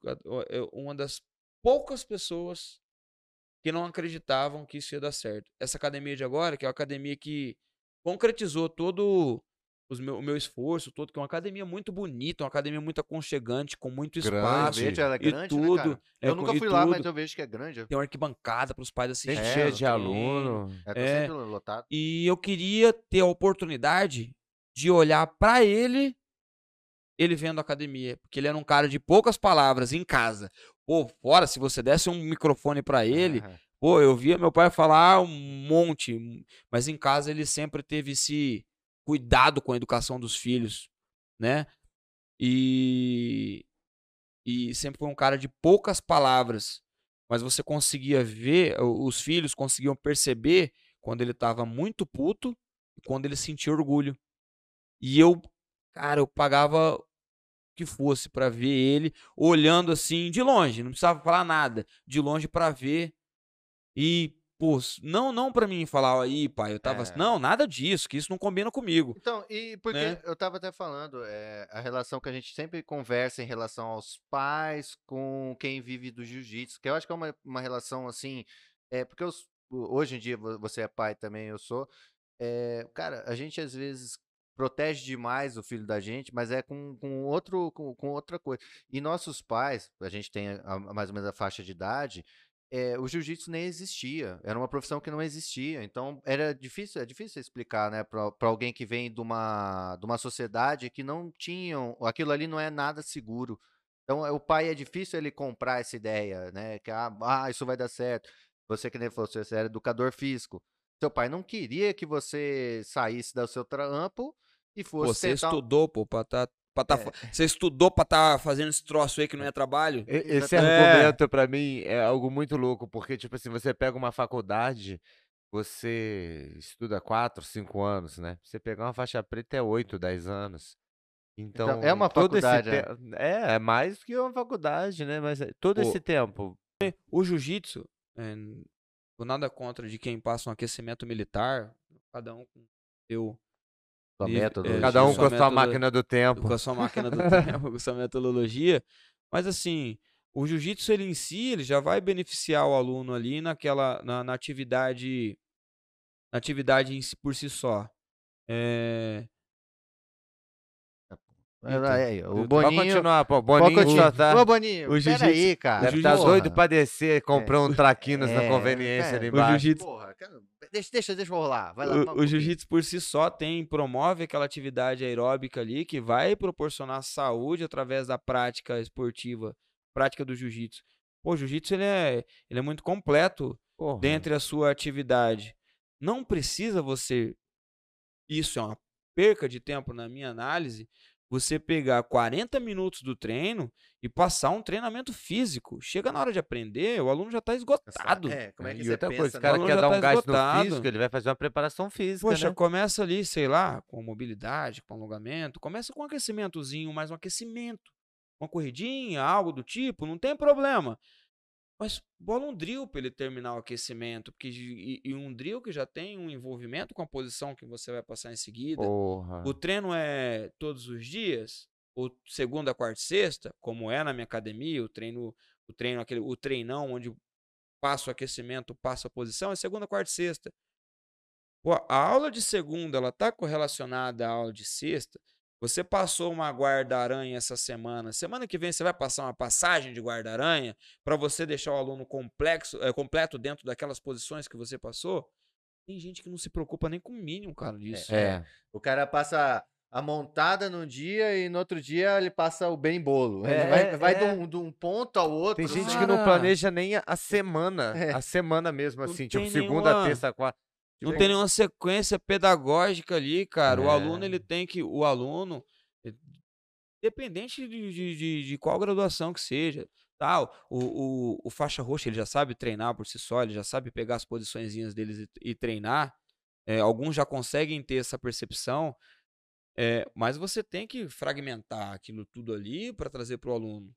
uma das poucas pessoas que não acreditavam que isso ia dar certo. Essa academia de agora, que é a academia que concretizou todo meu, o meu esforço todo, que é uma academia muito bonita, uma academia muito aconchegante, com muito espaço Grande, ela é grande, e né, tudo. cara? é, Eu nunca e fui lá, mas tudo. eu vejo que é grande. Tem uma arquibancada para os pais assistirem. É, cheio não de aluno. É, tá É. sempre lotado. E eu queria ter a oportunidade de olhar para ele, ele vendo a academia, porque ele era um cara de poucas palavras em casa. Pô, fora, se você desse um microfone para ele, Aham. pô, eu via meu pai falar um monte, mas em casa ele sempre teve esse cuidado com a educação dos filhos, né? E e sempre foi um cara de poucas palavras, mas você conseguia ver, os filhos conseguiam perceber quando ele estava muito puto e quando ele sentia orgulho. E eu, cara, eu pagava o que fosse pra ver ele olhando assim de longe, não precisava falar nada, de longe pra ver e s- não não para mim falar aí, pai, eu tava, É. não, nada disso, que isso não combina comigo. Então, e porque Né? eu tava até falando, é, a relação que a gente sempre conversa em relação aos pais com quem vive do jiu-jitsu, que eu acho que é uma, uma relação assim, é, porque o- hoje em dia vo- você é pai também, eu sou, é, cara, a gente às vezes protege demais o filho da gente, mas é com, com outro, com, com outra coisa. E nossos pais, a gente tem a- a- mais ou menos a faixa de idade, é, o jiu-jitsu nem existia. Era uma profissão que não existia. Então era difícil, é difícil explicar, né, para alguém que vem de uma, de uma sociedade que não tinham, aquilo ali não é nada seguro. Então é, o pai é difícil ele comprar essa ideia, né, que ah, ah, isso vai dar certo. Você que nem falou, você era educador físico. Seu pai não queria que você saísse do seu trampo e fosse você tentar estudou, pô, pra tá, pra tá, É. você estudou pra tá fazendo esse troço aí que não é trabalho? Esse É. argumento pra mim é algo muito louco, porque, tipo assim, você pega uma faculdade, você estuda 4, 5 anos, né? Você pegar uma faixa preta é 8, 10 anos. Então, é uma todo esse faculdade, né? te- É, é mais que uma faculdade, né? Mas é- todo Pô, esse tempo. O jiu-jitsu, é, nada contra de quem passa um aquecimento militar, cada um com seu Sua método, é, Cada um com a sua máquina do tempo. com a sua máquina do tempo, com a sua metodologia. Mas assim, o jiu-jitsu ele em si, ele já vai beneficiar o aluno ali naquela na, na atividade na atividade em si, por si só. É, Ah, aí, o eu- Pode Boninho, continuar, pô. pode Boninho continuar. só tá. Ô, Boninho, o jiu-jitsu- peraí, cara. Deve o estar jiu-jitsu- doido pra descer, comprar um traquinas na É, conveniência é, ali o embaixo. jiu-jitsu- Porra, cara, deixa, deixa, deixa eu rolar. Vai lá. o, o jiu-jitsu por si só tem promove aquela atividade aeróbica ali que vai proporcionar saúde através da prática esportiva, prática do jiu-jitsu. Pô, o jiu-jitsu ele é, ele é muito completo Porra. dentre a sua atividade. Não precisa você. Isso é uma perca de tempo na minha análise. Você pegar 40 minutos do treino e passar um treinamento físico. Chega na hora de aprender, o aluno já está esgotado. É, como é que e você outra pensa, coisa, o cara quer dar tá um gás esgotado. no físico, ele vai fazer uma preparação física, Poxa, né? começa ali, sei lá, com mobilidade, com alongamento. Começa com um aquecimentozinho, mais um aquecimento. Uma corridinha, algo do tipo, não tem problema. Mas bola um drill para ele terminar o aquecimento. Porque, e, e um drill que já tem um envolvimento com a posição que você vai passar em seguida. Porra. O treino é todos os dias, ou segunda, quarta e sexta, como é na minha academia, o treino, o treino, aquele, o treinão, onde passa o aquecimento, passa a posição, é segunda, quarta e sexta. Pô, a aula de segunda, ela tá correlacionada à aula de sexta. Você passou uma guarda-aranha essa semana. Semana que vem você vai passar uma passagem de guarda-aranha para você deixar o aluno complexo, é, completo dentro daquelas posições que você passou. Tem gente que não se preocupa nem com o mínimo, cara, disso. É. O cara passa a montada num dia e no outro dia ele passa o bem bolo. É, ele vai, vai é. de, um, de um ponto ao outro. Tem gente assim. que não Cara. planeja nem a- semana. É. A semana mesmo, Não assim. Tipo, tem segunda, nenhuma- terça, quarta. Não tem nenhuma sequência pedagógica ali, cara. O É. aluno, ele tem que. O aluno, eh, independente de, de, de, de qual graduação que seja, tal, o, o, o faixa roxa, ele já sabe treinar por si só, ele já sabe pegar as posiçõezinhas deles e, e treinar. É, alguns já conseguem ter essa percepção, é, mas você tem que fragmentar aquilo tudo ali para trazer para o aluno.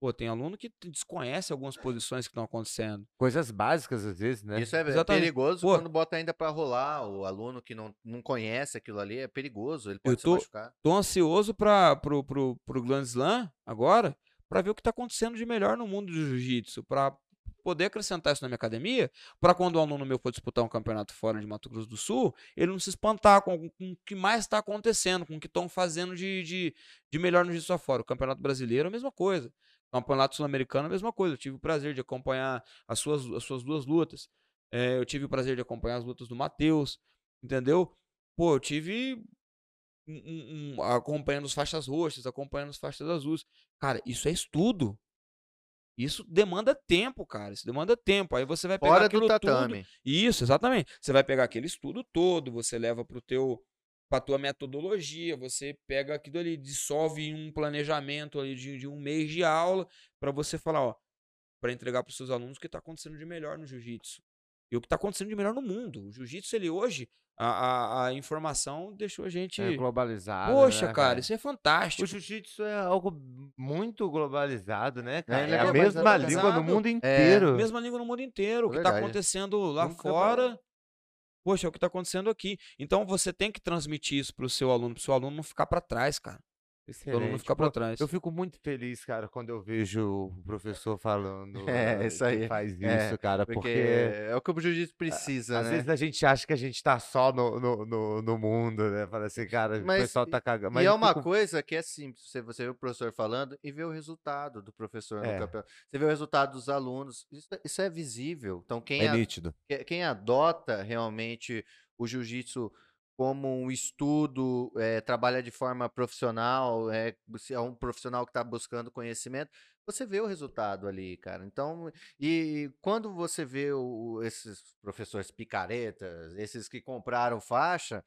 Pô, tem aluno que desconhece algumas posições que estão acontecendo. Coisas básicas, às vezes, né? Isso é Exatamente. perigoso Pô. quando bota ainda pra rolar. O aluno que não, não conhece aquilo ali é perigoso. Ele Eu pode tô- se machucar. Tô ansioso para pro, pro, pro Grand Slam agora, para ver o que tá acontecendo de melhor no mundo do jiu-jitsu, para poder acrescentar isso na minha academia, para quando o aluno meu for disputar um campeonato fora de Mato Grosso do Sul, ele não se espantar com, com o que mais está acontecendo, com o que estão fazendo de, de, de melhor no jiu-jitsu afora. O Campeonato Brasileiro é a mesma coisa. Campeonato Sul-Americano é a mesma coisa. Eu tive o prazer de acompanhar as suas, as suas duas lutas. É, eu tive o prazer de acompanhar as lutas do Matheus, entendeu? Pô, eu tive um- um- acompanhando as faixas roxas, acompanhando as faixas azuis. Cara, isso é estudo. Isso demanda tempo, cara. Isso demanda tempo. Aí você vai pegar Fora aquilo do tudo. tatame. Isso, exatamente. Você vai pegar aquele estudo todo, você leva para o teu para tua metodologia, você pega aquilo ali, dissolve em um planejamento ali de, de um mês de aula para você falar, ó, para entregar para os seus alunos o que está acontecendo de melhor no jiu-jitsu e o que está acontecendo de melhor no mundo. O jiu-jitsu ele hoje a, a, a informação deixou a gente, É globalizado. poxa, né, cara, isso é fantástico. O jiu-jitsu é algo muito globalizado, né, cara? ele É, é a mesma globalizado. língua no mundo inteiro. Mesma língua no mundo inteiro. O que está acontecendo lá Nunca fora. Poxa, é o que está acontecendo aqui. Então você tem que transmitir isso para o seu aluno, para o seu aluno não ficar para trás, cara. Excelente. ficar Pô, para trás. Eu fico muito feliz, cara, quando eu vejo o professor falando É, eh, isso que aí. faz isso, É, cara, Porque, porque, é o que o jiu-jitsu precisa, às né? vezes a gente acha que a gente tá só no, no, no, no mundo, né? Fala assim, cara, Mas o pessoal tá cagando. Mas e é uma fico- coisa que é simples. Você, você vê o professor falando e vê o resultado do professor É. no campeonato. Você vê o resultado dos alunos. Isso, é- isso é visível. Então, quem, É a- quem adota realmente o jiu-jitsu como um estudo, eh, trabalha de forma profissional, é, é um profissional que está buscando conhecimento, você vê o resultado ali, cara. Então, e quando você vê o- esses professores picaretas, esses que compraram faixa,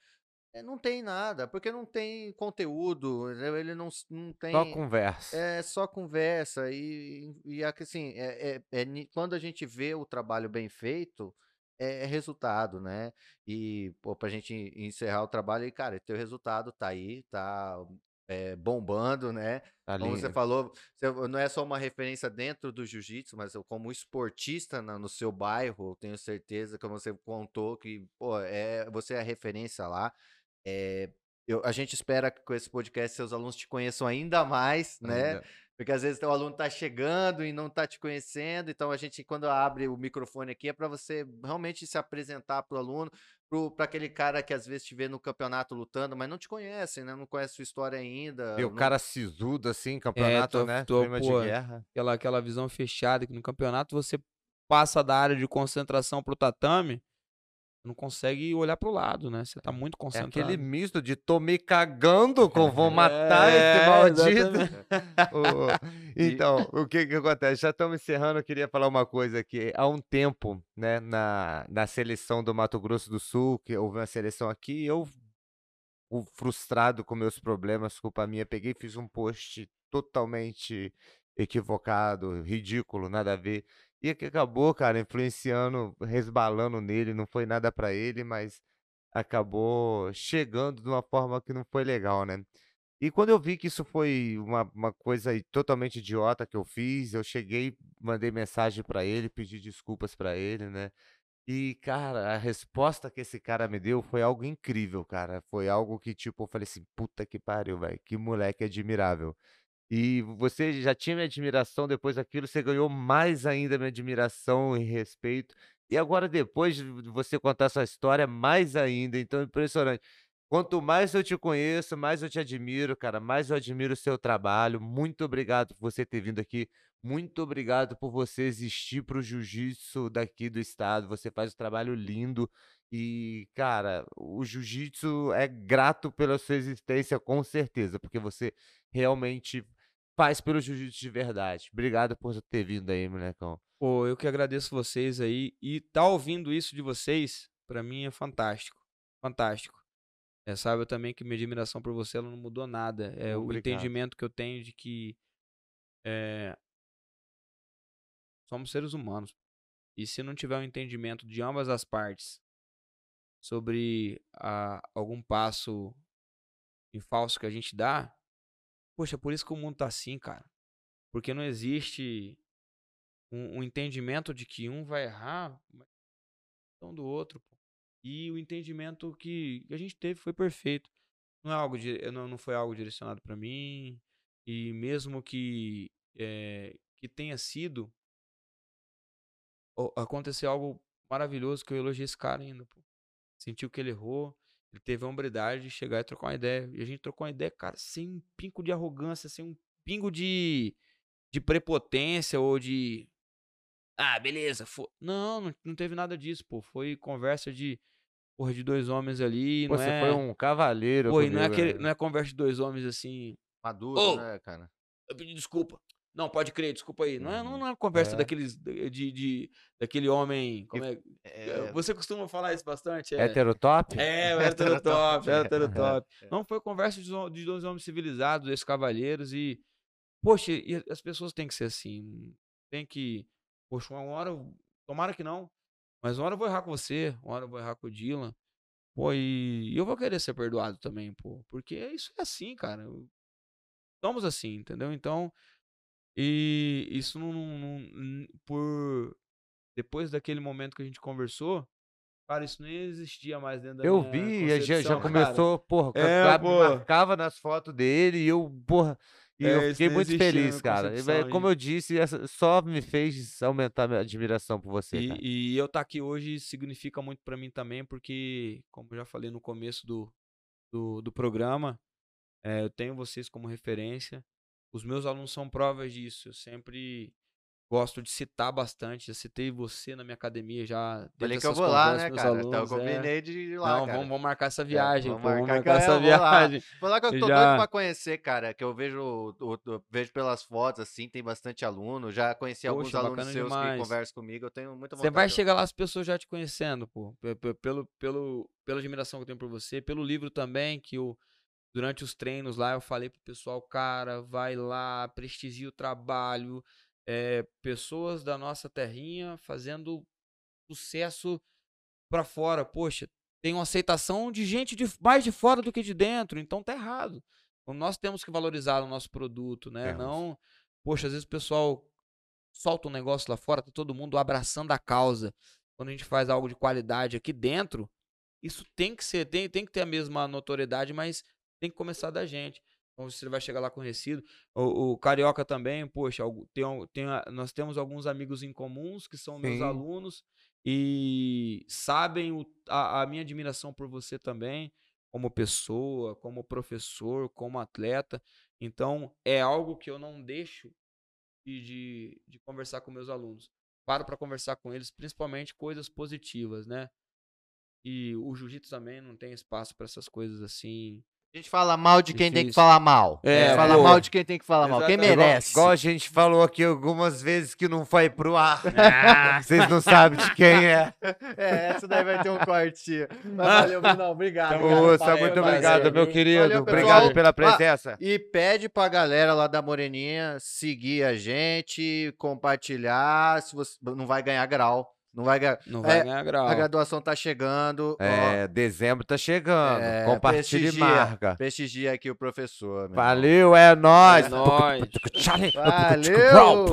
eh, não tem nada, porque não tem conteúdo, ele não, não tem. Só conversa. É só conversa e, e é assim, é, é- é quando a gente vê o trabalho bem feito, é, é resultado, né? E, pô, pra gente encerrar o trabalho, e, cara, teu resultado tá aí, tá é, bombando, né? Tá Como você falou, você não é só uma referência dentro do jiu-jitsu, mas eu, como esportista na- no seu bairro, eu tenho certeza, como você contou, que, pô, é, você é a referência lá. É, eu- a gente espera que com esse podcast seus alunos te conheçam ainda mais, né? Ainda. Porque às vezes o aluno tá chegando e não tá te conhecendo, então a gente, quando abre o microfone aqui, é para você realmente se apresentar pro aluno, para aquele cara que às vezes te vê no campeonato lutando, mas não te conhece, né? Não conhece sua história ainda. E o não- cara sisudo, assim, campeonato, tô- né? tô, pô, guerra. Aquela, aquela visão fechada que no campeonato você passa da área de concentração pro tatame, não consegue olhar pro lado, né? Você tá muito É concentrado. aquele misto de tô me cagando com vou matar É, esse maldito. então, o que que acontece? Já estamos encerrando, eu queria falar uma coisa aqui. Há um tempo, né, na, na seleção do Mato Grosso do Sul, que houve uma seleção aqui, eu, frustrado com meus problemas, culpa minha, peguei e fiz um post totalmente equivocado, ridículo, nada a ver. E que acabou, cara, influenciando, resbalando nele, não foi nada pra ele, mas acabou chegando de uma forma que não foi legal, né? E quando eu vi que isso foi uma, uma coisa totalmente idiota que eu fiz, eu cheguei, mandei mensagem pra ele, pedi desculpas pra ele, né? E, cara, a resposta que esse cara me deu foi algo incrível, cara. Foi algo que, tipo, eu falei assim, puta que pariu, velho, que moleque admirável. E você já tinha minha admiração, depois daquilo você ganhou mais ainda minha admiração e respeito. E agora, depois de você contar sua história, mais ainda. Então, impressionante. Quanto mais eu te conheço, mais eu te admiro, cara, mais eu admiro o seu trabalho. Muito obrigado por você ter vindo aqui. Muito obrigado por você existir para o jiu-jitsu daqui do estado. Você faz um trabalho lindo. E, cara, o jiu-jitsu é grato pela sua existência, com certeza, porque você realmente faz pelo jiu-jitsu de verdade. Obrigado por ter vindo aí, molecão. Pô, eu que agradeço vocês aí. E tá ouvindo isso de vocês, pra mim é fantástico. Fantástico. É, sabe também que minha admiração por você ela não mudou nada. É o Obrigado. entendimento que eu tenho de que é, somos seres humanos. E se não tiver um entendimento de ambas as partes sobre a- algum passo em falso que a gente dá, poxa, por isso que o mundo tá assim, cara. Porque não existe um, um entendimento de que um vai errar, não do outro. pô. E o entendimento que a gente teve foi perfeito. Não é algo não, não foi algo direcionado para mim. E mesmo que eh, que tenha sido, aconteceu algo maravilhoso que eu elogiei esse cara ainda. Pô. Sentiu que ele errou. Ele teve a hombridade de chegar e trocar uma ideia. E a gente trocou uma ideia, cara, sem um pingo de arrogância, sem um pingo de, de prepotência ou de. Ah, beleza. fo-". Não, não, não teve nada disso, pô. Foi conversa de. Porra, de dois homens ali. Não Você é, foi um cavaleiro. Pô, e não é, comigo, aquele, não é conversa de dois homens assim. Maduro, Ô! né, cara? Eu pedi desculpa. Não, pode crer, desculpa aí. Não é, não, Uhum. não é conversa É. daqueles. De, de, daquele homem. Como é, É, Você costuma falar isso bastante? É, Hétero top? é, o É. hétero top. Não, foi conversa de, de dois homens civilizados, dois cavalheiros e. Poxa, e as pessoas têm que ser assim. Tem que. Poxa, uma hora. Tomara que não. Mas uma hora eu vou errar com você, uma hora eu vou errar com o Dylan. Pô, e eu vou querer ser perdoado também, pô. Porque isso é assim, cara. Somos assim, entendeu? Então. E isso não. não- por. Depois daquele momento que a gente conversou, cara, isso nem existia mais dentro da Eu vi, já, já concepção, cara. começou, porra, É, pô. marcava nas fotos dele e eu, porra, e É, eu fiquei muito feliz, cara. Como eu disse, só me fez aumentar minha admiração por você, cara. E, e eu estar aqui hoje significa muito pra mim também, porque, como eu já falei no começo do, do, do programa, eh, eu tenho vocês como referência. Os meus alunos são provas disso. Eu sempre gosto de citar bastante. Já citei você na minha academia já. Falei que eu vou lá, né, cara? Então eu alunos, é. combinei de ir lá, Não, cara. vamos, vamos marcar essa viagem. vamos pô, vamos marcar que marcar eu essa vou lá. viagem. Foi lá que eu tô já- doido pra conhecer, cara. Que eu vejo, o- o- eu vejo pelas fotos, assim, tem bastante aluno. Já conheci alguns Poxa, alunos bacana seus demais. que conversam comigo. Eu tenho muita Você vontade. vai de- chegar lá as pessoas já te conhecendo, pô. pe- pe- Pelo, pelo, pela admiração que eu tenho por você, pelo livro também, que eu, durante os treinos lá, eu falei pro pessoal, cara, vai lá, prestigia o trabalho. é, pessoas da nossa terrinha fazendo sucesso pra fora. Poxa, tem uma aceitação de gente de, mais de fora do que de dentro, então tá errado. Então, nós temos que valorizar o nosso produto, né? Temos. Não, poxa, às vezes o pessoal solta um negócio lá fora, tá todo mundo abraçando a causa. Quando a gente faz algo de qualidade aqui dentro, isso tem que ser, tem, tem que ter a mesma notoriedade, mas tem que começar da gente. Então você vai chegar lá conhecido. O, o Carioca também, poxa, tem, tem nós temos alguns amigos em comuns que são meus Sim. alunos e sabem o- a, a minha admiração por você também, como pessoa, como professor, como atleta. Então é algo que eu não deixo de, de, de conversar com meus alunos. Paro para conversar com eles, principalmente coisas positivas, né? E o jiu-jitsu também não tem espaço para essas coisas assim. A gente fala mal de quem tem que Difícil. falar mal. É, A gente fala pô. mal de quem tem que falar mal. Quem merece. Igual a gente falou aqui algumas vezes que não foi pro ar. Vocês não sabem de quem é. É, essa daí vai ter um corte. Mas valeu, Brunão. Obrigado. Cara. junto, Moça, Valeu, muito obrigado, meu querido. Valeu, obrigado pela Ah, presença. E pede pra galera lá da Moreninha seguir a gente, compartilhar. Se você não vai ganhar grau, não vai ganhar. Não vai É, ganhar grau. A graduação tá chegando. ó, É, dezembro tá chegando. É, Compartilhe e prestigia. marca. prestigia aqui o professor. irmão. Valeu, é nóis. É nóis. Valeu!